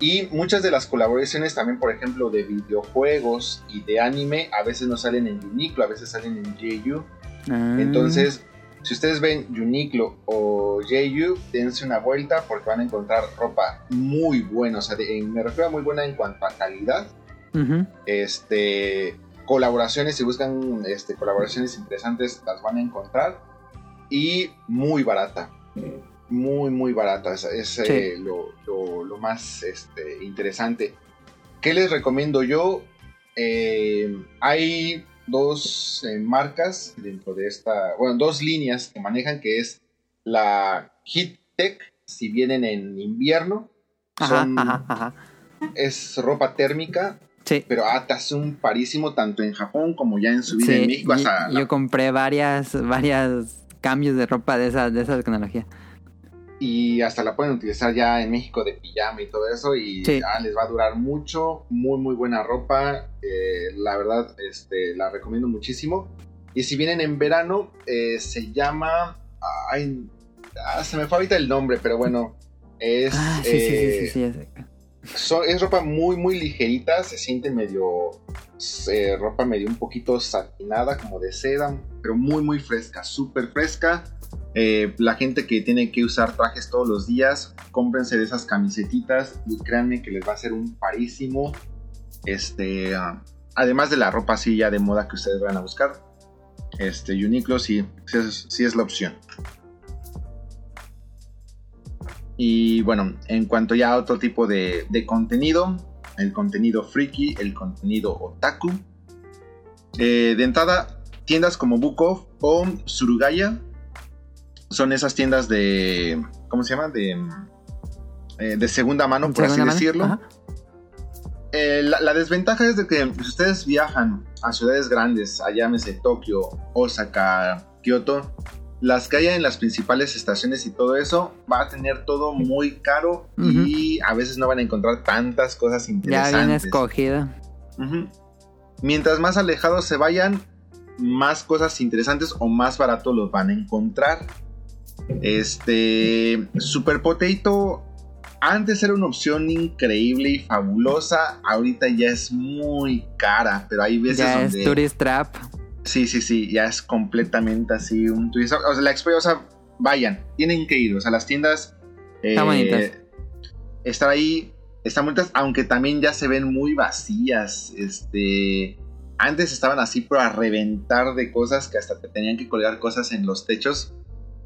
Y muchas de las colaboraciones también, por ejemplo, de videojuegos y de anime, a veces no salen en Uniqlo, a veces salen en JU. Ah. Entonces, si ustedes ven Uniqlo o JU, dense una vuelta porque van a encontrar ropa muy buena. O sea, de- en- me refiero a muy buena en cuanto a calidad. Ujú. Este, colaboraciones, si buscan este, colaboraciones interesantes, las van a encontrar. Y muy barata. Muy, muy barata. Es, es, eh, lo, lo- lo más este, interesante. ¿Qué les recomiendo yo? Eh, hay dos eh, marcas dentro de esta, bueno, dos líneas que manejan, que es la Heat Tech, si vienen en invierno, Ajá, son- ajá, ajá. es ropa térmica, Sí. pero ah, te hace un parísimo tanto en Japón como ya en su vida Sí, en México. Hasta la- yo compré varias, varias cambios de ropa de esa, de esa tecnología. Y hasta la pueden utilizar ya en México de pijama y todo eso y Sí. ah, les va a durar mucho, muy muy buena ropa, eh, la verdad este, la recomiendo muchísimo. Y si vienen en verano, eh, se llama, ay, ah, se me fue ahorita el nombre, pero bueno, es, Ah, sí, eh, sí, ya son- es ropa muy, muy ligerita, se siente medio, ropa medio un poquito satinada, como de seda, pero muy, muy fresca, súper fresca. Eh, la gente que tiene que usar trajes todos los días, cómprense de esas camisetitas y créanme que les va a hacer un parísimo. Este, ah, además de la ropa así ya de moda que ustedes van a buscar, este, Uniqlo sí, sí es, la opción. Y bueno, en cuanto ya a otro tipo de, de contenido, el contenido friki, el contenido otaku. eh, de entrada, tiendas como Book Off o Surugaya son esas tiendas de. ¿Cómo se llama? De, eh, de segunda mano, por Segunda así mano, decirlo. Eh, la, la desventaja es de que si ustedes viajan a ciudades grandes, allá llámese Tokio, Osaka, Kioto, las que haya en las principales estaciones y todo eso, va a tener todo muy caro y a veces no van a encontrar tantas cosas Ya interesantes. bien escogido. Mientras más alejados se vayan, más cosas interesantes o más barato los van a encontrar. Este Super Potato antes era una opción increíble y fabulosa, ahorita ya es muy cara, pero hay veces Ya donde es Tourist Trap. Sí, sí, sí, ya es completamente así un turista. O sea, la experiencia, o sea, vayan, tienen que ir, o sea, las tiendas. Están bonitas. Estar ahí, están bonitas, aunque también ya se ven muy vacías. Este. Antes estaban así para reventar de cosas que hasta te tenían que colgar cosas en los techos.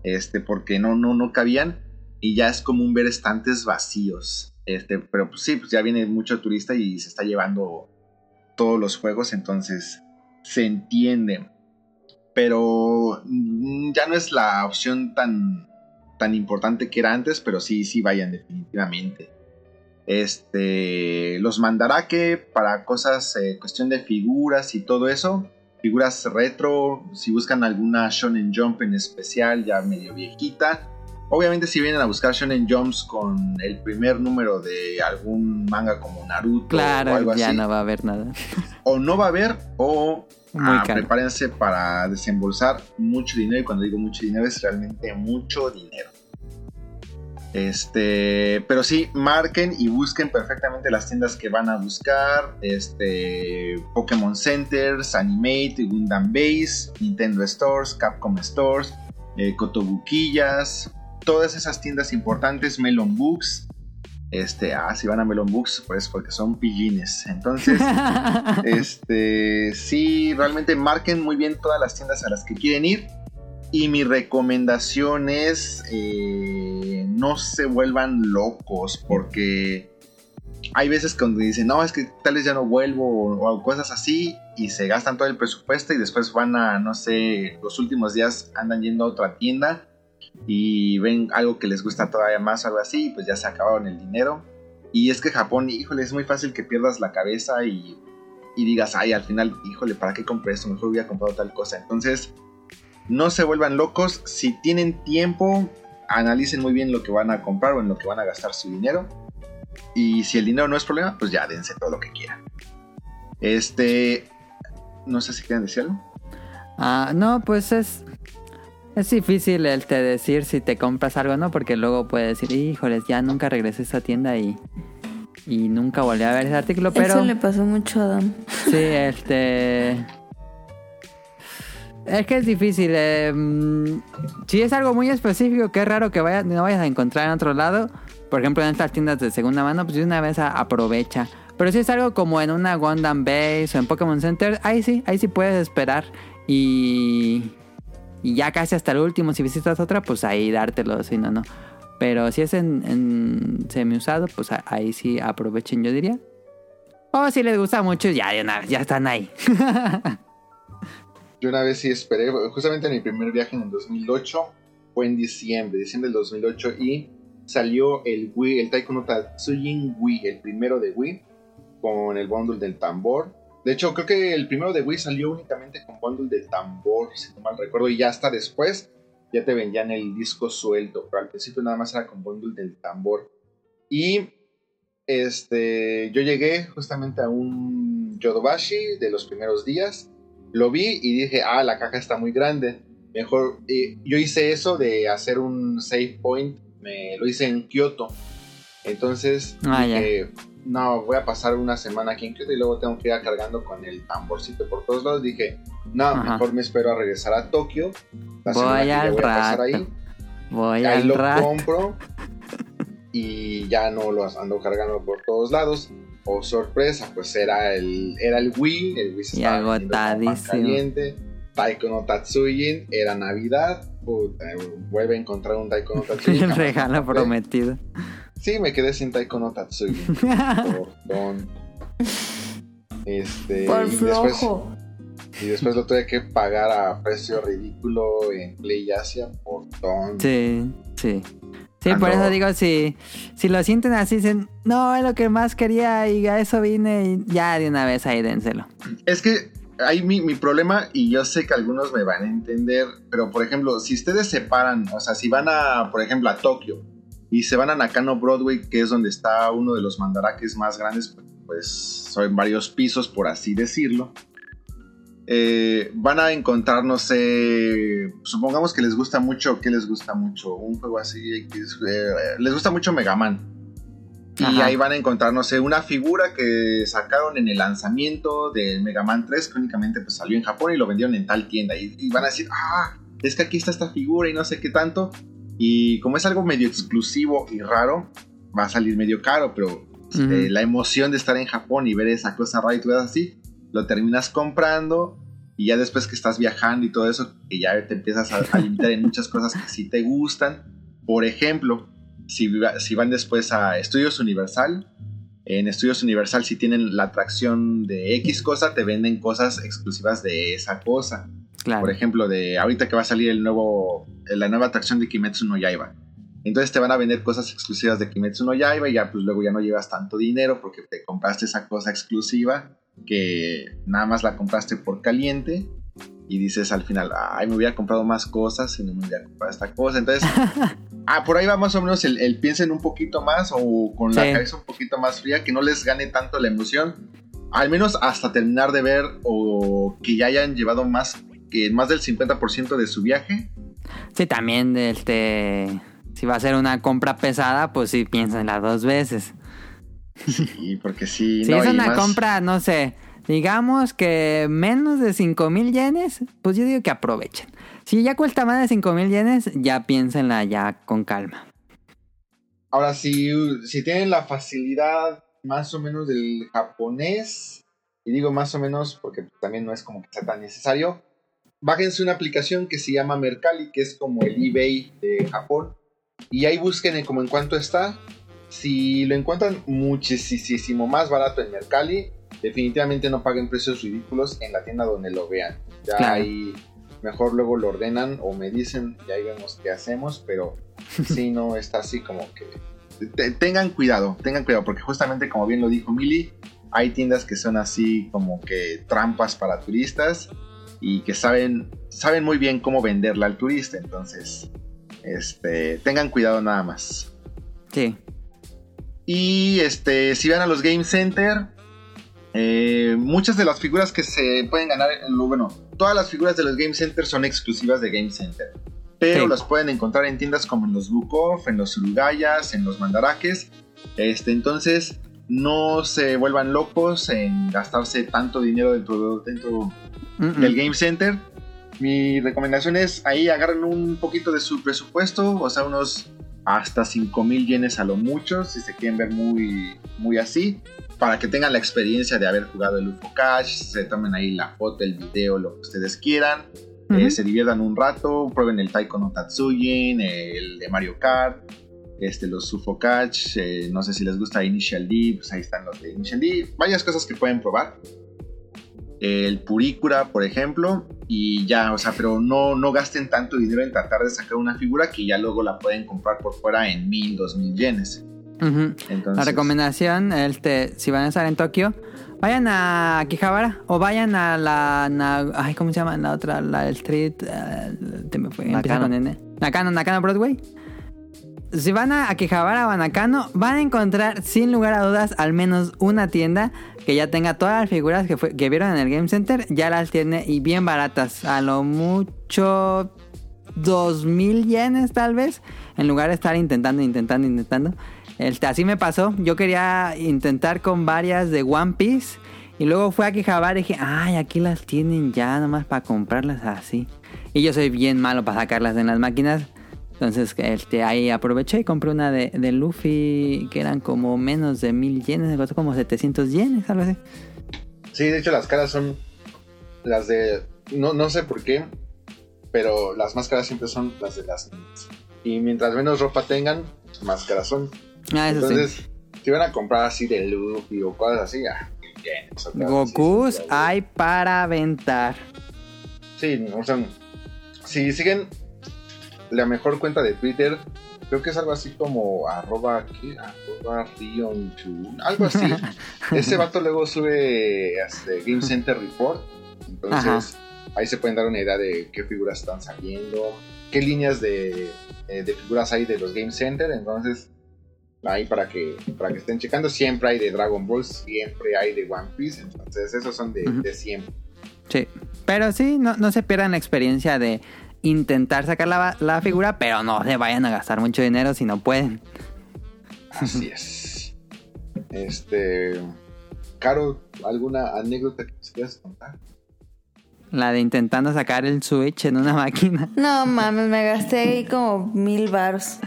Este, porque no, no, no cabían. Y ya es común ver estantes vacíos. Este, pero pues sí, pues ya viene mucho turista y se está llevando todos los juegos, entonces se entiende. Pero mm, ya no es la opción tan, tan importante que era antes, pero sí, sí vayan definitivamente. Este, los mandarake para cosas, eh, cuestión de figuras y todo eso. Figuras retro, si buscan alguna Shonen Jump en especial, ya medio viejita. Obviamente si vienen a buscar Shonen Jumps con el primer número de algún manga como Naruto o algo ya así, no va a haber nada. o no va a haber o Muy ah, prepárense para desembolsar mucho dinero y cuando digo mucho dinero es realmente mucho dinero. Este, pero sí, marquen y busquen perfectamente las tiendas que van a buscar. Este, Pokémon Centers, Animate, Gundam Base, Nintendo Stores, Capcom Stores, eh, Kotobuquillas, todas esas tiendas importantes, Melon Books. Este, ah, si van a Melon Books, pues porque son pillines. Entonces, este, sí, realmente marquen muy bien todas las tiendas a las que quieren ir. Y mi recomendación es eh, no se vuelvan locos porque hay veces cuando dicen, no, es que tal vez ya no vuelvo o, cosas así y se gastan todo el presupuesto y después van a, no sé, los últimos días andan yendo a otra tienda y ven algo que les gusta todavía más o algo así y pues ya se acabaron el dinero. Y es que Japón, híjole, es muy fácil que pierdas la cabeza y, y digas, ay, al final, híjole, ¿para qué compré esto? Mejor hubiera comprado tal cosa. Entonces, no se vuelvan locos. Si tienen tiempo, analicen muy bien lo que van a comprar o en lo que van a gastar su dinero. Y si el dinero no es problema, pues ya dense todo lo que quieran. Este. No sé si quieren decir algo. Ah, no, pues es. Es difícil el te decir si te compras algo, ¿no? Porque luego puedes decir, híjoles, ya nunca regresé a esa tienda y. Y nunca volví a ver ese artículo, pero. Eso le pasó mucho a Adam. Sí, este. Es que es difícil. eh, si es algo muy específico, que es raro que vaya, no vayas a encontrar en otro lado. Por ejemplo, en estas tiendas de segunda mano, pues de una vez aprovecha. Pero si es algo como en una Gundam Base o en Pokémon Center, ahí sí, ahí sí puedes esperar. Y. Y ya casi hasta el último, si visitas otra, pues ahí dártelo, si no, no. Pero si es en, en semi-usado, pues a- ahí sí aprovechen, yo diría. O si les gusta mucho, ya, ya están ahí. Yo una vez sí esperé, justamente en mi primer viaje en el 2008, fue en diciembre, diciembre del 2008, y salió el Wii, el Taiko no Tatsujin Wii, el primero de Wii, con el bundle del tambor. De hecho, creo que el primero de Wii salió únicamente con bundle del tambor, si no mal recuerdo, y ya hasta después ya te vendían el disco suelto, pero al principio nada más era con bundle del tambor. Y este, yo llegué justamente a un Yodobashi de los primeros días, lo vi y dije, ah, la caja está muy grande. Mejor, eh, yo hice eso de hacer un save point, me lo hice en Kioto. Entonces, Ah, dije, no, voy a pasar una semana aquí en Kyoto y luego tengo que ir cargando con el tamborcito por todos lados. Dije, no, Ajá. mejor me espero a regresar a Tokio. La semana Voy al voy a pasar ahí. Voy ahí al lo rato. compro y ya no lo ando cargando por todos lados. Oh, sorpresa, pues era el, era el Wii, el Wii se Y estaba agotadísimo. caliente. Taiko no Tatsujin, era Navidad. Puta, vuelve a encontrar un Taiko no Tatsujin. El regalo compré. prometido. Sí, me quedé sin Taiko no Tatsujin. por don. Este, Por y después, flojo. y después lo tuve que pagar a precio ridículo en Play Asia por don. Sí, sí. Sí, por eso digo, si, si lo sienten así, dicen, no, es lo que más quería y a eso vine y ya de una vez ahí dénselo. Es que hay mi, mi problema y yo sé que algunos me van a entender, pero por ejemplo, si ustedes se paran, o sea, si van a, por ejemplo, a Tokio y se van a Nakano Broadway, que es donde está uno de los mandarakes más grandes, pues son varios pisos, por así decirlo, eh, van a encontrar, no sé, supongamos que les gusta mucho, ¿qué les gusta mucho? Un juego así, que eh, les gusta mucho Mega Man. Y Ajá. ahí van a encontrar, no sé, una figura que sacaron en el lanzamiento del Mega Man 3, que únicamente pues, salió en Japón y lo vendieron en tal tienda. Y, y van a decir, ah, es que aquí está esta figura y no sé qué tanto. Y como es algo medio exclusivo y raro, va a salir medio caro, pero Ujú. eh, la emoción de estar en Japón y ver esa cosa rara y todo así, lo terminas comprando. Y ya después que estás viajando y todo eso, que ya te empiezas a, a limitar en muchas cosas que sí te gustan. Por ejemplo, si, va- si van después a Estudios Universal, en Estudios Universal si tienen la atracción de X cosa, te venden cosas exclusivas de esa cosa. Claro. Por ejemplo, de ahorita que va a salir el nuevo, la nueva atracción de Kimetsu no Yaiba. Entonces te van a vender cosas exclusivas de Kimetsu no Yaiba y ya pues luego ya no llevas tanto dinero porque te compraste esa cosa exclusiva que nada más la compraste por caliente y dices al final, ay, me hubiera comprado más cosas y no me hubiera comprado esta cosa. Entonces, ah, por ahí va más o menos el, el piensen un poquito más o con la cabeza un poquito más fría, que no les gane tanto la emoción. Al menos hasta terminar de ver o que ya hayan llevado más, que más del 50% de su viaje. Sí, también, este, si va a ser una compra pesada, pues sí, piénsenla dos veces. Y porque sí, Si no, es una más- compra, no sé, digamos que menos de 5 mil yenes, pues yo digo que aprovechen. Si ya cuesta más de 5 mil yenes, ya piénsenla ya con calma. Ahora, si, si tienen la facilidad más o menos del japonés, y digo más o menos porque también no es como que sea tan necesario, bájense una aplicación que se llama Mercalli, que es como el eBay de Japón, y ahí busquen en como en cuánto está. Si lo encuentran muchísimo más barato en Mercalli, definitivamente no paguen precios ridículos en la tienda donde lo vean. Ya Claro. ahí mejor luego lo ordenan o me dicen y ahí vemos qué hacemos, pero si no está así como que te- tengan cuidado, tengan cuidado, porque justamente como bien lo dijo Mili, hay tiendas que son así como que trampas para turistas y que saben, saben muy bien cómo venderla al turista, entonces este, tengan cuidado nada más. Sí. Y este, si van a los Game Center, eh, muchas de las figuras que se pueden ganar, bueno, todas las figuras de los Game Center son exclusivas de Game Center. Pero Sí. las pueden encontrar en tiendas como en los Bukov, en los Surugayas, en los Mandarakes. Este, entonces, no se vuelvan locos en gastarse tanto dinero dentro, dentro Mm, mm. del Game Center. Mi recomendación es ahí agarren un poquito de su presupuesto, o sea, unos hasta 5 mil yenes a lo mucho, si se quieren ver muy, muy así, para que tengan la experiencia de haber jugado el UFO Cash, se tomen ahí la foto, el video, lo que ustedes quieran, eh, Ujú. se diviertan un rato, prueben el Taiko no Tatsujin, el de Mario Kart, este, los UFO Catch, eh, no sé si les gusta Initial D, pues ahí están los de Initial D, varias cosas que pueden probar el Purikura, por ejemplo, y ya, o sea, pero no, no gasten tanto dinero en tratar de sacar una figura que ya luego la pueden comprar por fuera en mil, dos mil yenes. Entonces, La recomendación, este, si van a estar en Tokio, vayan a Akihabara o vayan a la, na- ay, ¿cómo se llama la otra? La Street, eh, te me fue, empieza Nakano. con N. Nakano, Nakano Broadway. Si van a Akihabara o a Nakano, van a encontrar sin lugar a dudas al menos una tienda que ya tenga todas las figuras que, que vieron en el Game Center, ya las tiene y bien baratas. A lo mucho 2000 yenes tal vez, en lugar de estar intentando, intentando, intentando. Este, así me pasó. Yo quería intentar con varias de One Piece. Y luego fue a Quijabara y dije, ay, aquí las tienen ya, nomás para comprarlas así. Y yo soy bien malo para sacarlas en las máquinas. Entonces este, ahí aproveché y compré una de, de Luffy que eran como menos de mil yenes, me costó como 700 yenes, algo así. Sí, de hecho las caras son las de... No, no sé por qué, pero las más caras siempre son las de las niñas. Y mientras menos ropa tengan, más caras son. Ah, eso sí. Entonces, si van a comprar así de Luffy o cosas así, ah, bien. Gokus hay para aventar. Sí, o sea, si siguen la mejor cuenta de Twitter, creo que es algo así como arroba, ¿qué? Arroba Rion2, algo así. Ese vato luego sube este, Game Center Report, entonces ahí se pueden dar una idea de qué figuras están saliendo, qué líneas de, eh, de figuras hay de los Game Center, entonces ahí para que, para que estén checando, siempre hay de Dragon Ball, siempre hay de One Piece, entonces esos son de siempre. Sí. Pero sí, no, no se pierdan la experiencia de intentar sacar la, la figura, pero no se vayan a gastar mucho dinero si no pueden. Así es. Este. Caro, ¿alguna anécdota que nos quieras contar? La de intentando sacar el Switch en una máquina. No mames, me gasté ahí como mil baros.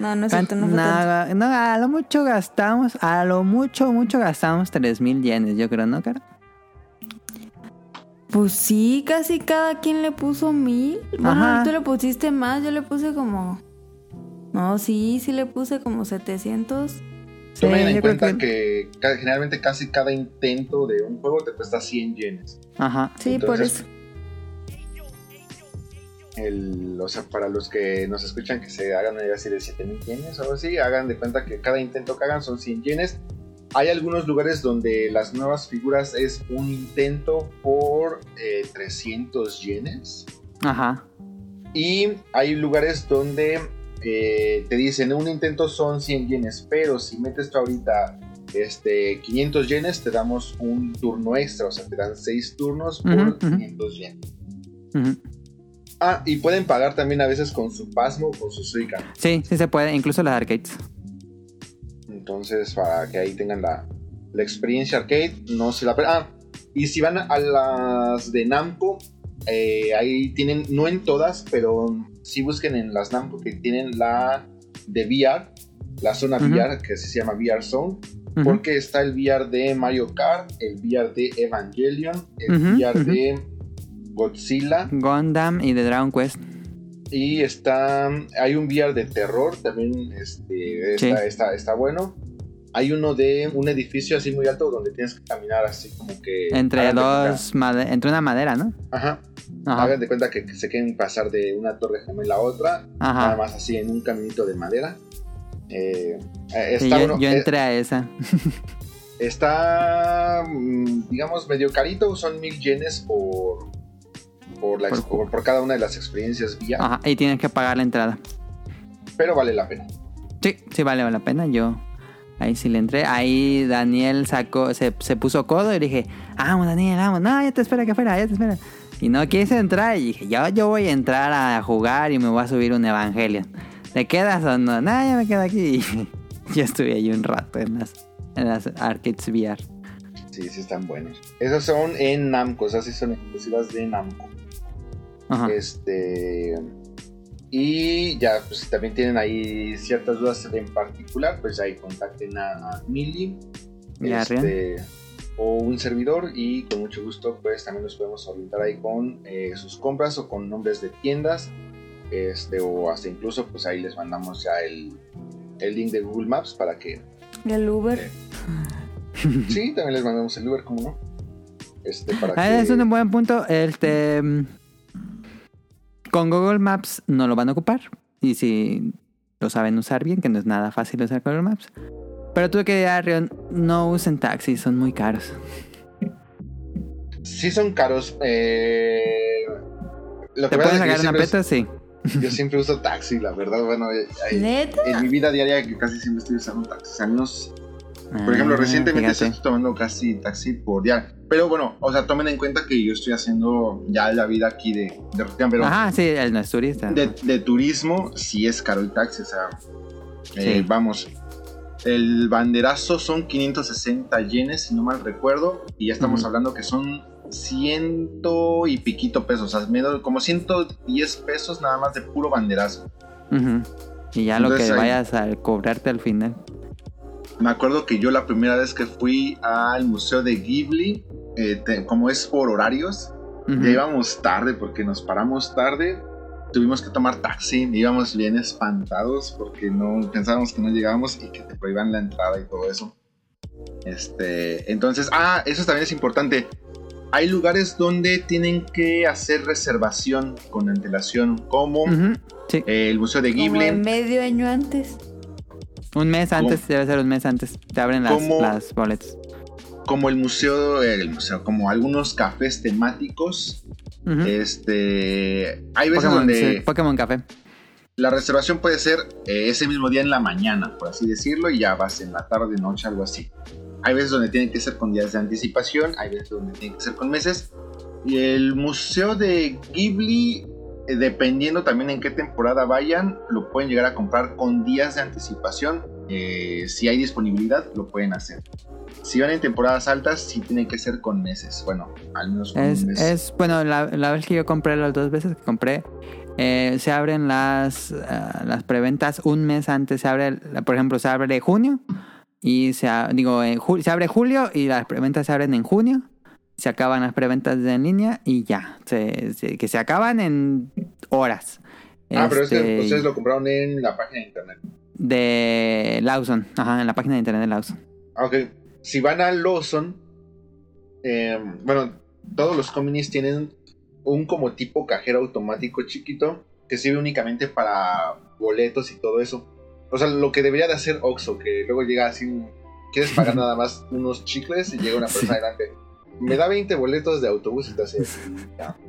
No, no es cierto, no fue tanto. Nada, no, a lo mucho gastamos, a lo mucho, mucho gastamos 3000 yenes, yo creo, ¿no, cara? Pues sí, casi cada quien le puso mil. Bueno, Ajá. tú le pusiste más, yo le puse como... No, sí, sí le puse como 700. Tomen en cuenta que... generalmente casi cada intento de un juego te cuesta 100 yenes. Ajá. Sí, por eso. El, o sea, para los que nos escuchan que se hagan una idea así de 7000 yenes o algo así, hagan de cuenta que cada intento que hagan son 100 yenes. Hay algunos lugares donde las nuevas figuras es un intento por eh, 300 yenes. Ajá. Y hay lugares donde eh, te dicen un intento son 100 yenes, pero si metes tú ahorita este, 500 yenes, te damos un turno extra, o sea, te dan 6 turnos por ujú. 500 yenes. Ah, y pueden pagar también a veces con su Pasmo o con su Suica. Sí, sí se puede, incluso las arcades. Entonces, para que ahí tengan la, la experiencia arcade, no se la Ah, y si van a las de Namco, eh, ahí tienen, no en todas, pero si busquen en las Namco que tienen la de VR, la zona. VR, que se llama VR Zone, porque está el VR de Mario Kart, el VR de Evangelion, el VR de Godzilla, Gundam y de Dragon Quest. Y está, hay un VR de terror, también este, está, Sí. está, está bueno. Hay uno de un edificio así muy alto donde tienes que caminar así como que... Entre dos, made- entre una madera, ¿no? ajá. Ajá. Hagan de cuenta que, que se quieren pasar de una torre gemela a otra, nada Ajá. más así en un caminito de madera. Eh, eh, está yo eh, entré a esa. está, mm, digamos, medio carito, son mil yenes por, por, la Por por- por cada una de las experiencias VR, Ajá. Y tienes que pagar la entrada. pero vale la pena. Sí, sí vale la pena. Yo ahí sí le entré. Ahí Daniel sacó, se, se puso codo y dije, vamos Daniel, vamos. No, ya te espera que afuera, ya te espera. Y no quise entrar y dije, yo, yo voy a entrar a jugar y me voy a subir un Evangelion. ¿Te quedas o no? No, ya me quedo aquí. Y yo estuve ahí un rato en las, en las arcades VR. Sí, sí están buenos. Esos son en Namco, esas sí son exclusivas de Namco. Ajá. Este. Y ya, pues si también tienen ahí ciertas dudas en particular, pues ahí contacten a, Mili este, o un servidor y con mucho gusto pues también nos podemos orientar ahí con eh, sus compras o con nombres de tiendas este o hasta incluso pues ahí les mandamos ya el, el link de Google Maps para que El Uber. sí también les mandamos el Uber como no este para Ah, que Es un buen punto. Este, mm, con Google Maps no lo van a ocupar. Y si lo saben usar bien, que no es nada fácil usar Google Maps. Pero tuve que decir a Rion, no usen taxis, son muy caros. sí son caros eh, lo ¿Te que pueden sacar una peta? Sí. yo siempre uso taxi la verdad bueno eh, ¿Neta? en mi vida diaria que casi siempre estoy usando taxis al menos Por ejemplo, Ah, recientemente fíjate. estoy tomando casi taxi por día. Pero bueno, o sea, tomen en cuenta que yo estoy haciendo ya la vida aquí de, de pero Ajá, sí, él no es turista. de, de turismo sí es caro el taxi. O sea, Eh, vamos, el banderazo son 560 yenes, si no mal recuerdo, y ya estamos hablando que son ciento y piquito pesos, o sea, medio- como 110 pesos nada más de puro banderazo. Ujú. Y ya lo que ahí- vayas a cobrarte al final. Me acuerdo que yo la primera vez que fui al museo de Ghibli, eh, te- como es por horarios, Ujú. ya íbamos tarde porque nos paramos tarde. Tuvimos que tomar taxi, íbamos bien espantados porque no pensábamos que no llegábamos y que te prohíban la entrada y todo eso. Este, entonces, ah, eso también es importante. Hay lugares donde tienen que hacer reservación con antelación, como. Sí. eh, el museo de Como Ghibli. en medio año antes. Un mes antes, ¿Cómo? debe ser un mes antes. Te abren las, las boletas. como el museo, el museo, como algunos cafés temáticos. Este, hay veces Pokémon, donde sí, Pokémon Café. la reservación puede ser eh, ese mismo día en la mañana, por así decirlo, y ya vas en la tarde, noche, algo así. Hay veces donde tiene que ser con días de anticipación, hay veces donde tiene que ser con meses. Y el museo de Ghibli, dependiendo también en qué temporada vayan, lo pueden llegar a comprar con días de anticipación. Eh, si hay disponibilidad, lo pueden hacer. Si van en temporadas altas, sí tiene que ser con meses. Bueno, al menos con Es, un mes. es bueno, la, la vez que yo compré, las dos veces que compré, eh, se abren las, ah, las preventas un mes antes. Se abre, por ejemplo, se abre junio y se, digo, en ju- se abre julio y las preventas se abren en junio. Se acaban las preventas en línea y ya, se, se- que se acaban en horas. ah, pero es que Este, ustedes lo compraron en la página de internet. De Lawson, ajá, en la página de internet de Lawson. Ah, Ok, si van a Lawson, eh, bueno, todos los cominis tienen un como tipo cajero automático chiquito que sirve únicamente para boletos y todo eso. O sea, lo que debería de hacer Oxxo, que luego llega así, quieres pagar nada más unos chicles y llega una persona Sí. adelante. Me da 20 boletos de autobús y te hace... ya.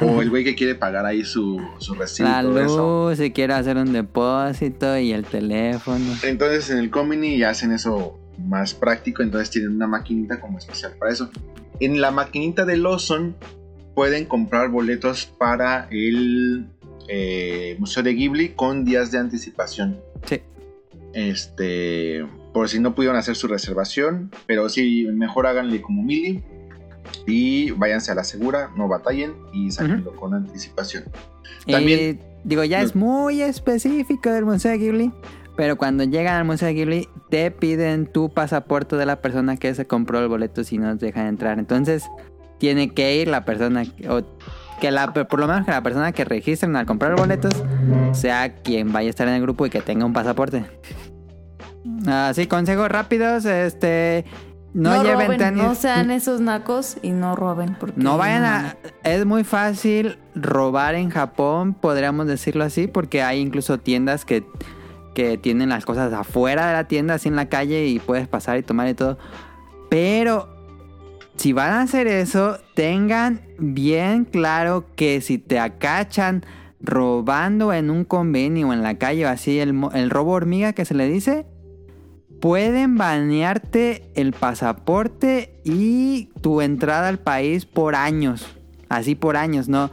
O el güey que quiere pagar ahí su, su recibo La y todo eso. luz, si quiero hacer un depósito y el teléfono. Entonces en el Comini ya hacen eso más práctico, entonces tienen una maquinita como especial para eso. En la maquinita de Lawson pueden comprar boletos para el eh, Museo de Ghibli con días de anticipación. Sí. Este, por si no pudieron hacer su reservación, pero sí, mejor háganle como Mili y váyanse a la segura, no batallen y sáquenlo con anticipación. También- Y digo, ya es muy específico del Museo de Ghibli. Pero cuando llegan al Museo de Ghibli, te piden tu pasaporte de la persona que se compró el boleto si no te dejan entrar. Entonces, tiene que ir la persona, o que la, por lo menos que la persona que registren al comprar boletos sea quien vaya a estar en el grupo y que tenga un pasaporte. Así, consejos rápidos, este, no, lleven roben, tenis. no sean esos nacos y no roben. Porque No vayan no a... Es muy fácil robar en Japón, podríamos decirlo así, porque hay incluso tiendas que, que tienen las cosas afuera de la tienda, así en la calle, y puedes pasar y tomar y todo. Pero si van a hacer eso, tengan bien claro que si te acachan robando en un convenio o en la calle o así, el, el robo hormiga que se le dice, pueden banearte el pasaporte y tu entrada al país por años. Así por años, no.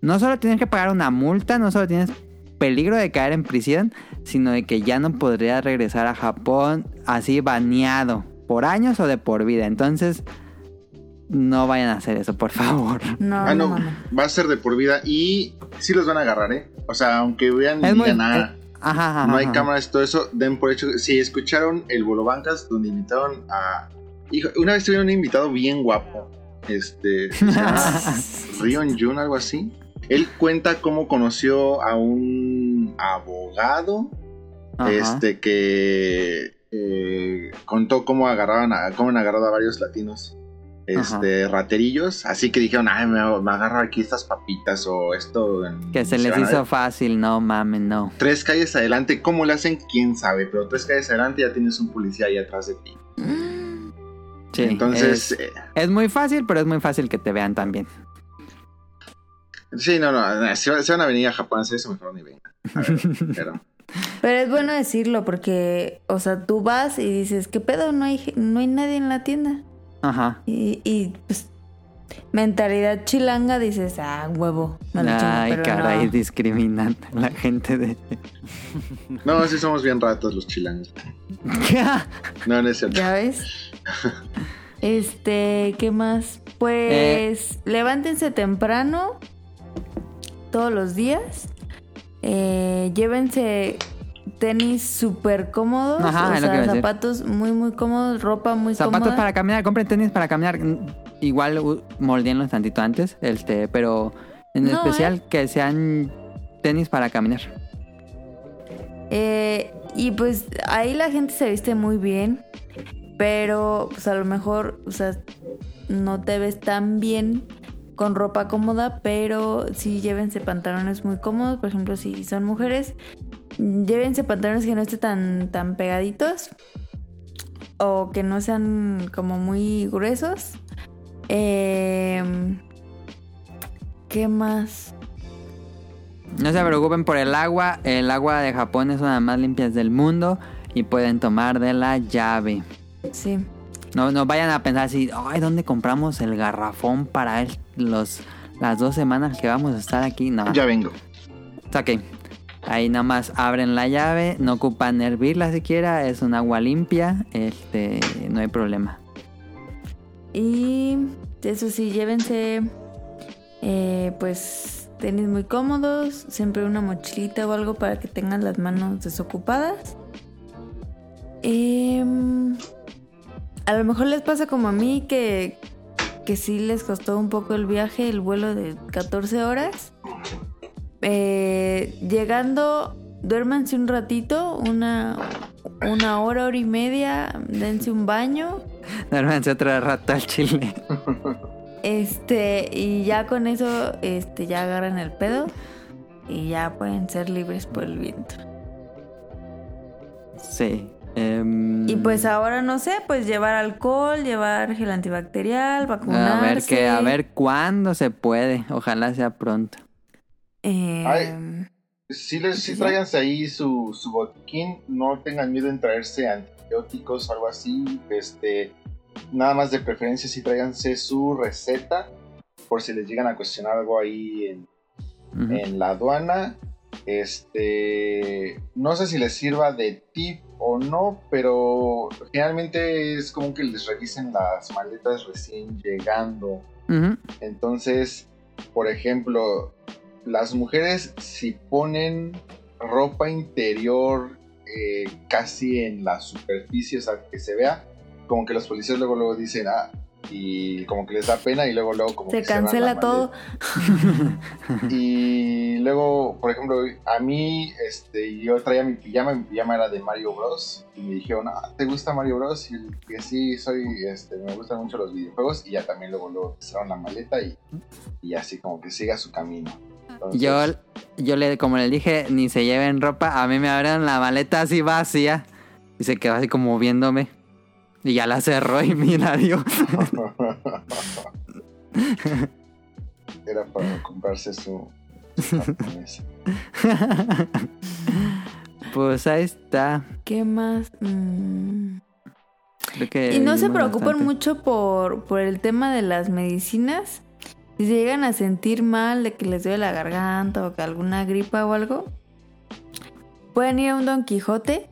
No solo tienes que pagar una multa, no solo tienes peligro de caer en prisión, sino de que ya no podrías regresar a Japón así baneado por años o de por vida. Entonces, no vayan a hacer eso, por favor. No, Ah, no, no, mames. va a ser de por vida y sí los van a agarrar, ¿eh? O sea, aunque vean Es muy- eh, Ajá, ajá, no hay cámaras y todo eso, den por hecho. Si escucharon el Bolo Bancas, donde invitaron a. Hijo, una vez tuvieron un invitado bien guapo. Este. se llama Rion Jun, algo así. Él cuenta cómo conoció a un abogado. Ajá. Este que. eh, contó cómo agarraban a, cómo han agarrado a varios latinos. Este, raterillos, así que dijeron, ay, me, me agarro aquí estas papitas o esto. en- Que se les hizo ver". fácil, no mames, no. Tres calles adelante, ¿cómo le hacen? ¿Quién sabe? Pero tres calles adelante ya tienes un policía ahí atrás de ti. Sí, Entonces, es, eh, es muy fácil, pero es muy fácil que te vean también. sí, no, no, si, si van a venir a Japón a hacer eso, mejor ni vengan. Pero, Pero es bueno decirlo porque, o sea, tú vas y dices, ¿qué pedo? No hay, no hay nadie en la tienda. Ajá. Y, y, pues, mentalidad chilanga dices, ah, huevo, me lo chingo", Ay, pero caray, no. discriminan a la gente de... No, sí somos bien ratos los chilangos. No, no es cierto. ¿Ya ves? Este, ¿qué más? Pues Eh. levántense temprano todos los días. Eh, llévense tenis súper cómodos. Ajá, o sea, decir. zapatos muy, muy cómodos, ropa muy Zapatos cómoda. para caminar, compren tenis para caminar. Igual moldeenlos tantito antes, este, pero en No, especial ¿eh? que sean tenis para caminar. Eh, y pues ahí la gente se viste muy bien, pero pues a lo mejor, o sea, no te ves tan bien con ropa cómoda, pero sí llévense pantalones muy cómodos, por ejemplo, si son mujeres, llévense pantalones que no estén tan, tan pegaditos o que no sean como muy gruesos. Eh, ¿Qué más? No se preocupen por el agua. El agua de Japón es una de las más limpias del mundo y pueden tomar de la llave. Sí. No, no vayan a pensar así, ay, ¿dónde compramos el garrafón para el- los, las dos semanas que vamos a estar aquí? No. Ya vengo. Está ok. Ahí nada más abren la llave, no ocupan hervirla siquiera, es un agua limpia, este, no hay problema. Y eso sí, llévense eh, pues tenis muy cómodos, siempre una mochilita o algo para que tengan las manos desocupadas. Em, a lo mejor les pasa como a mí que, que sí les costó un poco el viaje, el vuelo de 14 horas. Eh, llegando, duérmanse un ratito, una, una hora, hora y media, dense un baño. Duérmanse otro rato al chile. Este, y ya con eso, este, ya agarran el pedo y ya pueden ser libres por el viento. Sí. em, Y pues ahora no sé, pues llevar alcohol, llevar gel antibacterial, vacunarse. a ver que, a ver cuándo se puede. Ojalá sea pronto. Eh, Ay. Sí, les, sí tráiganse ahí su, su botiquín, no tengan miedo en traerse antibióticos o algo así, este, nada más de preferencia sí tráiganse su receta por si les llegan a cuestionar algo ahí en, en la aduana. Este, no sé si les sirva de tip o no, pero generalmente es como que les revisen las maletas recién llegando. Entonces, por ejemplo, las mujeres si ponen ropa interior eh, casi en la superficie, o sea, que se vea, como que los policías luego luego dicen, ah, y como que les da pena y luego luego como se que cancela la todo. Y luego, por ejemplo, a mí, este, yo traía mi pijama, mi pijama era de Mario Bros. Y me dijeron, ah, ¿te gusta Mario Bros? Y que sí, soy, este, me gustan mucho los videojuegos. Y ya también luego, luego cerraron la maleta y, y así como que siga su camino. Entonces, Yo, yo le, como le dije, ni se lleven ropa. A mí me abrieron la maleta así vacía. Y se quedó así como viéndome. Y ya la cerró y mira, Dios. era para comprarse su, pues ahí está. ¿Qué más? Mm. Creo que Y no se vimos preocupen bastante. mucho por, por el tema de las medicinas. Si se llegan a sentir mal de que les duele la garganta o que alguna gripa o algo, pueden ir a un Don Quijote.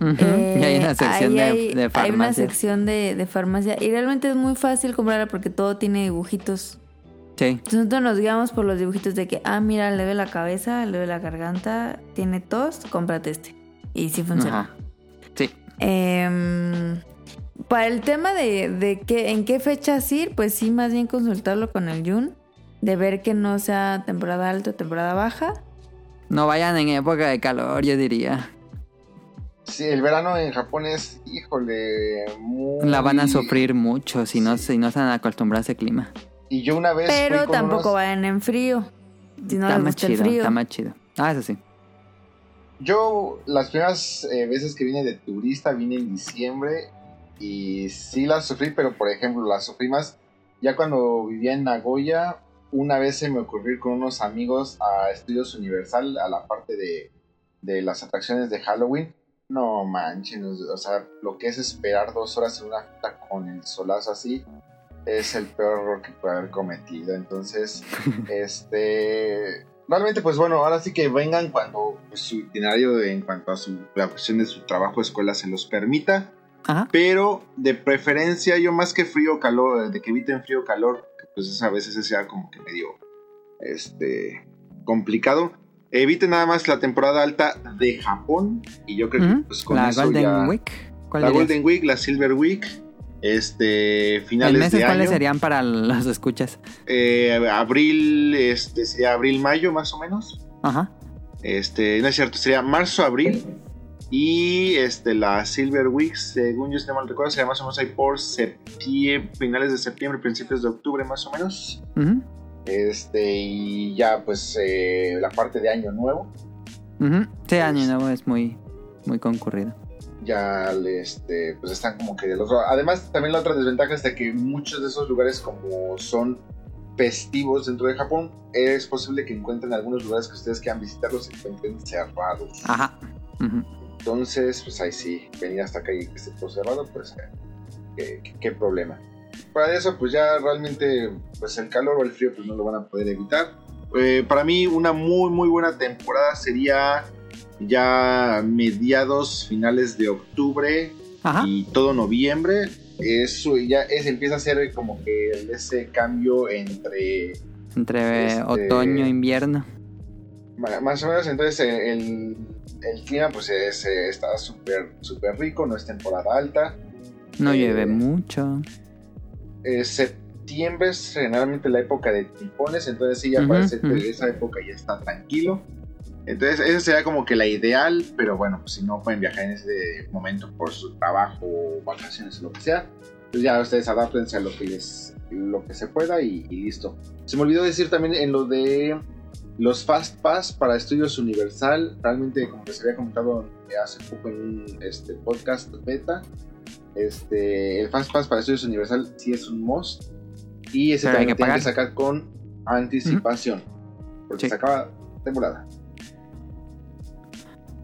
Eh, y hay una sección de, de Hay una farmacia. sección de, de farmacia y realmente es muy fácil comprarla porque todo tiene dibujitos. Sí. Entonces nosotros nos guiamos por los dibujitos de que, ah, mira, le ve la cabeza, le ve la garganta, tiene tos, cómprate este. Y sí funciona. Sí. Em, para el tema de, de que, en qué fechas ir, pues sí, más bien consultarlo con el Jun. De ver que no sea temporada alta o temporada baja. No vayan en época de calor, yo diría. Sí, el verano en Japón es, híjole, muy... La van a sufrir mucho si no, si no se han acostumbrado a ese clima. Y yo una vez... fui Pero con tampoco unos- vayan en frío. Si no está les más gusta el chido, frío. está más chido. Ah, eso sí. Yo las primeras eh, veces que vine de turista vine en diciembre y sí las sufrí, pero por ejemplo las sufrí más ya cuando vivía en Nagoya. Una vez se me ocurrió ir con unos amigos a Estudios Universal, a la parte de, de las atracciones de Halloween. No manchen, o sea, lo que es esperar dos horas en una fila con el solazo así. es el peor error que puede haber cometido. Entonces, este. Realmente, pues bueno, ahora sí que vengan cuando pues, su itinerario en cuanto a su, la cuestión de su trabajo, escuela se los permita. Ajá. Pero de preferencia, yo más que frío o calor, de que eviten frío o calor, que pues a veces sea como que medio este complicado. Eviten nada más la temporada alta de Japón. Y yo creo que pues con La eso Golden ya. Week. ¿Cuál La dirías? Golden Week, la Silver Week, este ¿El finales meses de cuáles año. serían para los escuchas? Eh, abril, este sería abril-mayo más o menos. Ajá. Este, no es cierto, sería marzo-abril. Y este, la Silver Week, según yo si no mal recuerdo, sería más o menos ahí por septiembre, finales de septiembre, principios de octubre más o menos. Este, y ya pues eh, la parte de año nuevo. ujú. Sí, Año Nuevo es muy, muy concurrido. Ya este, pues están como que del otro Además, también la otra desventaja es de que muchos de esos lugares, como son festivos dentro de Japón, es posible que encuentren algunos lugares que ustedes quieran visitarlos se encuentren cerrados. Ajá. Ujú. Entonces, pues ahí sí, venir hasta acá y que esté todo cerrado, pues eh, qué, qué- qué problema. Para eso, pues ya realmente, pues el calor o el frío, pues no lo van a poder evitar. Eh, para mí, una muy, muy buena temporada sería ya mediados, finales de octubre Ajá. y todo noviembre. Eso ya es, empieza a ser como que ese cambio entre Entre Este- otoño e invierno. Más o menos, entonces el, el clima pues es, eh, está súper súper rico, no es temporada alta. No Eh, llueve mucho. Eh, septiembre es generalmente la época de tifones, entonces sí, ya Ujú, parece ujú. que esa época ya está tranquilo. Entonces esa sería como que la ideal, pero bueno, pues si no pueden viajar en ese momento por su trabajo, vacaciones o lo que sea, pues ya ustedes adáptense a lo que les, lo que se pueda y, y listo. Se me olvidó decir también en lo de los Fast Pass para Estudios Universal, realmente como que se había comentado hace poco en un este, podcast beta, este, el Fast Pass para Estudios Universal sí es un must y ese Pero hay también que lo tienen pagar. que sacar con anticipación, porque Sí. se acaba temporada.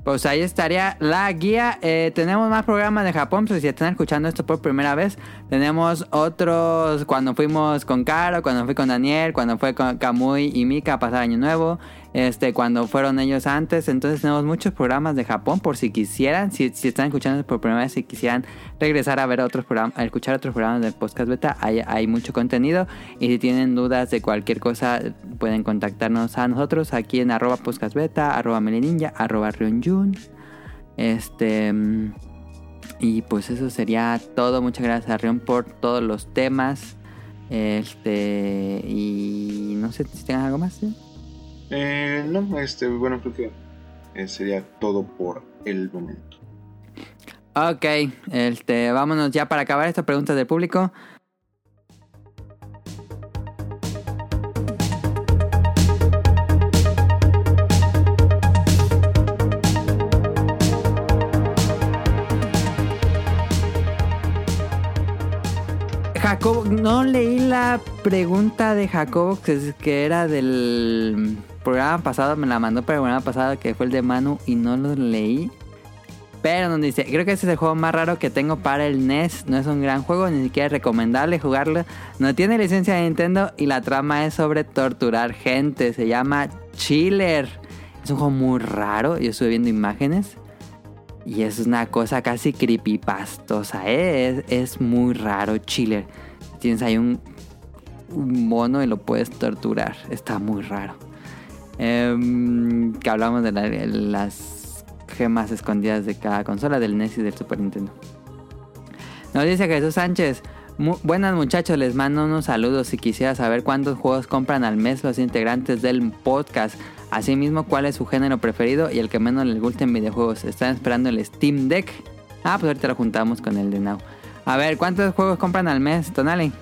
Pues ahí estaría la guía. Eh, tenemos más programas de Japón. Pues si están escuchando esto por primera vez, tenemos otros cuando fuimos con Caro, cuando fui con Daniel, cuando fue con Kamui y Mika a pasar Año Nuevo, este, cuando fueron ellos antes. Entonces tenemos muchos programas de Japón por si quisieran, si, están escuchando por primera vez, si quisieran regresar a ver otros programas, a escuchar otros programas del podcast beta, hay, mucho contenido. Y si tienen dudas de cualquier cosa, pueden contactarnos a nosotros aquí en arroba podcast beta, arroba melininja, arroba. Este. mm, Y pues eso sería todo. Muchas gracias a Rion por todos los temas. Este. Y no sé si tengan algo más. ¿sí? Eh, no, este, bueno, creo que eh, sería todo por el momento. Ok, este, vámonos ya para acabar estas preguntas del público. Jacobo, no leí la pregunta de Jacobo que, era del programa pasado, me la mandó para el programa pasado que fue el de Manu y no lo leí. Pero nos dice, creo que este es el juego más raro que tengo para el NES. No es un gran juego, ni siquiera es recomendable jugarlo. No tiene licencia de Nintendo y la trama es sobre torturar gente. Se llama Chiller. Es un juego muy raro. Yo estuve viendo imágenes. Y es una cosa casi creepypastosa, ¿eh? Es, es muy raro, Chiller. Tienes ahí un, un mono y lo puedes torturar. Está muy raro. Em, que hablamos de la- las gemas escondidas de cada consola, del NES y del Super Nintendo. Nos dice Jesús Sánchez. "Mu- buenas muchachos, les mando unos saludos. Si quisiera saber cuántos juegos compran al mes los integrantes del podcast. Asimismo, cuál es su género preferido y el que menos les guste en videojuegos. ¿Están esperando el Steam Deck? Ah, pues ahorita lo juntamos con el de Now. A ver, ¿cuántos juegos compran al mes, Tonali?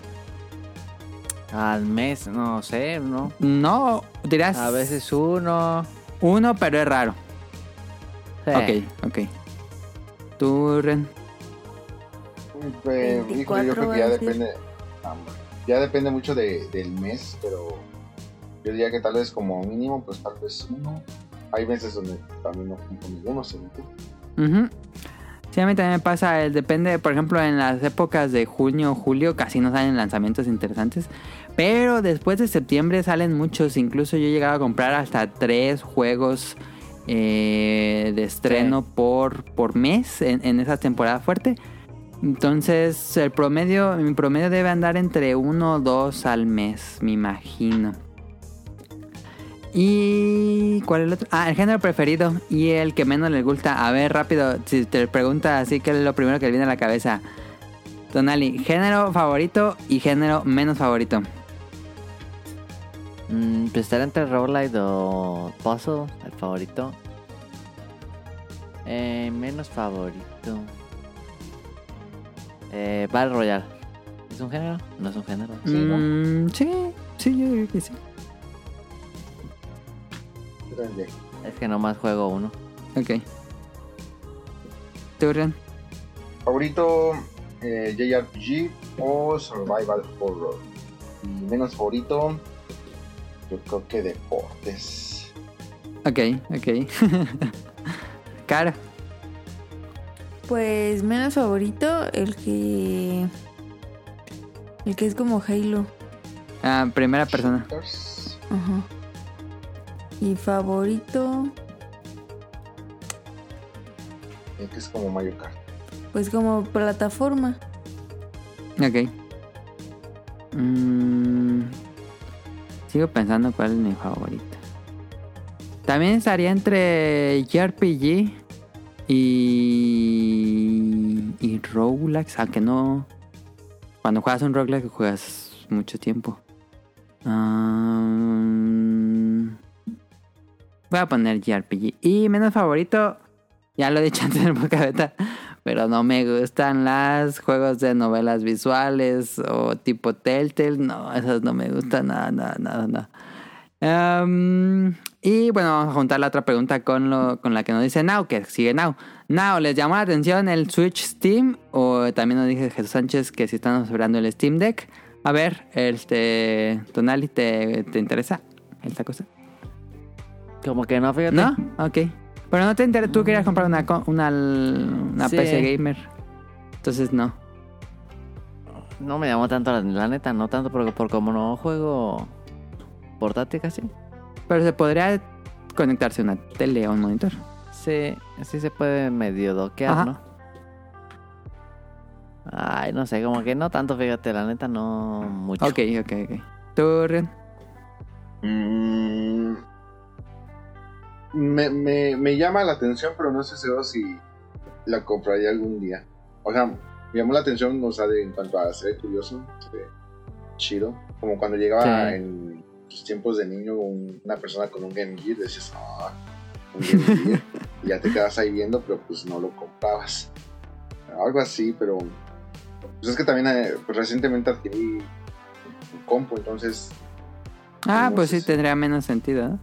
Al mes, no sé, ¿no? No, dirás. A veces uno. Uno, pero es raro. Sí. Ok, ok. ¿Tú, Ren? Eh, híjole, yo 24 creo que ya depende, ya depende mucho de- del mes, pero yo diría que tal vez como mínimo, pues tal vez uno. Hay meses donde también no compro ninguno, según tú. Sí, a mí también me pasa, el- depende, por ejemplo, en las épocas de junio o julio casi no salen lanzamientos interesantes, pero después de septiembre salen muchos, incluso yo he llegado a comprar hasta tres juegos eh, de estreno por, por mes en, en esa temporada fuerte. Entonces, el promedio, mi promedio debe andar entre uno o dos al mes, me imagino. ¿Y cuál es el otro? Ah, el género preferido y el que menos le gusta. A ver, rápido, si te pregunta así, ¿qué es lo primero que le viene a la cabeza? Tonali, género favorito y género menos favorito. Mm, pues estar entre roguelite o puzzle, el favorito. Eh, menos favorito. Eh, Battle Royale. ¿Es un género? No es un género. Sí, ¿no? Mm, sí, sí, yo diría que sí. Es que nomás juego uno. Ok. ¿Tú, Rian? Favorito eh, JRPG o Survival Horror. Y menos favorito, yo creo que deportes. Ok, ok. Cara. Pues menos favorito, el que. El que es como Halo. Ah, primera persona. Ajá. Y favorito, Eh, que es como Mario Kart. pues como plataforma. Ok. Mm, sigo pensando cuál es mi favorito. También estaría entre JRPG y. y Roblox, aunque no. Cuando juegas un Roblox juegas mucho tiempo. Um, voy a poner JRPG. Y menos favorito, ya lo he dicho antes en el boca beta, pero no me gustan los juegos de novelas visuales o tipo Telltale. No, esos no me gustan nada, nada, nada, nada. Um, y bueno, vamos a juntar la otra pregunta con, lo, con la que nos dice Now, que sigue Now. Now, ¿les llamó la atención el Switch Steam? O también nos dice Jesús Sánchez que si están esperando el Steam Deck. A ver, este, Tonali, ¿te, te interesa esta cosa? Como que no, fíjate. ¿No? Ok. Pero no te interesa, tú querías comprar una, co- una, una Sí. PC gamer. Entonces no. No me llamó tanto la, la neta, no tanto porque por como no juego portátil casi. Pero se podría conectarse a una tele o un monitor. Sí, sí se puede medio doquear, Ajá. ¿no? Ay, no sé, como que no tanto, fíjate, la neta no mucho. Ok, ok, ok. ¿Tú, Rian? Mm, me, me, me llama la atención, pero no estoy seguro si la compraría algún día. O sea, me llamó la atención, o sea, de, en cuanto a ser curioso, se ve chido. Como cuando llegaba Sí. en tus tiempos de niño un- una persona con un Game Gear, decías, ah, un Game Gear. y ya te quedas ahí viendo, pero pues no lo comprabas. Algo así, pero pues es que también eh, pues, recientemente adquirí un compo, entonces Ah, pues sí, tendría menos sentido. ¿no?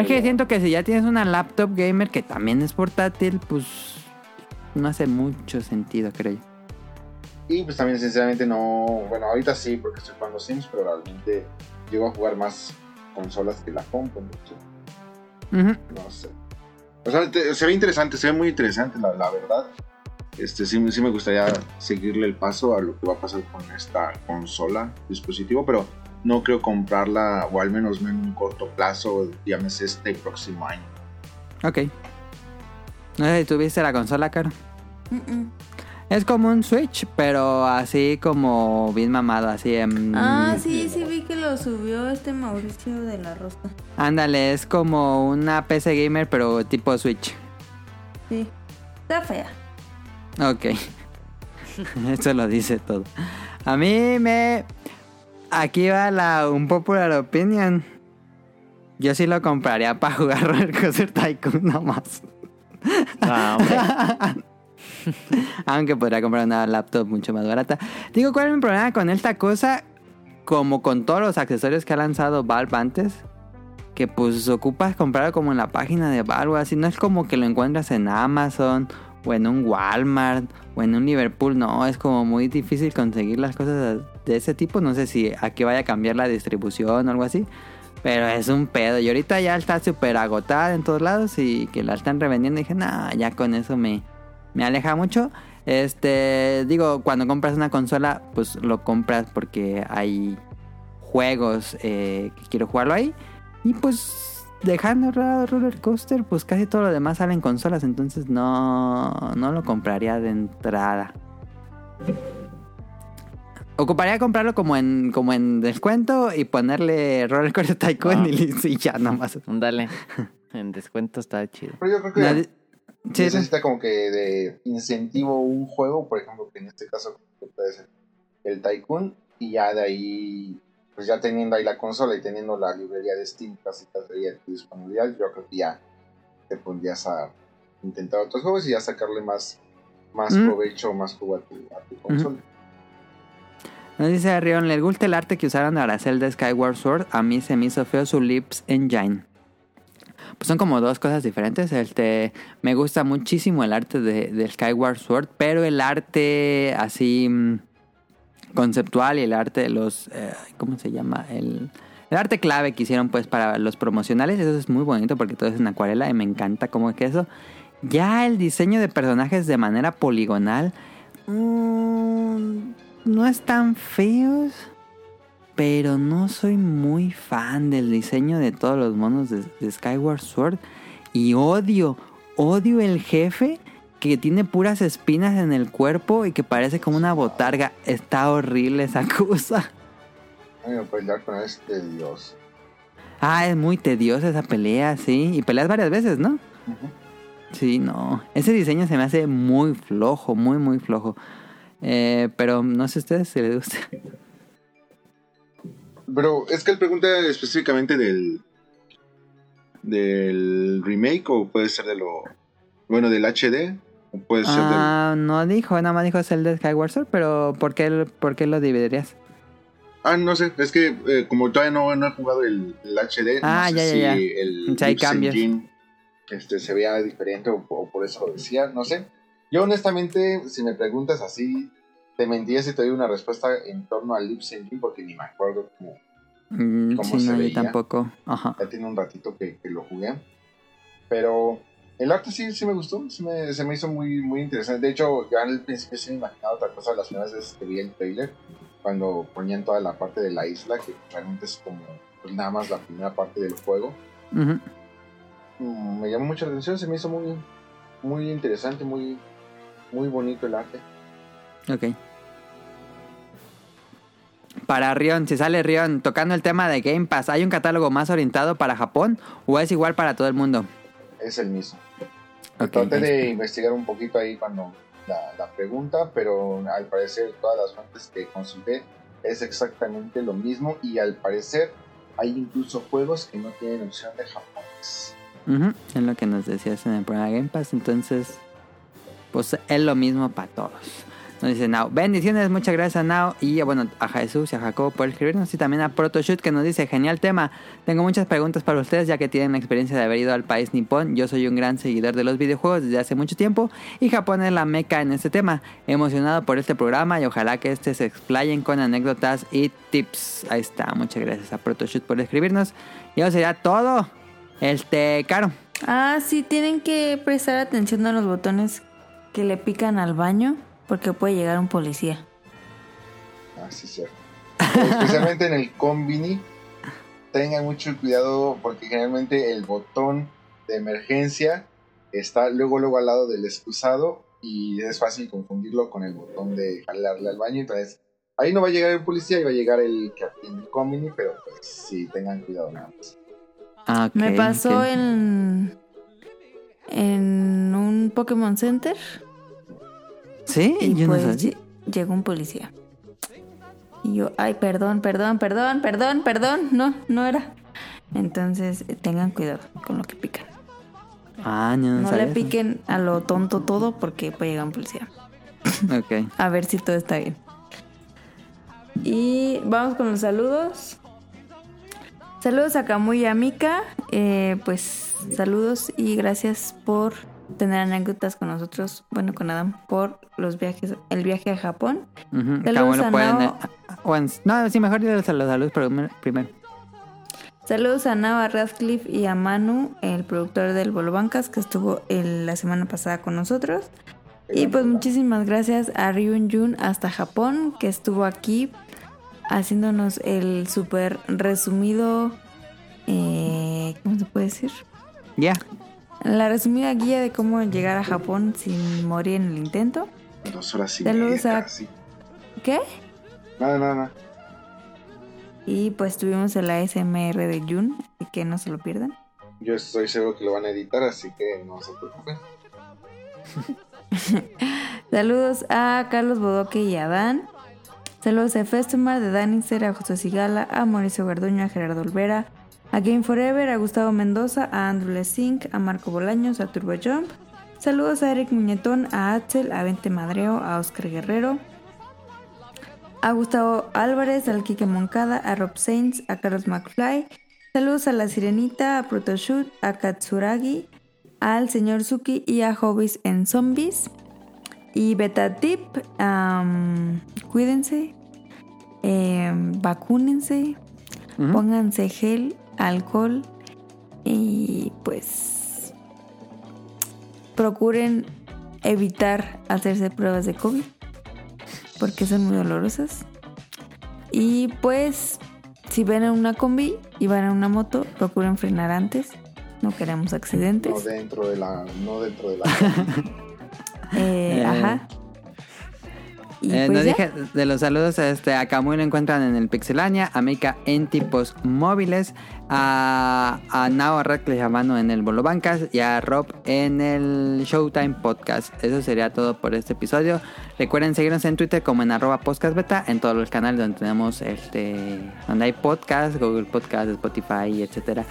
Es que siento que si ya tienes una laptop gamer que también es portátil, pues no hace mucho sentido, creo yo. Y pues también sinceramente no, bueno, ahorita sí porque estoy jugando Sims, pero realmente llego a jugar más consolas que la compu, no sé. O sea, te- se ve interesante, se ve muy interesante la, la verdad. Este, sí, sí me gustaría seguirle el paso a lo que va a pasar con esta consola, dispositivo, pero no creo comprarla, o al menos no en un corto plazo, llámese este próximo año. Ok. No sé si tuviste la consola, Caro. Es como un Switch, pero así como bien mamado, así en... Ah, sí, sí vi que lo subió este Mauricio de la Rosa. Ándale, es como una PC gamer, pero tipo Switch. Sí. Está fea. Ok. Eso lo dice todo. A mí me... Aquí va la un popular opinion. Yo sí lo compraría para jugar Roller Coaster Tycoon nomás. Ah, hombre. Aunque podría comprar una laptop mucho más barata. Digo, ¿cuál es mi problema con esta cosa? Como con todos los accesorios que ha lanzado Valve antes. Que pues ocupas comprar como en la página de Valve o así. No es como que lo encuentras en Amazon o en un Walmart o en un Liverpool. No, es como muy difícil conseguir las cosas de ese tipo. No sé si aquí vaya a cambiar la distribución o algo así. Pero es un pedo. Y ahorita ya está súper agotada en todos lados y que la están revendiendo. Dije, nah, ya con eso me, me aleja mucho. Este, digo, cuando compras una consola, pues lo compras porque hay juegos eh, que quiero jugarlo ahí. Y pues dejando Ro- Roller Coaster, pues casi todo lo demás sale en consolas, entonces no, no lo compraría de entrada. Ocuparía comprarlo como en, como en descuento y ponerle Roller Coaster Tycoon Ah. y listo, y ya nomás. Dale. En descuento está chido. Pero yo creo que Nadie- Sí, sí. necesita como que de incentivo un juego, por ejemplo, que en este caso puede ser el Tycoon, y ya de ahí, pues ya teniendo ahí la consola y teniendo la librería de Steam casi de tu disponibilidad, yo creo que ya te pondrías a intentar otros juegos y ya sacarle más, más Mm. provecho, más jugo a tu, a tu consola. Nos dice Rion, ¿les gusta el arte que usaron de Aracel de Skyward Sword? A mí se me hizo feo su Lips Engine. Pues son como dos cosas diferentes. Este, me gusta muchísimo el arte de, de Skyward Sword, pero el arte así mm, conceptual y el arte de los... eh, ¿Cómo se llama? El, el arte clave que hicieron pues para los promocionales, eso es muy bonito porque todo es en acuarela y me encanta cómo que eso. Ya el diseño de personajes de manera poligonal mm, no están feos, pero no soy muy fan del diseño de todos los monos de, de Skyward Sword y odio, odio el jefe que tiene puras espinas en el cuerpo y que parece como una botarga. Está horrible esa cosa. Ay, me pelear con este dios. Ah, es muy tediosa esa pelea, sí. Y peleas varias veces, ¿no? Sí, no. Ese diseño se me hace muy flojo, muy, muy flojo. Eh, pero no sé a ustedes si les gusta. Pero es que él pregunta específicamente del del remake o puede ser de lo bueno del HD o puede ser del Ah, no dijo, nada más dijo Zelda Skyward Sword, pero ¿por qué, por qué lo dividirías? Ah, no sé, es que eh, como todavía no, no he jugado el, el HD, Ah, no ya, sé ya, si ya. el Si hay cambios. Engine, este, se vea diferente o, o por eso lo decía, no sé. Yo honestamente, si me preguntas así, te mentiría si te doy una respuesta en torno al Lips Engine porque ni me acuerdo cómo. Mm, ¿Cómo sí, se no, yo veía? tampoco. Ajá. Ya tiene un ratito que, que lo jugué. Pero el arte sí, sí me gustó, sí me- se me hizo muy, muy interesante. De hecho, ya al principio sí me imaginaba otra cosa las primeras veces que vi el trailer, cuando ponían toda la parte de la isla, que realmente es como pues, nada más la primera parte del juego. Mm, me llamó mucho la atención, se me hizo muy, muy interesante, muy, muy bonito el arte. Ok. Para Rion, si sale Rion tocando el tema de Game Pass, ¿hay un catálogo más orientado para Japón o es igual para todo el mundo? Es el mismo. Ok, Traté de investigar un poquito ahí cuando la, la pregunta, pero al parecer todas las fuentes que consulté es exactamente lo mismo y al parecer hay incluso juegos que no tienen opción de japonés. Ujú, Es lo que nos decías en el programa Game Pass. Entonces, pues es lo mismo para todos. Nos dice Now. Bendiciones, muchas gracias a Now y bueno, a Jesús y a Jacobo por escribirnos. Y también a Protoshoot que nos dice, genial tema. Tengo muchas preguntas para ustedes ya que tienen la experiencia de haber ido al país nipón. Yo soy un gran seguidor de los videojuegos desde hace mucho tiempo y Japón es la meca en este tema. Emocionado por este programa y ojalá que este se explayen con anécdotas y tips. Ahí está, muchas gracias a Protoshoot por escribirnos. Y eso sería todo. Este, Caro. Ah, sí, tienen que prestar atención a los botones que le pican al baño porque puede llegar un policía. Así es cierto. Especialmente en el combini, tengan mucho cuidado porque generalmente el botón de emergencia está luego luego al lado del excusado y es fácil confundirlo con el botón de jalarle al baño. Entonces, ahí no va a llegar el policía y va a llegar el que atiende el combini, pero pues sí, tengan cuidado nada más. Ah, Me pasó en en un Pokémon Center ¿Sí? y Yo pues no lle- llegó un policía. Y yo, ay, perdón, perdón, perdón, perdón, perdón, no, no era. Entonces, eh, tengan cuidado con lo que pican. Ah, no, no le eso. piquen a lo tonto todo porque puede llegar un policía. Ok. A ver si todo está bien. Y vamos con los saludos. Saludos a Camuy y a Mika. Eh, pues saludos y gracias por tener anécdotas con nosotros. Bueno, con Adam, por los viajes, el viaje a Japón. Ujú, Saludos Cabo lo a pueden, Nao. eh, o en- no, sí, mejor los saludos primero. primero. Saludos a Nava Radcliffe y a Manu, el productor del Bolo Bancas, que estuvo el- la semana pasada con nosotros. Y pues muchísimas gracias a Ryun Jun hasta Japón, que estuvo aquí haciéndonos el súper resumido. eh, ¿Cómo se puede decir? Ya. La resumida guía de cómo llegar a Japón sin morir en el intento. Dos horas y Saludos media, a- casi. ¿Qué? Nada, nada, nada. Y pues tuvimos el ASMR de Jun, así que no se lo pierdan. Yo estoy seguro que lo van a editar, así que no se preocupen. Saludos a Carlos Bodoque y a Dan. Saludos a Festemar, de Danister, a José Sigala, a Mauricio Garduño, a Gerardo Olvera, a Game Forever, a Gustavo Mendoza, a Andrew Lesink, a Marco Bolaños, a Turbo Jump. Saludos a Eric Muñetón, a Axel, a Vente Madreo, a Oscar Guerrero, a Gustavo Álvarez, al Quique Moncada, a Rob Sainz, a Carlos McFly. Saludos a La Sirenita, a Protoshoot, a Katsuragi, al señor Suki y a Hobbies en Zombies. Y beta tip, cuídense, em, vacúnense, pónganse gel, alcohol y pues procuren evitar hacerse pruebas de COVID porque son muy dolorosas. Y pues si ven a una combi y van a una moto, procuren frenar antes. No queremos accidentes. No dentro de la. No dentro de la. Eh, Eh, ajá. Eh, pues no ya. dije de los saludos, este, a Camuy lo encuentran en el Pixelania, a Mika en tipos móviles, a, a Nao Radcliffe Amano en el Bolo Bancas y a Rob en el Showtime Podcast. Eso sería todo por este episodio. Recuerden seguirnos en Twitter como en arroba podcastbeta, en todos los canales donde tenemos este, donde hay podcast, Google Podcast, Spotify, etcétera.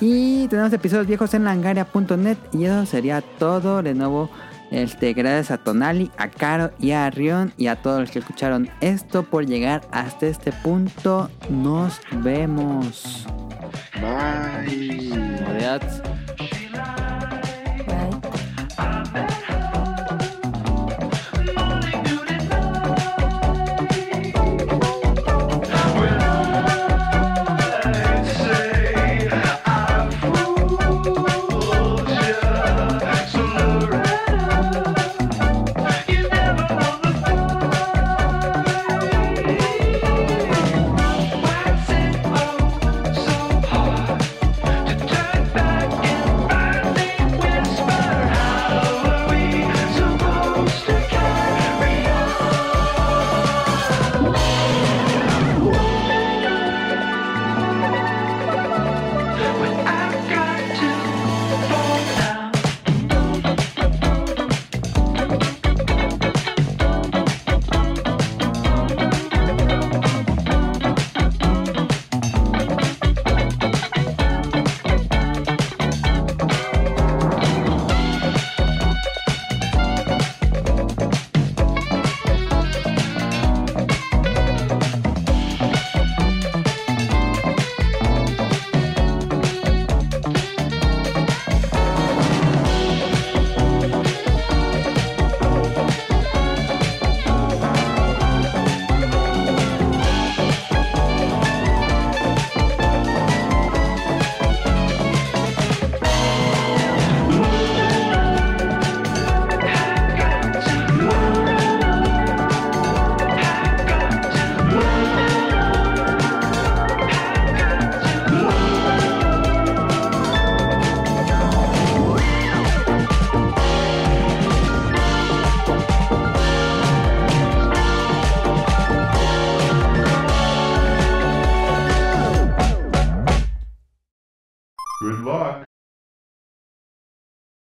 Y tenemos episodios viejos en langaria.net y eso sería todo de nuevo. Este, gracias a Tonali, a Caro y a Rion y a todos los que escucharon esto por llegar hasta este punto. Nos vemos. Bye. Adiós.